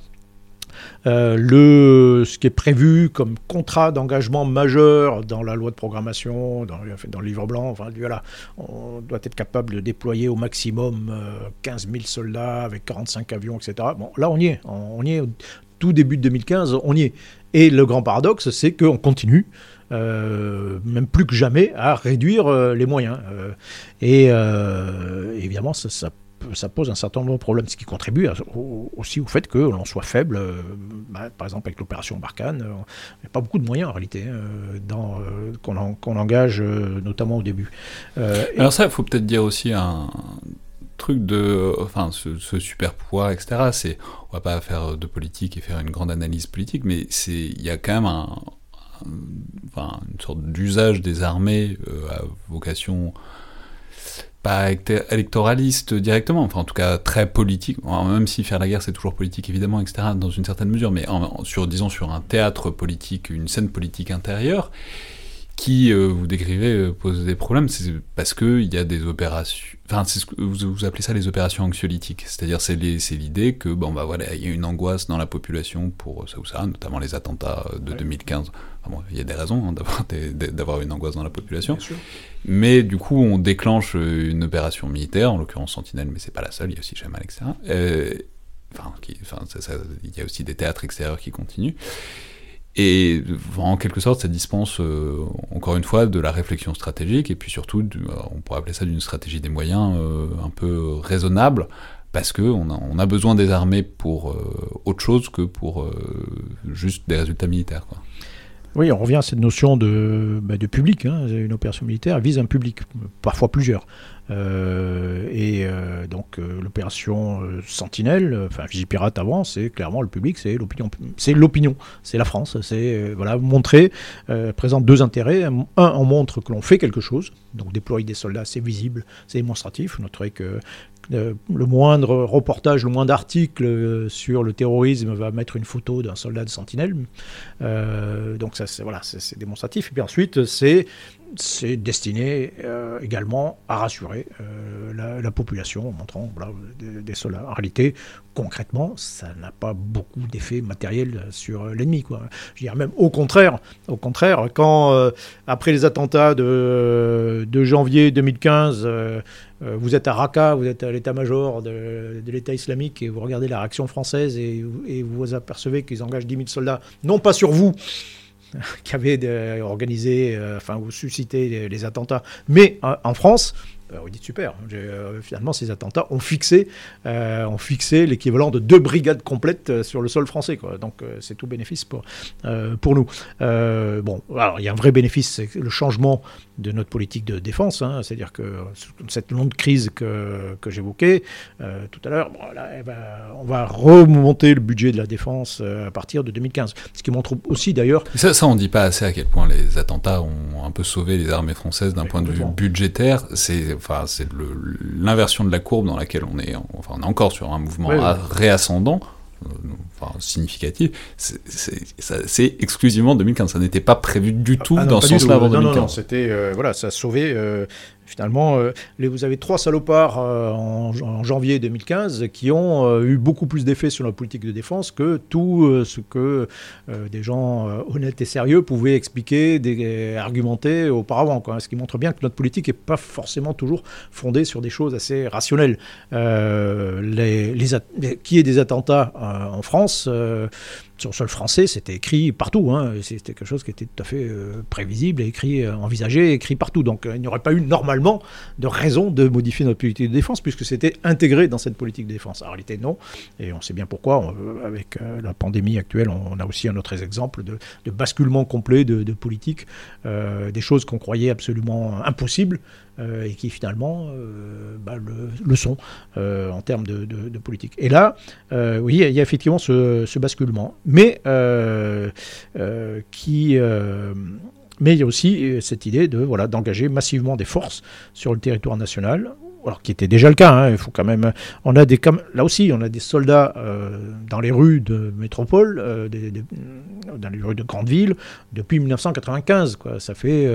euh, le, ce qui est prévu comme contrat d'engagement majeur dans la loi de programmation, dans, le livre blanc, enfin, voilà, on doit être capable de déployer au maximum 15 euh, 000 soldats avec 45 avions, etc. Bon, là, on y est. On, y est. Tout début de 2015, on y est. Et le grand paradoxe, c'est qu'on continue. Euh, même plus que jamais, à réduire les moyens. et évidemment, ça, ça ça pose un certain nombre de problèmes, ce qui contribue aussi au fait que l'on soit faible. Euh, bah, par exemple, avec l'opération Barkhane, euh, il n'y a pas beaucoup de moyens en réalité euh, dans, qu'on, engage notamment au début. Alors ça, il faut peut-être dire aussi un truc de, enfin, ce, super pouvoir, etc. C'est, on va pas faire de politique et faire une grande analyse politique, mais il y a quand même une sorte d'usage des armées à vocation pas électoraliste directement, enfin en tout cas très politique, même si faire la guerre c'est toujours politique évidemment, etc., dans une certaine mesure, mais sur, disons sur un théâtre politique, une scène politique intérieure, qui, vous décrivez, pose des problèmes, c'est parce qu'il y a des opérations Enfin, c'est ce que vous, appelez ça les opérations anxiolytiques. C'est-à-dire, c'est l'idée que, bon, bah voilà, il y a une angoisse dans la population pour ça ou ça, notamment les attentats de 2015. il y a des raisons hein, d'avoir une angoisse dans la population. Mais du coup, on déclenche une opération militaire, en l'occurrence Sentinelle, mais c'est pas la seule, il y a aussi Jamal, etc. Euh, enfin, il y a aussi des théâtres extérieurs qui continuent. Et en quelque sorte, ça dispense, euh, encore une fois, de la réflexion stratégique, et puis surtout, euh, on pourrait appeler ça d'une stratégie des moyens euh, un peu raisonnable, parce qu'on a, besoin des armées pour autre chose que pour juste des résultats militaires. Oui, on revient à cette notion de, bah, public. Hein. Une opération militaire vise un public, parfois plusieurs. Euh, et euh, donc euh, l'opération Sentinelle, enfin Vigipirate avant, c'est clairement le public, c'est l'opinion, c'est l'opinion, c'est la France. C'est voilà montrer, présente deux intérêts. Un, on montre que l'on fait quelque chose, donc déployer des soldats, c'est visible, c'est démonstratif. Vous noterez que le moindre reportage, le moindre article euh, sur le terrorisme va mettre une photo d'un soldat de sentinelle. Euh, donc ça, c'est voilà, c'est démonstratif. Et puis ensuite, c'est c'est destiné également à rassurer la, population en montrant des, soldats. En réalité, concrètement, ça n'a pas beaucoup d'effet matériel sur l'ennemi. Quoi. Je dirais même au contraire, au contraire, quand après les attentats de, janvier 2015 euh, vous êtes à Raqqa, vous êtes à l'état-major de, l'État islamique et vous regardez la réaction française et, vous apercevez qu'ils engagent 10 000 soldats, non pas sur vous, qui avez organisé, euh, enfin, ou suscité les, attentats, mais en France, euh, vous dites super. Euh, finalement, ces attentats ont fixé, euh, ont fixé l'équivalent de deux brigades complètes sur le sol français. Quoi. Donc, c'est tout bénéfice pour, pour nous. bon, alors, il y a un vrai bénéfice, c'est le changement de notre politique de défense. Hein. C'est-à-dire que cette longue crise que, que j'évoquais tout à l'heure, on va remonter le budget de la défense à partir de 2015. Ce qui montre aussi d'ailleurs. Ça, ça on ne dit pas assez à quel point les attentats ont un peu sauvé les armées françaises d'un point de vue budgétaire. C'est enfin, c'est l'inversion de la courbe dans laquelle on est, enfin, on est encore sur un mouvement réascendant, euh, enfin, significatif, c'est exclusivement 2015. Ça n'était pas prévu du tout ah dans ce sens-là avant 2015. Non, non, c'était, euh, voilà, ça a Finalement, euh, vous avez trois salopards euh, en, janvier 2015 qui ont euh, eu beaucoup plus d'effet sur la politique de défense que tout ce que des gens honnêtes et sérieux pouvaient expliquer, argumenter auparavant. Quoi. Ce qui montre bien que notre politique n'est pas forcément toujours fondée sur des choses assez rationnelles. les, les, qui est des attentats en France sur le sol français, c'était écrit partout. Hein. C'était quelque chose qui était tout à fait euh, prévisible, écrit, euh, envisagé, écrit partout. Donc euh, il n'y aurait pas eu normalement de raison de modifier notre politique de défense puisque c'était intégré dans cette politique de défense. En réalité, non. Et on sait bien pourquoi. avec la pandémie actuelle, on, a aussi un autre exemple de, basculement complet de, politique, des choses qu'on croyait absolument impossibles. et qui finalement bah, le, sont en termes de, politique. Et là, oui, il y a effectivement ce basculement mais euh, euh, qui euh, mais il y a aussi cette idée de voilà d'engager massivement des forces sur le territoire national alors qui était déjà le cas, hein, il faut quand même. On a des, là aussi, on a des soldats dans les rues de métropole, dans les rues de grandes villes, depuis 1995. Quoi. Ça fait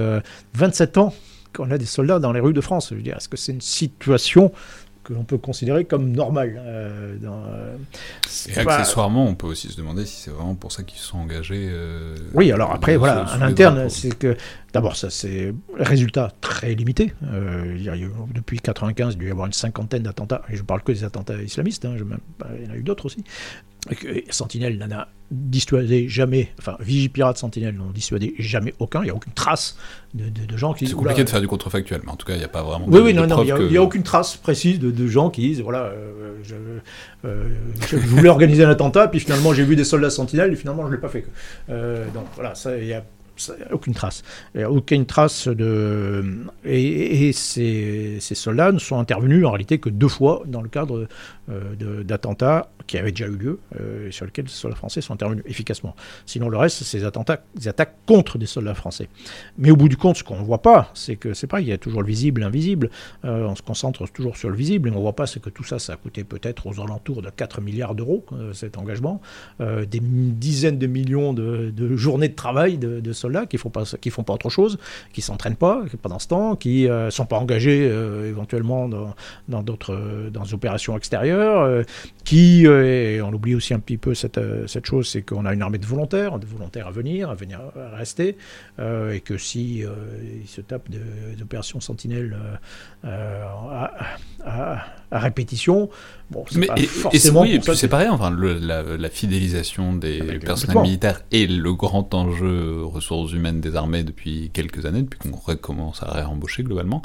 27 ans qu'on a des soldats dans les rues de France. Je veux dire, est-ce que c'est une situation que l'on peut considérer comme normal. Euh, euh, et accessoirement, on peut aussi se demander si c'est vraiment pour ça qu'ils se sont engagés. Euh, oui, alors après, voilà, en interne, c'est que d'abord, ça c'est résultat très limité. il y a depuis 95, il doit y avoir une cinquantaine d'attentats. Et je parle que des attentats islamistes. Hein, je, il y en a eu d'autres aussi. Sentinelle n'en a dissuadé jamais, enfin Vigipirate Sentinelle n'en dissuadé jamais aucun, il n'y a aucune trace de, gens qui... C'est compliqué de faire du contrefactuel, mais en tout cas il n'y a pas vraiment... Oui, oui, non, non, il n'y a, aucune trace précise de, gens qui disent, voilà, euh, euh, je, voulais organiser un attentat, puis finalement j'ai vu des soldats Sentinelle, et finalement je ne l'ai pas fait. Euh, donc voilà, ça, il y a aucune trace. aucune trace de. Et, ces, ces, soldats ne sont intervenus en réalité que deux fois dans le cadre d'attentats qui avaient déjà eu lieu euh, et sur lesquels les soldats français sont intervenus efficacement. Sinon, le reste, c'est des attentats, des attaques contre des soldats français. Mais au bout du compte, ce qu'on ne voit pas, c'est que c'est pas, il y a toujours le visible, l'invisible. Euh, on se concentre toujours sur le visible et on ne voit pas ce que tout ça, ça a coûté peut-être aux alentours de 4 milliards d'euros, euh, cet engagement, des dizaines de millions de, journées de travail de, soldats qui font pas qui font pas autre chose, qui s'entraînent pas pendant ce temps, qui ne sont pas engagés éventuellement dans d'autres dans, des opérations extérieures, qui et on oublie aussi un petit peu cette, cette chose, c'est qu'on a une armée de volontaires, de volontaires à venir, à venir à rester, et que si ils se tapent d'opérations sentinelles à, répétition. Bon, mais pas forcément et, c'est pareil, enfin, la, fidélisation des ah, personnels militaires est le grand enjeu ressources humaines des armées depuis quelques années, depuis qu'on recommence à réembaucher globalement.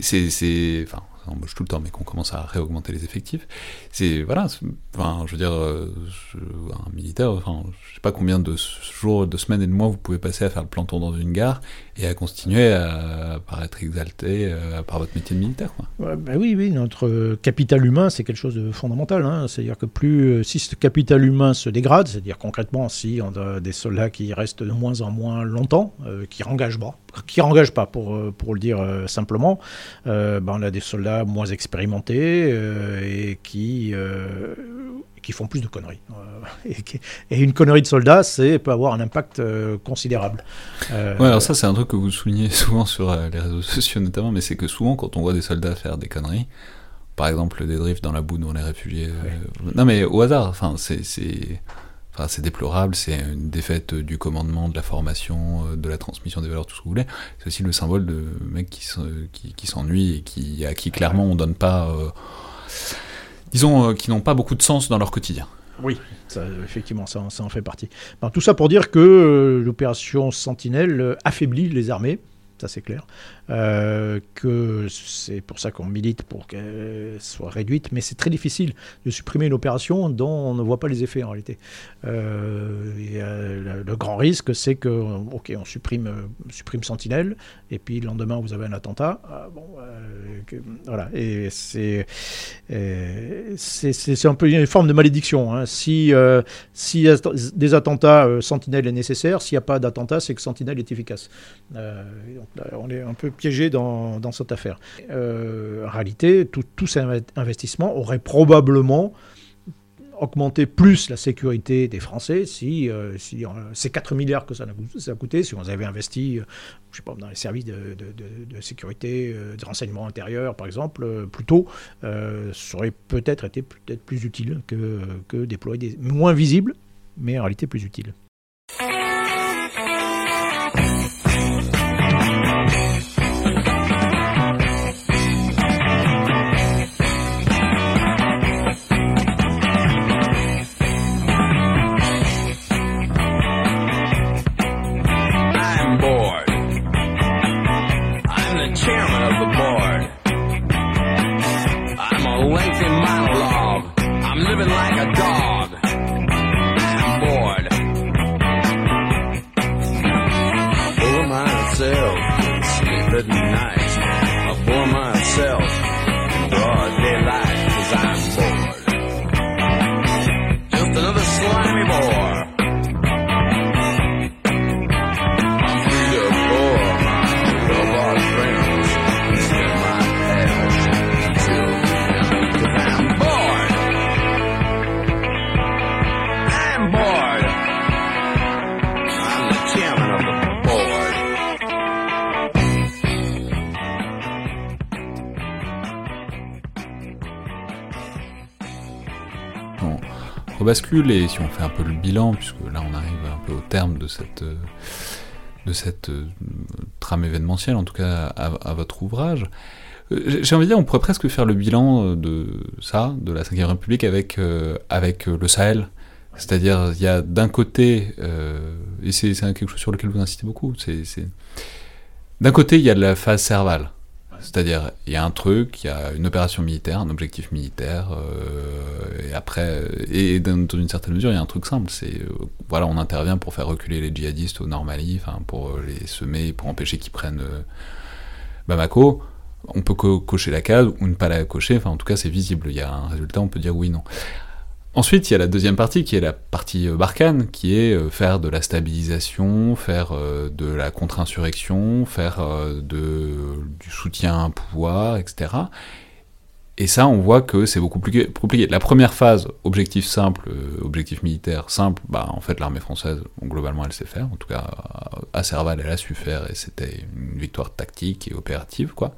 C'est, enfin, embauche tout le temps, mais qu'on commence à réaugmenter les effectifs. C'est voilà, enfin, je veux dire, euh, un militaire, enfin, je sais pas combien de jours, de semaines et de mois vous pouvez passer à faire le planton dans une gare et à continuer à, paraître exalté euh, par votre métier de militaire. Bah oui, oui, notre capital humain, c'est quelque chose de fondamental. Hein. C'est-à-dire que plus, euh, si ce capital humain se dégrade, c'est-à-dire concrètement, si on a des soldats qui restent de moins en moins longtemps, qui rengagent pas, qui pas pour, pour le dire simplement, ben on a des soldats moins expérimentés et qui qui font plus de conneries. Euh, et, une connerie de soldat, c'est peut avoir un impact euh, considérable. Euh, ouais, alors ça, c'est un truc que vous soulignez souvent sur les réseaux sociaux notamment, mais c'est que souvent, quand on voit des soldats faire des conneries, par exemple des drifts dans la boue devant les réfugiés, non mais au hasard, enfin, c'est. Enfin, c'est déplorable, c'est une défaite du commandement, de la formation, de la transmission des valeurs, tout ce que vous voulez. C'est aussi le symbole de mecs qui, qui, qui s'ennuient et qui, à qui clairement on donne pas disons, euh, qui n'ont pas beaucoup de sens dans leur quotidien. Oui, effectivement, ça, en fait partie. tout ça pour dire que euh, l'opération Sentinelle euh, affaiblit les armées, ça c'est clair. Euh, que c'est pour ça qu'on milite pour qu'elle soit réduite, mais c'est très difficile de supprimer une opération dont on ne voit pas les effets en réalité. Euh, euh, le, grand risque, c'est que, ok, on supprime, supprime Sentinelle, et puis le lendemain vous avez un attentat. Ah, bon, voilà, et c'est c'est un peu une forme de malédiction. Hein. Si, si des attentats, Sentinelle est nécessaire, s'il n'y a pas d'attentat, c'est que Sentinelle est efficace. donc là, on est un peu piégé dans, cette affaire. Euh, en réalité, tout, ces investissements auraient probablement augmenté plus la sécurité des Français si, euh, euh, ces 4 milliards que ça a, coûté, si on avait investi je sais pas, dans les services de, sécurité, de renseignement intérieur par exemple, plus tôt, ça aurait peut-être été peut-être plus utile que, déployer des moins visibles, mais en réalité plus utile. Bascule et si on fait un peu le bilan, puisque là on arrive un peu au terme de cette, de cette euh, trame événementielle, en tout cas à, votre ouvrage, euh, j'ai envie de dire, on pourrait presque faire le bilan euh, de ça, de la Ve République, avec, avec le Sahel. C'est-à-dire, il y a d'un côté, et c'est quelque chose sur lequel vous insistez beaucoup, c'est d'un côté, il y a la phase servale, c'est-à-dire, il y a un truc, il y a une opération militaire, un objectif militaire, euh, et après, et dans, une certaine mesure, il y a un truc simple, c'est, euh, voilà, on intervient pour faire reculer les djihadistes au Normali, enfin, pour les semer, pour empêcher qu'ils prennent euh, Bamako. On peut cocher la case ou ne pas la cocher, enfin, en tout cas, c'est visible, il y a un résultat, on peut dire oui, non. Ensuite, il y a la deuxième partie qui est la partie euh, Barkhane, qui est euh, faire de la stabilisation, faire euh, de la contre-insurrection, faire du soutien à un pouvoir, etc. Et ça, on voit que c'est beaucoup plus compliqué. La première phase, objectif simple, objectif militaire simple, bah, en fait, l'armée française, globalement, elle sait faire. En tout cas, à Serval, elle a su faire, et c'était une victoire tactique et opérative, quoi.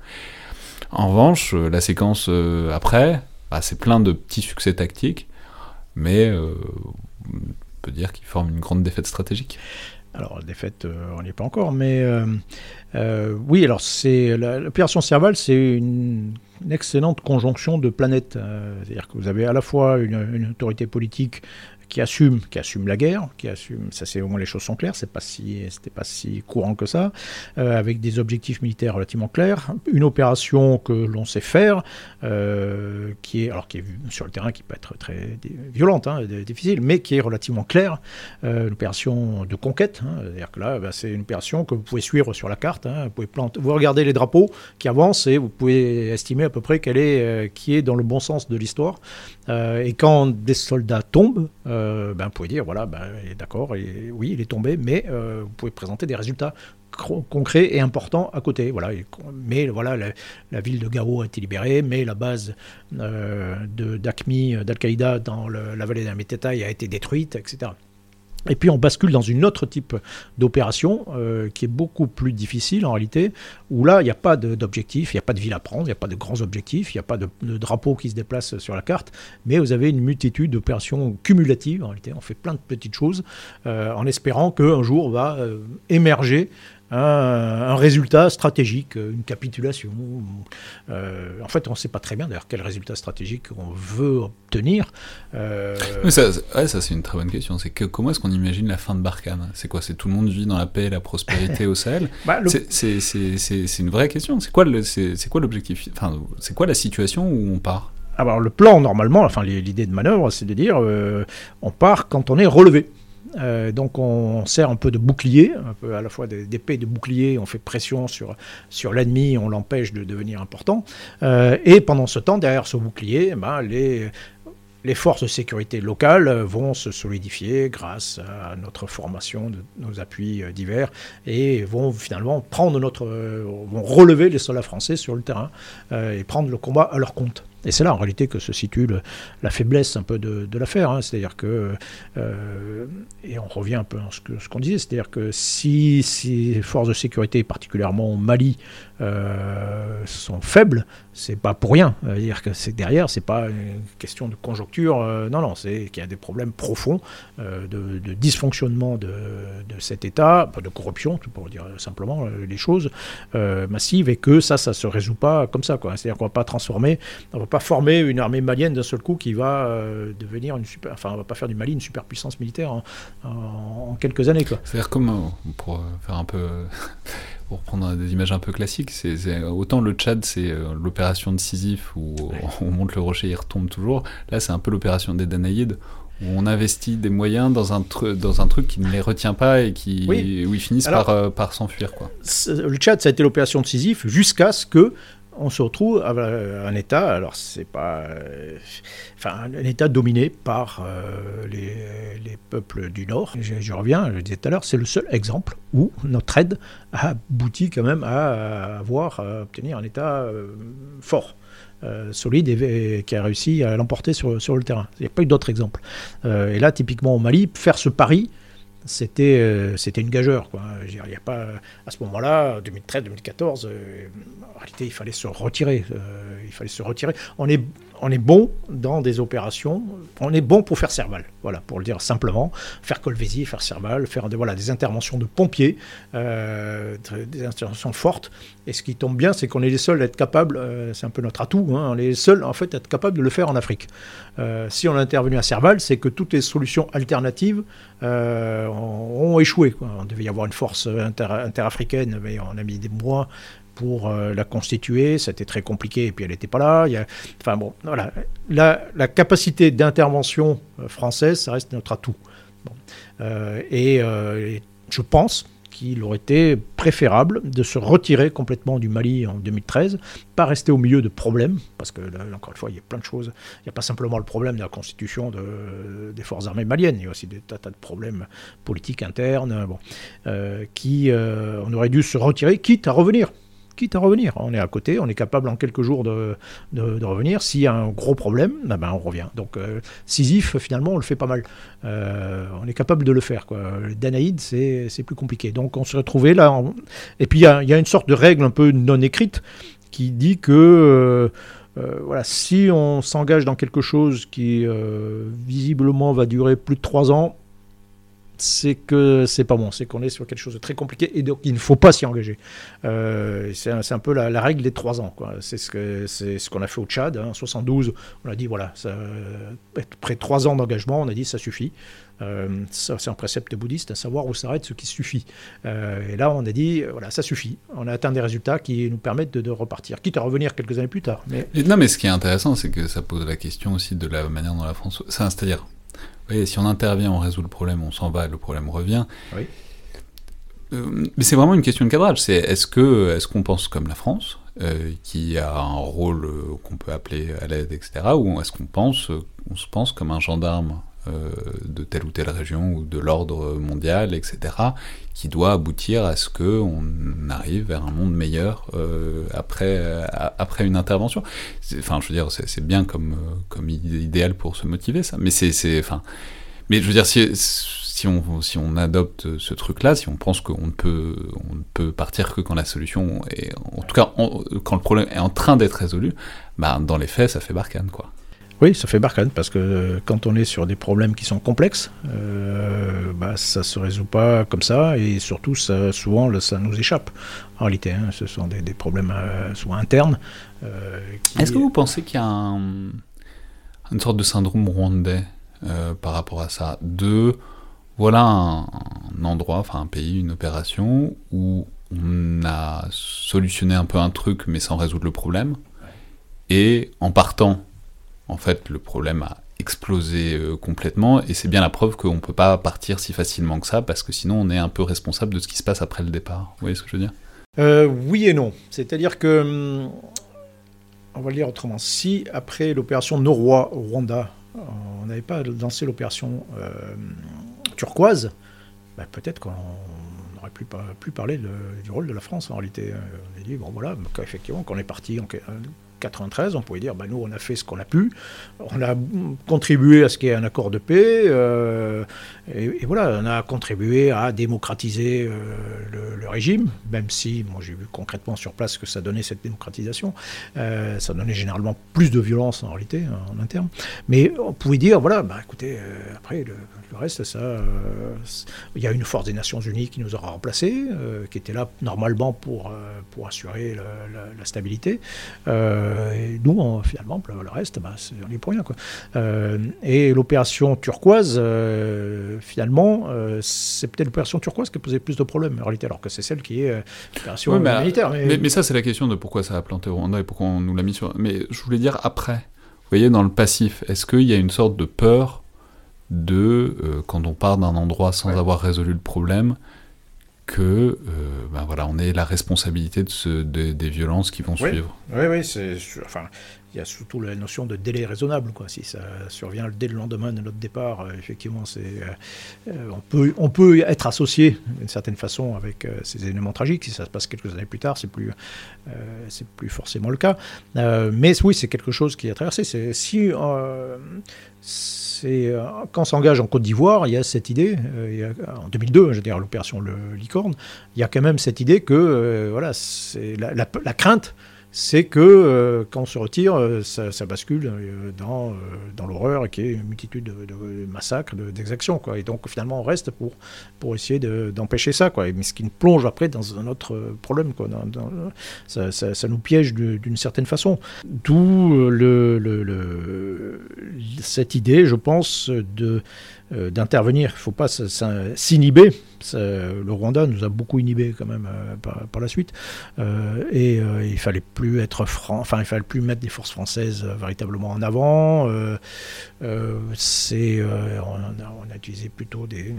En revanche, la séquence après, bah, c'est plein de petits succès tactiques, mais on peut dire qu'ils forment une grande défaite stratégique. Alors, défaite, on n'y est pas encore, mais oui, alors c'est l'opération Serval, c'est une excellente conjonction de planètes. Euh, c'est-à-dire que vous avez à la fois une autorité politique qui assume, qui assume la guerre, qui assume, ça c'est au moins les choses sont claires, c'est pas si, c'était pas si courant que ça, euh, avec des objectifs militaires relativement clairs, une opération que l'on sait faire, euh, qui est, alors qui est sur le terrain qui peut être très violente, hein, difficile, mais qui est relativement claire, euh, une opération de conquête, hein, c'est-à-dire que là, bah, c'est une opération que vous pouvez suivre sur la carte, hein, vous pouvez planter, vous regardez les drapeaux qui avancent et vous pouvez estimer à peu près quelle est, qui est dans le bon sens de l'histoire, et quand des soldats tombent, euh, ben, vous pouvez dire, voilà, ben, d'accord, oui, il est tombé, mais euh, vous pouvez présenter des résultats concrets et importants à côté. Voilà. Mais voilà, la, ville de Gao a été libérée, mais la base euh, d'Aqmi, d'Al-Qaïda dans la vallée d'Ametetaï a été détruite, etc. Et puis on bascule dans une autre type d'opération euh, qui est beaucoup plus difficile en réalité, où là il n'y a pas d'objectif, il n'y a pas de ville à prendre, il n'y a pas de grands objectifs, il n'y a pas de, drapeau qui se déplace sur la carte, mais vous avez une multitude d'opérations cumulatives en réalité. On fait plein de petites choses euh, en espérant qu'un jour va euh, émerger un, résultat stratégique, une capitulation. Euh, en fait, on ne sait pas très bien d'ailleurs quel résultat stratégique on veut obtenir. Euh, ça, ça c'est une très bonne question. C'est que comment est-ce qu'on imagine la fin de Barkhane? C'est quoi? C'est tout le monde vit dans la paix et la prospérité au Sahel? Bah, C'est une vraie question. C'est quoi l'objectif? Enfin, c'est quoi la situation où on part? Alors le plan normalement, enfin l'idée de manœuvre, c'est de dire euh, on part quand on est relevé. Euh, donc on sert un peu de bouclier, un peu à la fois d'épée de bouclier, on fait pression sur, sur l'ennemi, on l'empêche de devenir important. Euh, et pendant ce temps, derrière ce bouclier, ben, les, les forces de sécurité locales vont se solidifier grâce à notre formation, de nos appuis euh, divers, et vont finalement prendre notre, vont relever les soldats français sur le terrain et prendre le combat à leur compte. Et c'est là en réalité que se situe la faiblesse un peu de, l'affaire. Hein. C'est-à-dire que, euh, et on revient un peu à ce qu'on disait, c'est-à-dire que si, les forces de sécurité, particulièrement au Mali, euh, sont faibles, c'est pas pour rien. dire que c'est derrière, c'est pas une question de conjoncture. Euh, non, non, c'est qu'il y a des problèmes profonds de, dysfonctionnement de, cet État, de corruption, pour dire simplement les choses massives, et que ça, ça se résout pas comme ça. C'est-à-dire qu'on va pas transformer, on va pas former une armée malienne d'un seul coup qui va devenir une super, enfin, on va pas faire du Mali une superpuissance militaire en, quelques années. C'est-à-dire comment, pour faire un peu pour prendre des images un peu classiques, c'est autant le Tchad, c'est euh, l'opération de Sisyphe où on monte le rocher, il retombe toujours. Là, c'est un peu l'opération des Danaïdes où on investit des moyens dans un, dans un truc qui ne les retient pas et qui, où ils finissent par, euh, par s'enfuir. Le Tchad, ça a été l'opération de Sisyphe jusqu'à ce que on se retrouve à un État, alors c'est pas, enfin un État dominé par euh, les, peuples du Nord. Je, reviens, je disais tout à l'heure, c'est le seul exemple où notre aide a abouti quand même à avoir, à obtenir un État euh, fort. Euh, solide et, qui a réussi à l'emporter sur, sur le terrain. Il n'y a pas eu d'autres exemples. et là, typiquement au Mali, faire ce pari, c'était euh, c'était une gageure. Quoi. Il y a pas, à ce moment-là, 2013-2014, euh, en réalité, il fallait se retirer. Euh, il fallait se retirer. On est on est bon dans des opérations, on est bon pour faire Serval, voilà, pour le dire simplement, faire Colvézi, faire Serval, faire des, voilà, des interventions de pompiers, euh, des interventions fortes. Et ce qui tombe bien, c'est qu'on est les seuls à être capables, euh, c'est un peu notre atout, hein, on est les seuls en fait à être capables de le faire en Afrique. Euh, si on a intervenu à Serval, c'est que toutes les solutions alternatives ont, échoué. On devait y avoir une force inter, interafricaine, mais on a mis des mois pour euh, la constituer. C'était très compliqué et puis elle n'était pas là. Enfin bon, voilà. La, capacité d'intervention euh, française, ça reste notre atout. Euh, et, je pense qu'il aurait été préférable de se retirer complètement du Mali en 2013, pas rester au milieu de problèmes, parce que là, encore une fois, il y a plein de choses. Il n'y a pas simplement le problème de la constitution de, des forces armées maliennes, il y a aussi des tas, de problèmes politiques internes, bon, qui on aurait dû se retirer, quitte à revenir quitte à revenir. On est à côté, on est capable en quelques jours de, de, revenir. S'il y a un gros problème, ben, ben on revient. Donc euh, Sisyphe, finalement, on le fait pas mal. Euh, on est capable de le faire. Danaïde, c'est plus compliqué. Donc on se retrouvait là. Et puis il y a, une sorte de règle un peu non écrite qui dit que... Euh, voilà, si on s'engage dans quelque chose qui visiblement va durer plus de trois ans, c'est que c'est pas bon, c'est qu'on est sur quelque chose de très compliqué et donc il ne faut pas s'y engager. Euh, c'est un, peu la, règle des trois ans. C'est ce qu'on a fait au Tchad. Hein. En 72, on a dit voilà, ça, après trois ans d'engagement, on a dit ça suffit. Euh, c'est un précepte bouddhiste, à savoir où s'arrête ce qui suffit. Euh, et là, on a dit, voilà, ça suffit. On a atteint des résultats qui nous permettent de, repartir, quitte à revenir quelques années plus tard. Non, mais ce qui est intéressant, c'est que ça pose la question aussi de la manière dont la France... C'est-à-dire, si on intervient, on résout le problème, on s'en va, le problème revient. Euh, mais c'est vraiment une question de cadrage. C'est est-ce que est-ce qu'on pense comme la France, euh, qui a un rôle euh, qu'on peut appeler à l'aide, etc., ou est-ce qu'on pense, on se pense comme un gendarme de telle ou telle région ou de l'ordre mondial, etc., qui doit aboutir à ce qu'on arrive vers un monde meilleur après, après une intervention. Enfin, je veux dire, c'est bien comme, comme idéal pour se motiver, ça. Mais c'est, enfin, mais je veux dire, si, si on, si on adopte ce truc-là, si on pense qu'on ne peut, on peut partir que quand la solution est, en tout cas, quand le problème est en train d'être résolu, bah, dans les faits, ça fait barcane, quoi. Oui, ça fait barcane parce que euh, quand on est sur des problèmes qui sont complexes, euh, bah, ça se résout pas comme ça et surtout ça, souvent ça nous échappe. En réalité, hein, ce sont des, problèmes euh, souvent internes. Euh, Est-ce que vous pensez qu'il y a une sorte de syndrome rwandais par rapport à ça? De voilà un, endroit, enfin un pays, une opération où on a solutionné un peu un truc mais sans résoudre le problème. Et en partant, en fait, le problème a explosé euh, complètement et c'est bien la preuve qu'on ne peut pas partir si facilement que ça parce que sinon on est un peu responsable de ce qui se passe après le départ. Vous voyez ce que je veux dire? Euh, Oui et non. C'est-à-dire que, hum, on va le dire autrement, si après l'opération Noroi au Rwanda, on n'avait pas lancé l'opération euh, turquoise, bah, peut-être qu'on n'aurait plus, parlé du rôle de la France en réalité. On a dit, bon voilà, effectivement, quand on est parti 93, on pouvait dire, bah, nous, on a fait ce qu'on a pu, on a contribué à ce qu'il y ait un accord de paix, euh, et, voilà, on a contribué à démocratiser euh, le, régime, même si, moi j'ai vu concrètement sur place que ça donnait cette démocratisation, euh, ça donnait généralement plus de violence en réalité, en interne, mais on pouvait dire, voilà, bah, écoutez, après, le, reste, ça, il y a une force des Nations Unies qui nous aura remplacés, qui était là normalement pour, pour assurer la, stabilité. Euh, et nous, finalement, le, reste, bah, c'est, on est pour rien. Quoi. Euh, et l'opération turquoise, euh, finalement, c'est peut-être l'opération turquoise qui a posé plus de problèmes en réalité, alors que c'est celle qui est l'opération humanitaire. Mais... Mais, ça, c'est la question de pourquoi ça a planté au Rwanda et pourquoi on nous l'a mis sur. Mais je voulais dire après. Vous voyez, dans le passif, est-ce qu'il y a une sorte de peur de, quand on part d'un endroit sans avoir résolu le problème, que euh, ben voilà, on ait la responsabilité de, ce, des violences qui vont suivre? Oui, oui, c'est, enfin, il y a surtout la notion de délai raisonnable. Quoi. Si ça survient dès le lendemain de notre départ, euh, effectivement, c'est, euh, on, peut, on peut être associé d'une certaine façon avec ces éléments tragiques. Si ça se passe quelques années plus tard, c'est plus, c'est plus forcément le cas. mais oui, c'est quelque chose qui a traversé. C'est, si c'est euh, quand on s'engage en Côte d'Ivoire, il y a cette idée, euh, en 2002, je veux dire l'opération Licorne, il y a quand même cette idée que euh, voilà, la, crainte c'est que euh, quand on se retire, euh, ça, bascule euh, dans, l'horreur qui est une multitude de, massacres, d'exactions. Quoi. Et donc finalement, on reste pour, pour essayer d'empêcher ça. Quoi. Mais ce qui nous plonge après dans un autre problème. Quoi. ça, ça, nous piège d'une certaine façon. D'où le, le, cette idée, je pense, de d'intervenir. Il ne faut pas s'inhiber. Le Rwanda nous a beaucoup inhibés quand même euh, par, la suite. Euh, et il fallait plus être franc, enfin il fallait plus mettre des forces françaises véritablement en avant. c'est, on, a utilisé plutôt des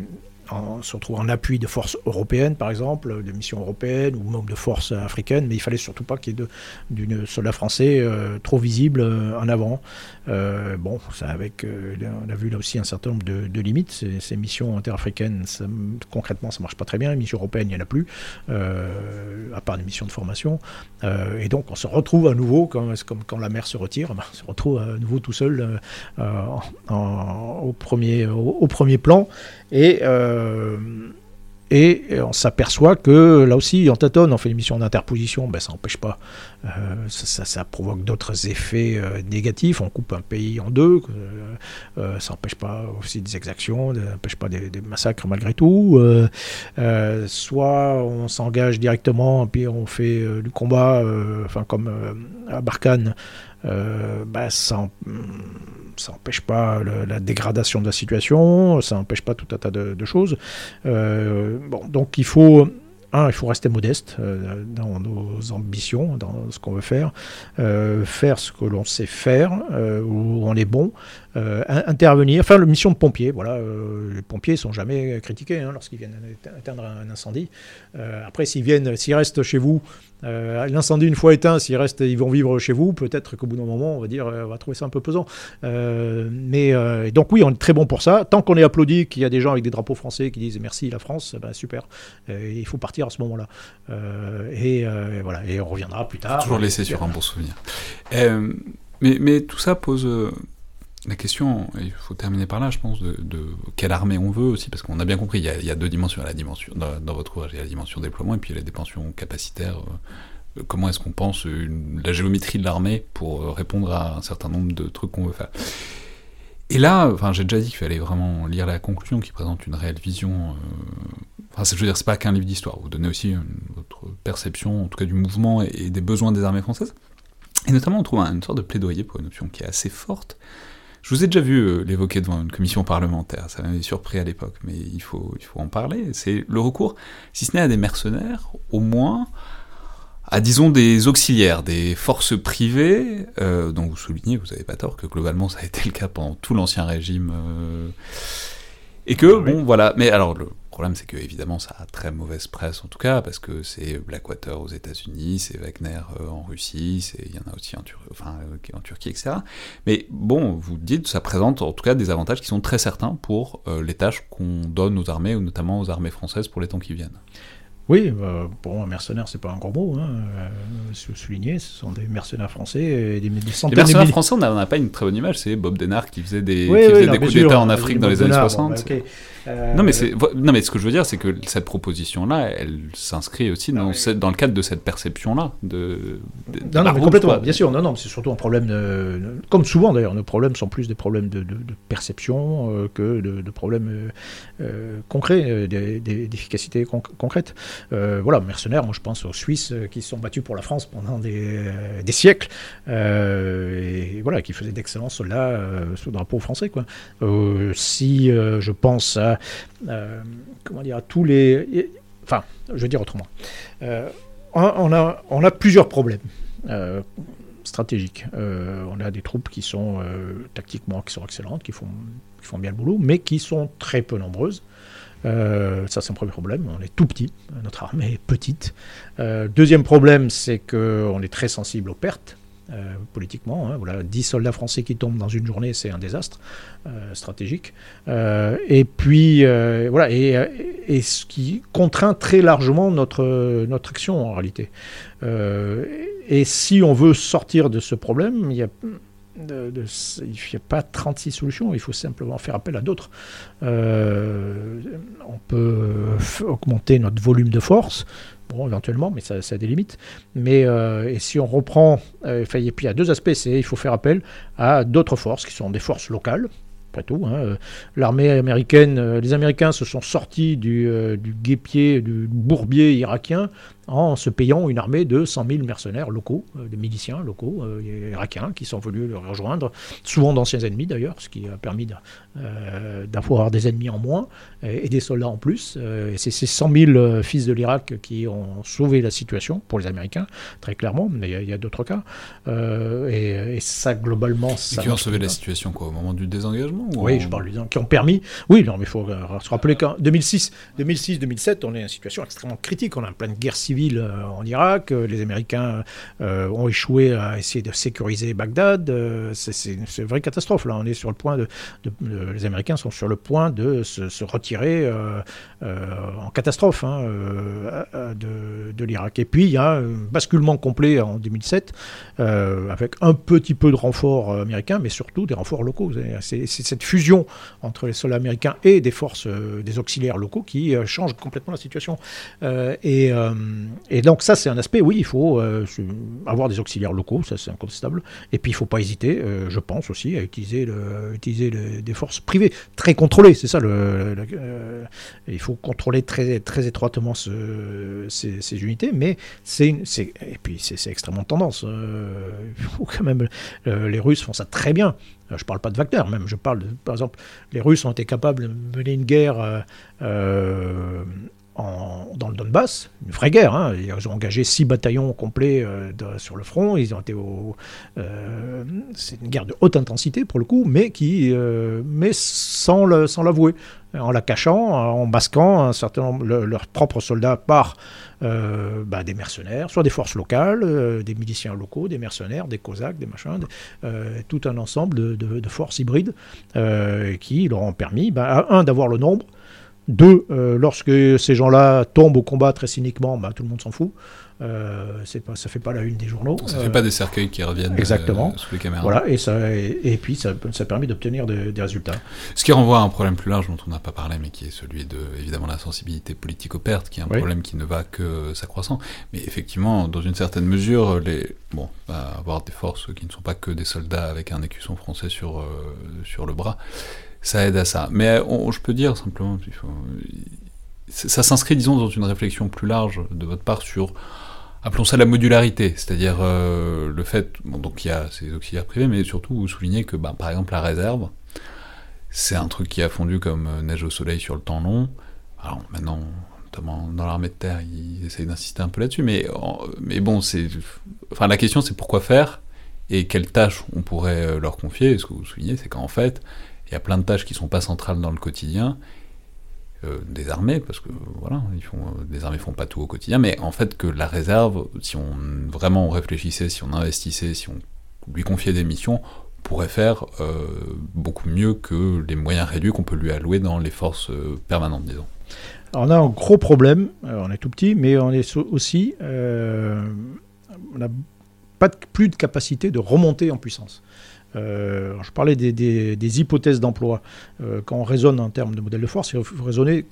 on se retrouve en appui de forces européennes, par exemple, de missions européennes ou même de forces africaines, mais il fallait surtout pas qu'il y ait d'une soldat français euh, trop visible euh, en avant. Euh, bon, ça avec, on a vu là aussi un certain nombre de, limites. Ces, missions interafricaines, concrètement, ça marche pas très bien. Les missions européennes, il n'y en a plus, à part des missions de formation. et donc, on se retrouve à nouveau, comme, comme quand la mer se retire, ben, on se retrouve à nouveau tout seul au, premier, au, premier plan. Et et on s'aperçoit que là aussi, on tâtonne, on fait une mission d'interposition, ben, ça n'empêche pas, euh, ça, provoque d'autres effets euh, négatifs. On coupe un pays en deux, euh, ça n'empêche pas aussi des exactions, ça n'empêche pas des, massacres malgré tout. soit on s'engage directement, puis on fait du combat, enfin comme à Barkhane, ben, ça ça n'empêche pas la dégradation de la situation, ça n'empêche pas tout un tas de, choses. Euh, donc il faut rester modeste euh, dans nos ambitions, dans ce qu'on veut faire, euh, faire ce que l'on sait faire, où on est bon, intervenir, faire la mission de pompier. Voilà, les pompiers sont jamais critiqués hein, lorsqu'ils viennent éteindre un incendie. après, s'ils viennent, s'ils restent chez vous euh, l'incendie, une fois éteint, s'ils restent, ils vont vivre chez vous. Peut-être qu'au bout d'un moment, on va dire, euh, on va trouver ça un peu pesant. Euh, mais donc oui, on est très bon pour ça. Tant qu'on est applaudi, qu'il y a des gens avec des drapeaux français qui disent merci la France, ben, super. il faut partir à ce moment-là. Et, voilà, et on reviendra plus tard. Toujours laisser sur un bon souvenir. mais tout ça pose la question, il faut terminer par là, je pense, de, quelle armée on veut aussi, parce qu'on a bien compris, il y a, deux dimensions. La dimension dans, votre ouvrage, il y a la dimension déploiement et puis il y a la dimension capacitaire. Euh, comment est-ce qu'on pense la géométrie de l'armée pour euh, répondre à un certain nombre de trucs qu'on veut faire Et là, enfin, j'ai déjà dit qu'il fallait vraiment lire la conclusion qui présente une réelle vision. Euh, enfin, je veux dire, c'est pas qu'un livre d'histoire. Vous donnez aussi votre perception, en tout cas, du mouvement et, des besoins des armées françaises. Et notamment, on trouve une sorte de plaidoyer pour une option qui est assez forte, je vous ai déjà vu euh, l'évoquer devant une commission parlementaire, ça m'avait surpris à l'époque, mais il faut, il faut en parler. C'est le recours, si ce n'est à des mercenaires, au moins à, disons, des auxiliaires, des forces privées, euh, dont vous soulignez, vous n'avez pas tort, que globalement ça a été le cas pendant tout l'ancien régime. Euh, et que, bon, voilà. Mais alors, le, le problème, c'est que évidemment, ça a très mauvaise presse en tout cas, parce que c'est Blackwater aux États-Unis, c'est Wagner euh, en Russie, il y en a aussi en, enfin, euh, en, Turquie, etc. Mais bon, vous dites, ça présente en tout cas des avantages qui sont très certains pour euh, les tâches qu'on donne aux armées, ou notamment aux armées françaises pour les temps qui viennent. Oui, euh, bon, un mercenaire, c'est pas un gros mot. Hein. Euh, souligner, ce sont des mercenaires français et des, des centaines Les mercenaires français, on n'a pas une très bonne image. C'est Bob Denard qui faisait des, des coups d'État en Afrique dans les années 60. Euh, non, mais non, mais ce que je veux dire, c'est que cette proposition-là, elle s'inscrit aussi dans, dans, le cadre de cette perception-là. De, non, non, mais complètement, bien sûr. Non, non, c'est surtout un problème, de, comme souvent d'ailleurs, nos problèmes sont plus des problèmes de, perception euh, que de, problèmes euh, concrets, d'efficacité concrète. Voilà, mercenaires, moi je pense aux Suisses qui se sont battus pour la France pendant des, des siècles, et voilà, qui faisaient d'excellents soldats sous drapeau français. Si je pense à euh, comment dire, tous les. Enfin, je vais dire autrement. Euh, on, a, on a plusieurs problèmes euh, stratégiques. on a des troupes qui sont tactiquement qui sont excellentes, qui font, qui font bien le boulot, mais qui sont très peu nombreuses. Ça, c'est un premier problème. On est tout petit, notre armée est petite. deuxième problème, c'est qu'on est très sensible aux pertes. Euh, politiquement. Hein, voilà, 10 soldats français qui tombent dans une journée, c'est un désastre euh, stratégique. Euh, et puis, voilà, et, ce qui contraint très largement notre, notre action en réalité. et si on veut sortir de ce problème, il y a il n'y a pas 36 solutions, il faut simplement faire appel à d'autres. on peut augmenter notre volume de force, éventuellement, mais ça, a des limites. Mais euh, et si on reprend, euh, puis il y a deux aspects, c'est il faut faire appel à d'autres forces qui sont des forces locales. Après tout, hein. Euh, l'armée américaine, les Américains se sont sortis du, du guépier, du bourbier irakien en se payant une armée de 100 000 mercenaires locaux, euh, de miliciens locaux euh, irakiens qui sont venus le rejoindre, souvent d'anciens ennemis d'ailleurs, ce qui a permis euh, d'avoir des ennemis en moins et, des soldats en plus. et c'est ces 100 000 fils de l'Irak qui ont sauvé la situation pour les Américains, très clairement, mais il y a, d'autres cas. Et, ça, globalement, ça. qui ont sauvé la situation quoi, au moment du désengagement Oui, je parle des qui ont permis. Oui, non, mais il faut se rappeler qu'en 2006, 2006-2007, on est en situation extrêmement critique. On a plein de guerre civile euh, en Irak. Euh, les Américains euh, ont échoué à essayer de sécuriser Bagdad. c'est une vraie catastrophe. Là, on est sur le point de, les Américains sont sur le point de se, retirer en catastrophe hein, de, l'Irak. Et puis il y a un basculement complet en 2007 avec un petit peu de renforts américains, mais surtout des renforts locaux. C'est cette fusion entre les soldats américains et des forces, des auxiliaires locaux qui change complètement la situation. et, et donc ça, c'est un aspect, oui, il faut euh, avoir des auxiliaires locaux, ça c'est incontestable. Et puis il ne faut pas hésiter, euh, je pense aussi, à utiliser, utiliser des forces privées, très contrôlées, c'est ça. Euh, il faut contrôler très, très étroitement ce, ces, unités, mais c'est et puis c'est extrêmement tendance. quand même, les Russes font ça très bien. Je ne parle pas de Wagner, même. Je parle, par exemple, les Russes ont été capables de mener une guerre dans le Donbass, une vraie guerre. Hein. Ils ont engagé six bataillons complets euh, sur le front. Ils ont été euh, c'est une guerre de haute intensité pour le coup, mais qui, euh, mais sans le, sans l'avouer, en la cachant, en masquant un certain nombre leurs propres soldats par bah, des mercenaires, soit des forces locales, des miliciens locaux, des mercenaires, des cosaques, des machins, tout un ensemble de, forces hybrides qui leur ont permis, bah, un, d'avoir le nombre deux, euh, lorsque ces gens-là tombent au combat très cyniquement, bah, tout le monde s'en fout. Euh, pas, ça fait pas la une des journaux. Ça ne fait pas des cercueils qui reviennent exactement. Euh, sous les caméras. Voilà, et, ça, et, puis ça, ça permet d'obtenir des résultats. Ce qui renvoie à un problème plus large dont on n'a pas parlé, mais qui est celui de évidemment la sensibilité politique aux pertes, qui est un problème qui ne va que s'accroissant. Mais effectivement, dans une certaine mesure, les bon, bah, avoir des forces qui ne sont pas que des soldats avec un écusson français sur euh, sur le bras ça aide à ça. Mais je peux dire simplement, ça s'inscrit, disons, dans une réflexion plus large de votre part sur, appelons ça la modularité, c'est-à-dire euh, le fait, donc il y a ces auxiliaires privés, mais surtout vous soulignez que, bah, par exemple, la réserve, c'est un truc qui a fondu comme euh, neige au soleil sur le temps long. Alors maintenant, notamment dans l'armée de terre, ils essayent d'insister un peu là-dessus, mais, bon, la question c'est pourquoi faire et quelles tâches on pourrait euh, leur confier. ce que vous soulignez, c'est qu'en fait, il y a plein de tâches qui sont pas centrales dans le quotidien euh, des armées, parce que voilà, ils font, euh, armées font pas tout au quotidien, mais en fait que la réserve, si on vraiment réfléchissait, si on investissait, si on lui confiait des missions, pourrait faire euh, beaucoup mieux que les moyens réduits qu'on peut lui allouer dans les forces permanentes, disons. On a un gros problème, on est tout petit, mais on est aussi, on n'a pas plus de capacité de remonter en puissance. Euh, je parlais des, hypothèses d'emploi. Euh, quand on raisonne en termes de modèle de force, il faut raisonner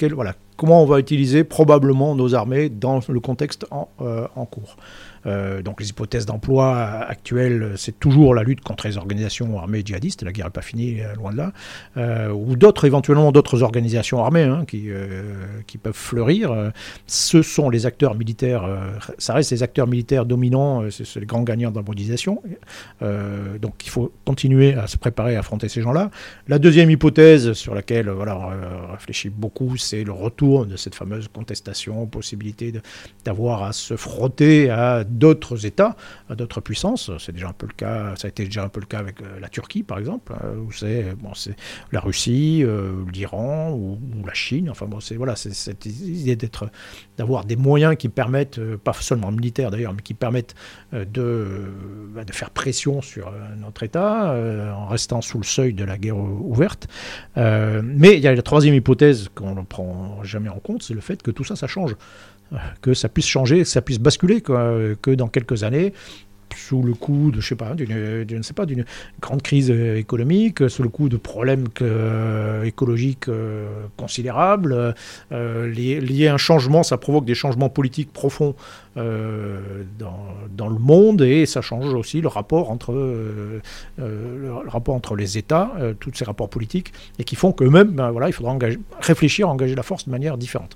comment on va utiliser probablement nos armées dans le contexte en, euh, en cours. Euh, donc les hypothèses d'emploi actuelles, c'est toujours la lutte contre les organisations armées djihadistes, la guerre n'est pas finie, euh, loin de là, euh, ou d'autres, éventuellement d'autres organisations armées hein, qui, qui peuvent fleurir. Ce sont les acteurs militaires, ça reste les acteurs militaires dominants, c'est les grands gagnants de la mondialisation. donc il faut continuer à se préparer à affronter ces gens-là. La deuxième hypothèse sur laquelle voilà, on réfléchit beaucoup, c'est le retour de cette fameuse contestation, possibilité d'avoir à se frotter à d'autres États, d'autres puissances. C'est déjà un peu le cas, ça a été déjà un peu le cas avec euh, la Turquie, par exemple, hein, où c'est bon, la Russie, euh, l'Iran ou, la Chine. Enfin bon, c'est voilà, c'est cette idée d'être, d'avoir des moyens qui permettent, euh, pas seulement militaires d'ailleurs, mais qui permettent de, bah, de faire pression sur notre État en restant sous le seuil de la guerre ouverte. mais il y a la troisième hypothèse qu'on ne prend jamais en compte, c'est le fait que tout ça, ça change que ça puisse changer, que ça puisse basculer, que dans quelques années, sous le coup de, je sais pas, d'une, sais pas, d'une grande crise euh, économique, sous le coup de problèmes euh, écologiques euh, considérables, liés, à un changement, ça provoque des changements politiques profonds dans, dans, le monde et ça change aussi le rapport entre, le rapport entre les États, tous ces rapports politiques, et qui font qu'eux-mêmes, ben, voilà, il faudra réfléchir engager la force de manière différente.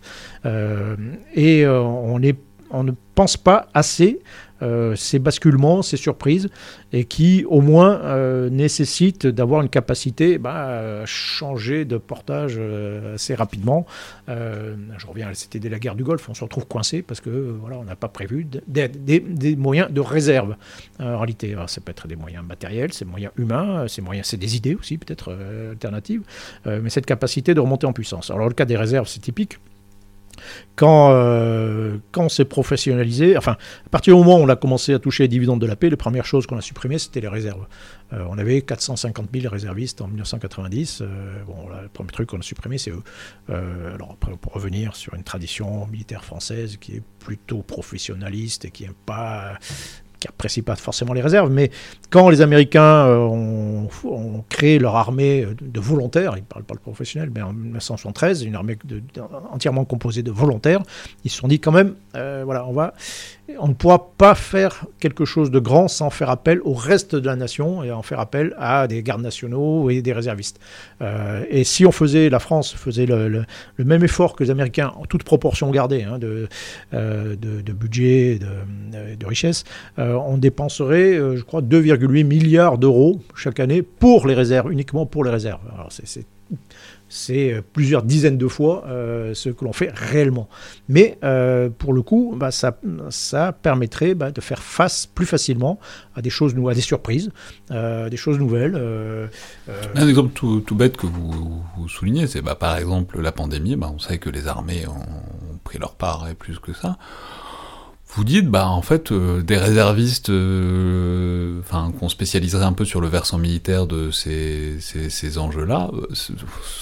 et on est on ne pense pas assez euh, ces basculements, ces surprises, et qui au moins euh, nécessitent d'avoir une capacité bah, à changer de portage euh, assez rapidement. je reviens, c'était dès la guerre du Golfe, on se retrouve coincé parce que voilà, on n'a pas prévu des, moyens de réserve. en réalité, ça peut être des moyens matériels, c'est moyens humains, c'est des idées aussi peut-être alternatives, mais cette capacité de remonter en puissance. Alors le cas des réserves, c'est typique. Quand, euh, quand on s'est professionnalisé, enfin, à partir du moment où on a commencé à toucher les dividendes de la paix, les premières choses qu'on a supprimées, c'était les réserves. Euh, on avait 450 000 réservistes en 1990. Euh, bon, le premier truc qu'on a supprimé, c'est eux. alors, après, pour revenir sur une tradition militaire française qui est plutôt professionnaliste et qui n'aime pas qui n'apprécient pas forcément les réserves, mais quand les Américains euh, ont, créé leur armée de volontaires, ils ne parlent pas de professionnels, mais en 1973, une armée entièrement composée de volontaires, ils se sont dit quand même, euh, voilà, on va on ne pourra pas faire quelque chose de grand sans faire appel au reste de la nation et en faire appel à des gardes nationaux et des réservistes. Euh, et si on faisait, la France faisait le, même effort que les Américains, en toute proportion gardée hein, de, euh, de, budget, de, de richesse, euh, on dépenserait, je crois, 2,8 milliards d'euros chaque année pour les réserves, uniquement pour les réserves. Alors c'est c'est euh, plusieurs dizaines de fois euh, ce que l'on fait réellement. Mais euh, pour le coup, bah, ça, ça permettrait bah, de faire face plus facilement à des choses, à des surprises, des choses nouvelles. Un exemple tout, bête que vous, soulignez, c'est bah, par exemple la pandémie. on sait que les armées ont pris leur part et plus que ça vous dites, bah en fait, euh, des réservistes, euh, enfin qu'on spécialiserait un peu sur le versant militaire de ces, ces, ces enjeux-là, euh, ce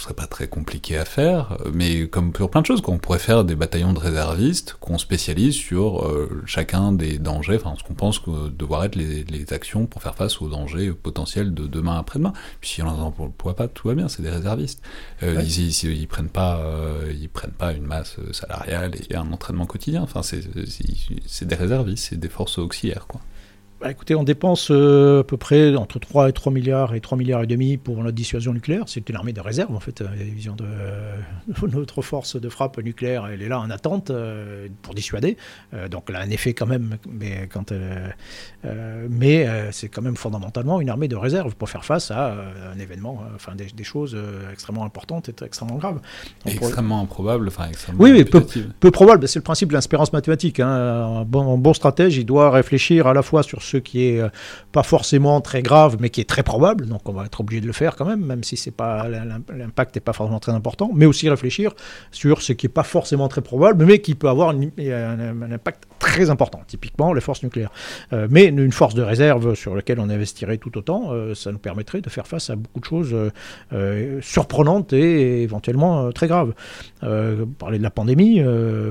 serait pas très compliqué à faire, mais comme pour plein de choses, qu'on pourrait faire des bataillons de réservistes qu'on spécialise sur chacun des dangers, enfin ce qu'on pense que devoir être les, les, actions pour faire face aux dangers potentiels de demain après-demain. Puis si on en emploie pas, tout va bien, c'est des réservistes. ils, ils, ils, prennent pas, ils prennent pas une masse salariale et un entraînement quotidien. Enfin, c'est c'est des réservistes, c'est des forces auxiliaires, quoi. Bah, écoutez, on dépense euh, à peu près entre 3 et 3 milliards et 3 milliards et demi pour notre dissuasion nucléaire. C'est une armée de réserve, en fait. Euh, la division de, notre force de frappe nucléaire, elle est là en attente euh, pour dissuader. donc elle a un effet quand même, mais, quand mais c'est quand même fondamentalement une armée de réserve pour faire face à un événement, enfin des, choses extrêmement importantes et extrêmement graves. extrêmement improbable, enfin extrêmement Oui, oui peu, peu, probable. C'est le principe de l'inspiration mathématique. Hein. Un, bon, un bon stratège, il doit réfléchir à la fois sur ce qui est euh, pas forcément très grave, mais qui est très probable. Donc on va être obligé de le faire quand même, même si c'est pas l'impact n'est pas forcément très important. Mais aussi réfléchir sur ce qui est pas forcément très probable, mais qui peut avoir un, impact très important. Typiquement les forces nucléaires. Euh, mais une force de réserve sur laquelle on investirait tout autant, euh, ça nous permettrait de faire face à beaucoup de choses surprenantes et éventuellement très graves. parler de la pandémie,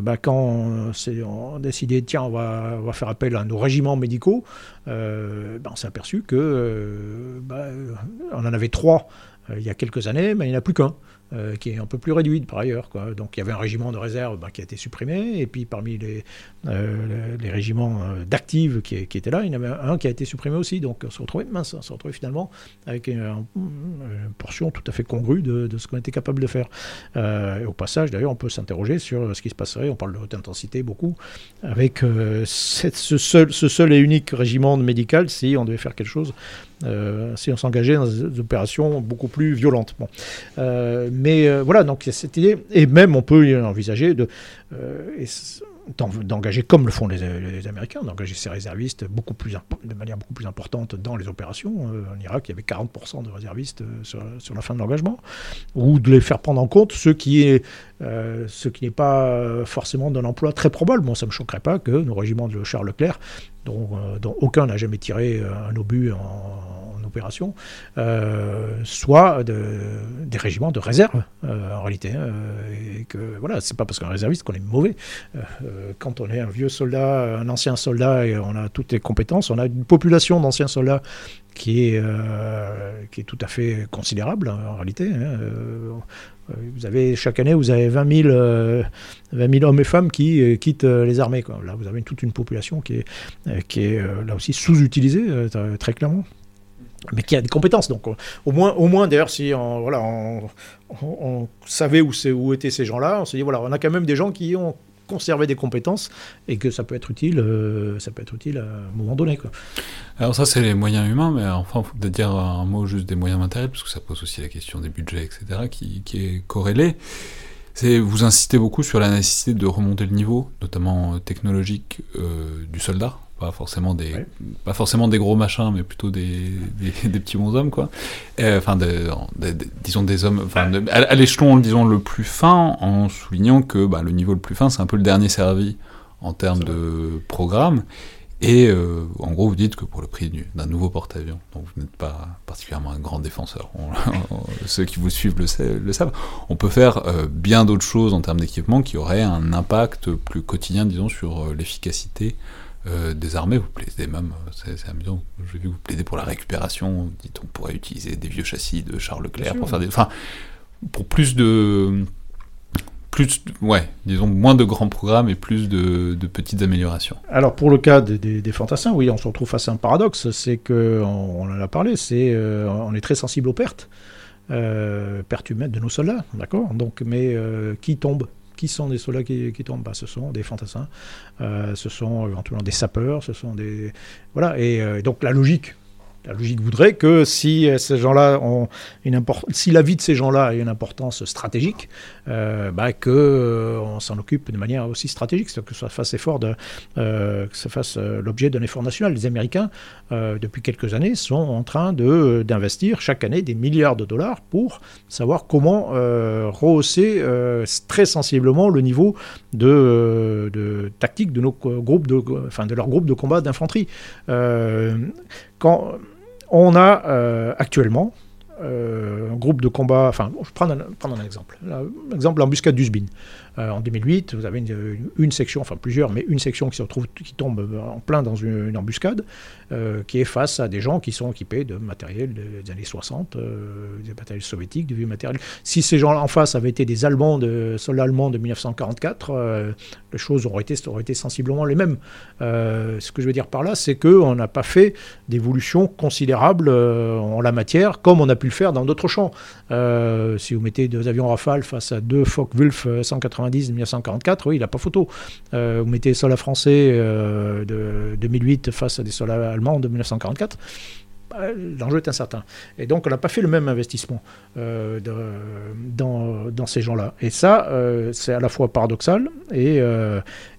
bah, quand on, a décidé tiens on on va faire appel à nos régiments médicaux. Euh, ben, on s'est aperçu que euh, ben, on en avait trois euh, il y a quelques années, mais il n'y en a plus qu'un. Euh, qui est un peu plus réduite par ailleurs. Quoi. Donc il y avait un régiment de réserve bah, qui a été supprimé, et puis parmi les, euh, les régiments euh, d'actifs qui, qui, étaient là, il y en avait un qui a été supprimé aussi. Donc on se retrouvait, mince, on se retrouvait finalement avec une, portion tout à fait congrue de, de ce qu'on était capable de faire. et au passage, d'ailleurs, on peut s'interroger sur ce qui se passerait, on parle de haute intensité beaucoup, avec ce, seul, ce seul et unique régiment médical si on devait faire quelque chose si on s'engageait dans des opérations beaucoup plus violentes. Mais euh, voilà, donc il y a cette idée, et même on peut envisager de d'engager, comme le font les, Américains, d'engager ces réservistes beaucoup plus de manière beaucoup plus importante dans les opérations. en Irak, il y avait 40% de réservistes sur, la fin de l'engagement, ou de les faire prendre en compte ce qui n'est pas forcément d'un emploi très probable. Moi, ça ne me choquerait pas que nos régiments de Charles Leclerc euh, dont, aucun n'a jamais tiré euh, un obus en, opération, euh, soit des régiments de réserve en réalité. Hein, et que voilà, c'est pas parce qu'on est réserviste qu'on est mauvais. quand on est un vieux soldat, un ancien soldat et on a toutes les compétences, on a une population d'anciens soldats qui est, qui est tout à fait considérable en réalité. Hein, euh, vous avez, chaque année, vous avez 20 000, euh, hommes et femmes qui euh, quittent les armées. Quoi. Là, vous avez toute une population qui est, qui est là aussi sous-utilisée, très clairement mais qui a des compétences. Donc, au moins, au moins d'ailleurs, si on, voilà, on, savait où, où étaient ces gens-là, on se dit, voilà, on a quand même des gens qui ont conserver des compétences et que ça peut être utile, ça peut être utile à un moment donné. Alors ça, c'est les moyens humains, mais enfin, faut peut-être dire un mot juste des moyens matériels, parce que ça pose aussi la question des budgets, etc., qui, est corrélée. Vous insistez beaucoup sur la nécessité de remonter le niveau, notamment technologique, du soldat, pas forcément des pas forcément des gros machins mais plutôt des, des, petits bons hommes quoi. Enfin disons des hommes enfin à, l'échelon disons le plus fin en soulignant que bah, le niveau le plus fin c'est un peu le dernier servi en termes de programme. Et euh, en gros vous dites que pour le prix d'un nouveau porte-avions donc vous n'êtes pas particulièrement un grand défenseur. Ceux qui vous suivent le, le savent. On peut faire euh, bien d'autres choses en termes d'équipement qui auraient un impact plus quotidien disons sur euh, l'efficacité euh, des armées, vous plaidez même, c'est amusant, j'ai vu que vous plaidez pour la récupération, dites on pourrait utiliser des vieux châssis de Charles Leclerc pour faire des... Enfin, pour plus de... Plus, ouais, disons, moins de grands programmes et plus de, petites améliorations. Alors pour le cas des, fantassins, oui, on se retrouve face à un paradoxe, c'est que, on, en a parlé, c'est euh, on est très sensible aux pertes, euh, pertes humaines de nos soldats, d'accord? Donc, mais qui tombe? Qui sont des soldats qui, tombent? Bah, Ce sont des fantassins, euh, ce sont éventuellement des sapeurs, ce sont des... Voilà, et euh, donc la logique la logique voudrait que si euh, ces gens-là ont une si la vie de ces gens-là a une importance stratégique, euh, bah que euh, on s'en occupe de manière aussi stratégique, que ça fasse de, que ça fasse l'objet d'un effort national. Les Américains, depuis quelques années, sont en train de d'investir chaque année des milliards de dollars pour savoir comment rehausser très sensiblement le niveau de, de tactique de nos groupes de, enfin de leur groupe de combat d'infanterie. quand on a euh, actuellement euh, un groupe de combat, enfin, je prends un, prendre un exemple. L'exemple, l'embuscade d'Usbin. Euh, en 2008, vous avez une, section, enfin plusieurs, mais une section qui se retrouve, qui tombe en plein dans une, embuscade, euh, qui est face à des gens qui sont équipés de matériel des années 60, euh, des matériels soviétiques, du vieux matériel. Si ces gens-là en face avaient été des Allemands, de, soldats allemands de 1944, les choses auraient été, auraient été sensiblement les mêmes. ce que je veux dire par là, c'est qu'on n'a pas fait d'évolution considérable en la matière, comme on a pu le faire dans d'autres champs. si vous mettez deux avions Rafale face à deux Focke-Wulf 190 1944, oui, il n'a pas photo. Euh, vous mettez soldats français euh, de 2008 face à des soldats allemands de 1944 bah, l'enjeu est incertain. Et donc, on n'a pas fait le même investissement euh, dans, dans, ces gens-là. Et ça, c'est à la fois paradoxal et,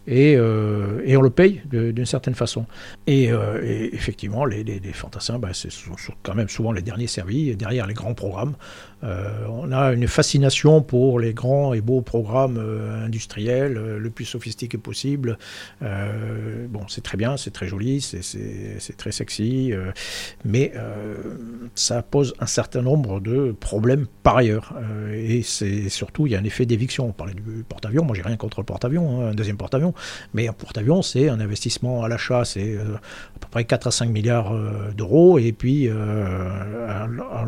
et, et, on le paye d'une certaine façon. Et, effectivement, les, les, fantassins, bah, c'est quand même souvent les derniers servis, derrière les grands programmes. Euh, on a une fascination pour les grands et beaux programmes euh, industriels, euh, le plus sophistiqué possible. bon, c'est très bien, c'est très joli, c'est très sexy, mais ça pose un certain nombre de problèmes par ailleurs. et c'est surtout, il y a un effet d'éviction. On parlait du porte-avions, moi j'ai rien contre le porte-avions, hein, un deuxième porte-avions, mais un porte-avions, c'est un investissement à l'achat, c'est à peu près 4 à 5 milliards d'euros, et puis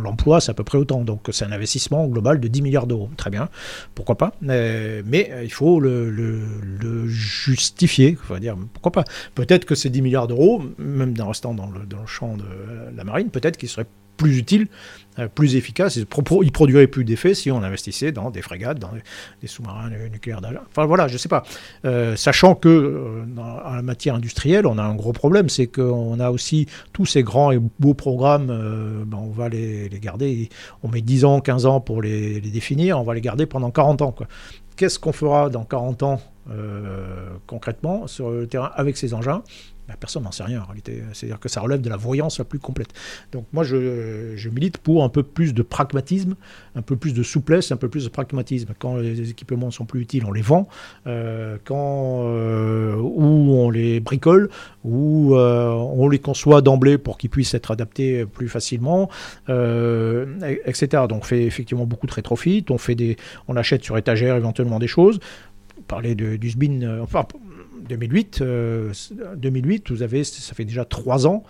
l'emploi, c'est à peu près autant. Donc un investissement global de 10 milliards d'euros. Très bien, pourquoi pas? mais euh, il faut le, justifier. Il dire pourquoi pas? Peut-être que ces 10 milliards d'euros, même en restant dans le, dans le champ de la marine, peut-être qu'ils seraient plus utile, euh, plus efficace. Il produirait plus d'effets si on investissait dans des frégates, dans des sous-marins nucléaires. Enfin voilà, je ne sais pas. Euh, sachant que euh, en matière industrielle, on a un gros problème, c'est qu'on a aussi tous ces grands et beaux programmes, ben, on va les, garder. On met 10 ans, 15 ans pour les, définir, on va les garder pendant 40 ans. Qu'est-ce qu'on fera dans 40 ans concrètement sur le terrain avec ces engins? Personne n'en sait rien en réalité. C'est-à-dire que ça relève de la voyance la plus complète. Donc moi, je, milite pour un peu plus de pragmatisme, un peu plus de souplesse, un peu plus de pragmatisme. Quand les équipements sont plus utiles, on les vend. Euh, quand euh, ou on les bricole, ou euh, on les conçoit d'emblée pour qu'ils puissent être adaptés plus facilement, etc. Donc on fait effectivement beaucoup de rétrofit. On fait des, on achète sur étagère éventuellement des choses. Parler du SBIN, enfin 2008, 2008, euh, vous avez, ça fait déjà trois ans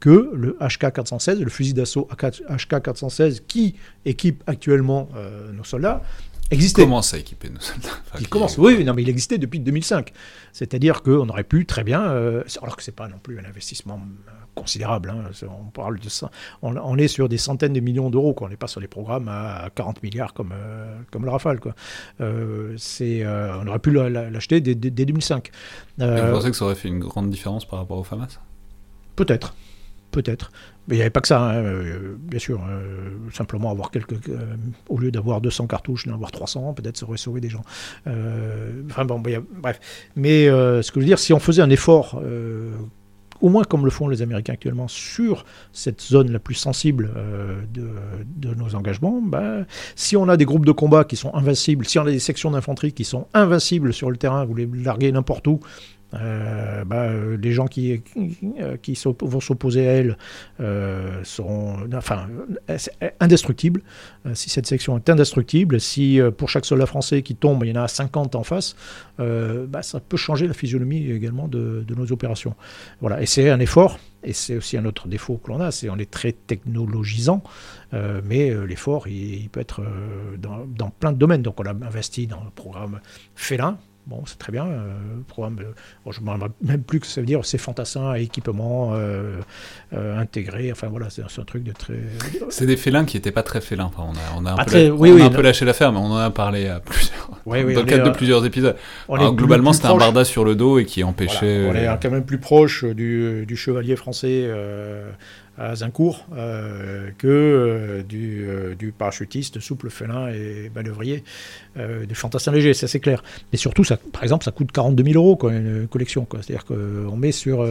que le HK-416, le fusil d'assaut HK-416 qui équipe actuellement euh, nos soldats, existait. Il commence à équiper nos soldats. il commence, oui, non, mais il existait depuis 2005. C'est-à-dire qu'on aurait pu très bien, euh, alors que ce n'est pas non plus un investissement considérable. Hein. On parle de ça. On, est sur des centaines de millions d'euros. On n'est pas sur des programmes à 40 milliards comme, comme le Rafale. Quoi. c'est, on aurait pu l'acheter dès, 2005. vous pensez que ça aurait fait une grande différence par rapport au FAMAS? Peut-être peut-être. Mais il n'y avait pas que ça, hein, euh, bien sûr. Euh, simplement avoir quelques. Euh, au lieu d'avoir 200 cartouches, d'en avoir 300, peut-être ça aurait sauvé des gens. enfin bon, bref. Mais ce que je veux dire, si on faisait un effort au moins comme le font les Américains actuellement, sur cette zone la plus sensible de, nos engagements, bah, si on a des groupes de combat qui sont invincibles, si on a des sections d'infanterie qui sont invincibles sur le terrain, vous les larguez n'importe où, euh, bah, euh, les gens qui, qui, vont s'opposer à elle euh, seront enfin, indestructibles. si cette section est indestructible, si pour chaque soldat français qui tombe, il y en a 50 en face, bah, ça peut changer la physionomie également de, nos opérations. Voilà. Et c'est un effort, et c'est aussi un autre défaut que l'on a, c'est on est très technologisant, mais l'effort, il, peut être dans, dans, plein de domaines. Donc on a investi dans le programme Félin, Bon, c'est très bien. Euh, programme, euh, je ne me rappelle même plus que ça veut dire, c'est fantassin, équipement euh, euh, intégré. Enfin voilà, c'est un truc de très. C'est des félins qui n'étaient pas très félins. Enfin, on a, on a un, peu, on a un peu lâché l'affaire, mais on en a parlé à plusieurs, dans le cadre de plusieurs épides. globalement, c'était un barda sur le dos et qui empêchait. on est quand même plus proche du, du chevalier français à Zincourt euh, que euh, du, euh, du, parachutiste souple félin et manœuvrier du fantassin léger, ça c'est clair. Mais surtout, ça, par exemple, ça coûte 42 000 euros quoi, une collection. C'est-à-dire qu'on met sur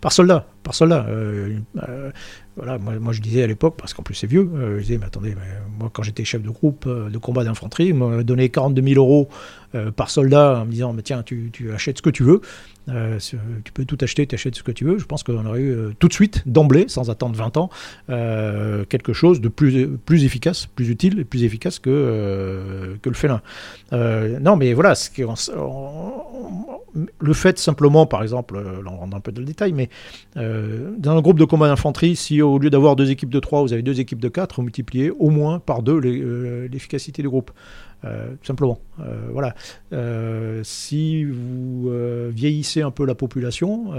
par soldat, par soldat. Voilà, moi, je disais à l'époque, parce qu'en plus c'est vieux, je disais, mais attendez, moi quand j'étais chef de groupe de combat d'infanterie, on m'a donné 42 000 euros par soldat en me disant, mais tiens, tu, tu achètes ce que tu veux. Euh, tu peux tout acheter, tu achètes ce que tu veux. Je pense qu'on aurait eu euh, tout de suite, d'emblée, sans attendre 20 ans, euh, quelque chose de plus, plus efficace, plus utile et plus efficace que, que le félin. non, mais voilà, le fait simplement, par exemple, là on rentre un peu dans le détail, mais dans un groupe de combat d'infanterie, si au lieu d'avoir deux équipes de 3, vous avez deux équipes de 4, vous multipliez au moins par deux l'efficacité du groupe. Euh, simplement. Euh, voilà. Euh, si vous vieillissez un peu la population,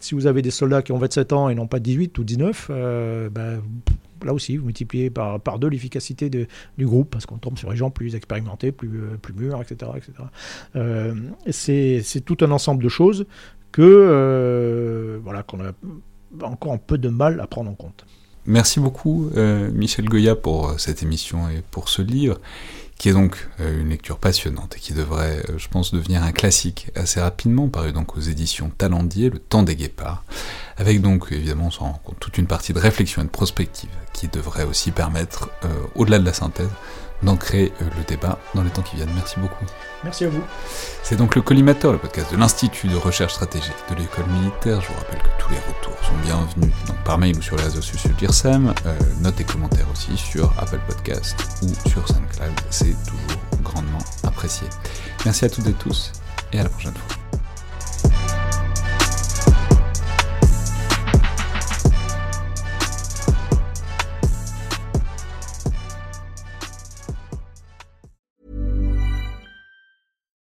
si vous avez des soldats qui ont 27 ans et non pas 18 ou 19, ben, là aussi, vous multipliez par, par deux l'efficacité du groupe, parce qu'on tombe sur des gens plus expérimentés, plus, plus mûrs, etc. etc. c'est tout un ensemble de choses que voilà qu'on a encore un peu de mal à prendre en compte. Merci beaucoup, Michel Goya, pour cette émission et pour ce livre qui est donc euh, une lecture passionnante et qui devrait, euh, je pense, devenir un classique assez rapidement, paru donc aux éditions Talendier, Le Temps des Guépards, avec donc évidemment toute une partie de réflexion et de prospective qui devrait aussi permettre, euh, au-delà de la synthèse, d'ancrer le débat dans les temps qui viennent. Merci beaucoup. Merci à vous. C'est donc le Collimateur, le podcast de l'Institut de recherche stratégique de l'école militaire. Je vous rappelle que tous les retours sont bienvenus donc par mail ou sur les réseaux sociaux de l'IRSEM. Euh, notes et commentaires aussi sur Apple Podcast ou sur SoundCloud. C'est toujours grandement apprécié. Merci à toutes et tous et à la prochaine fois.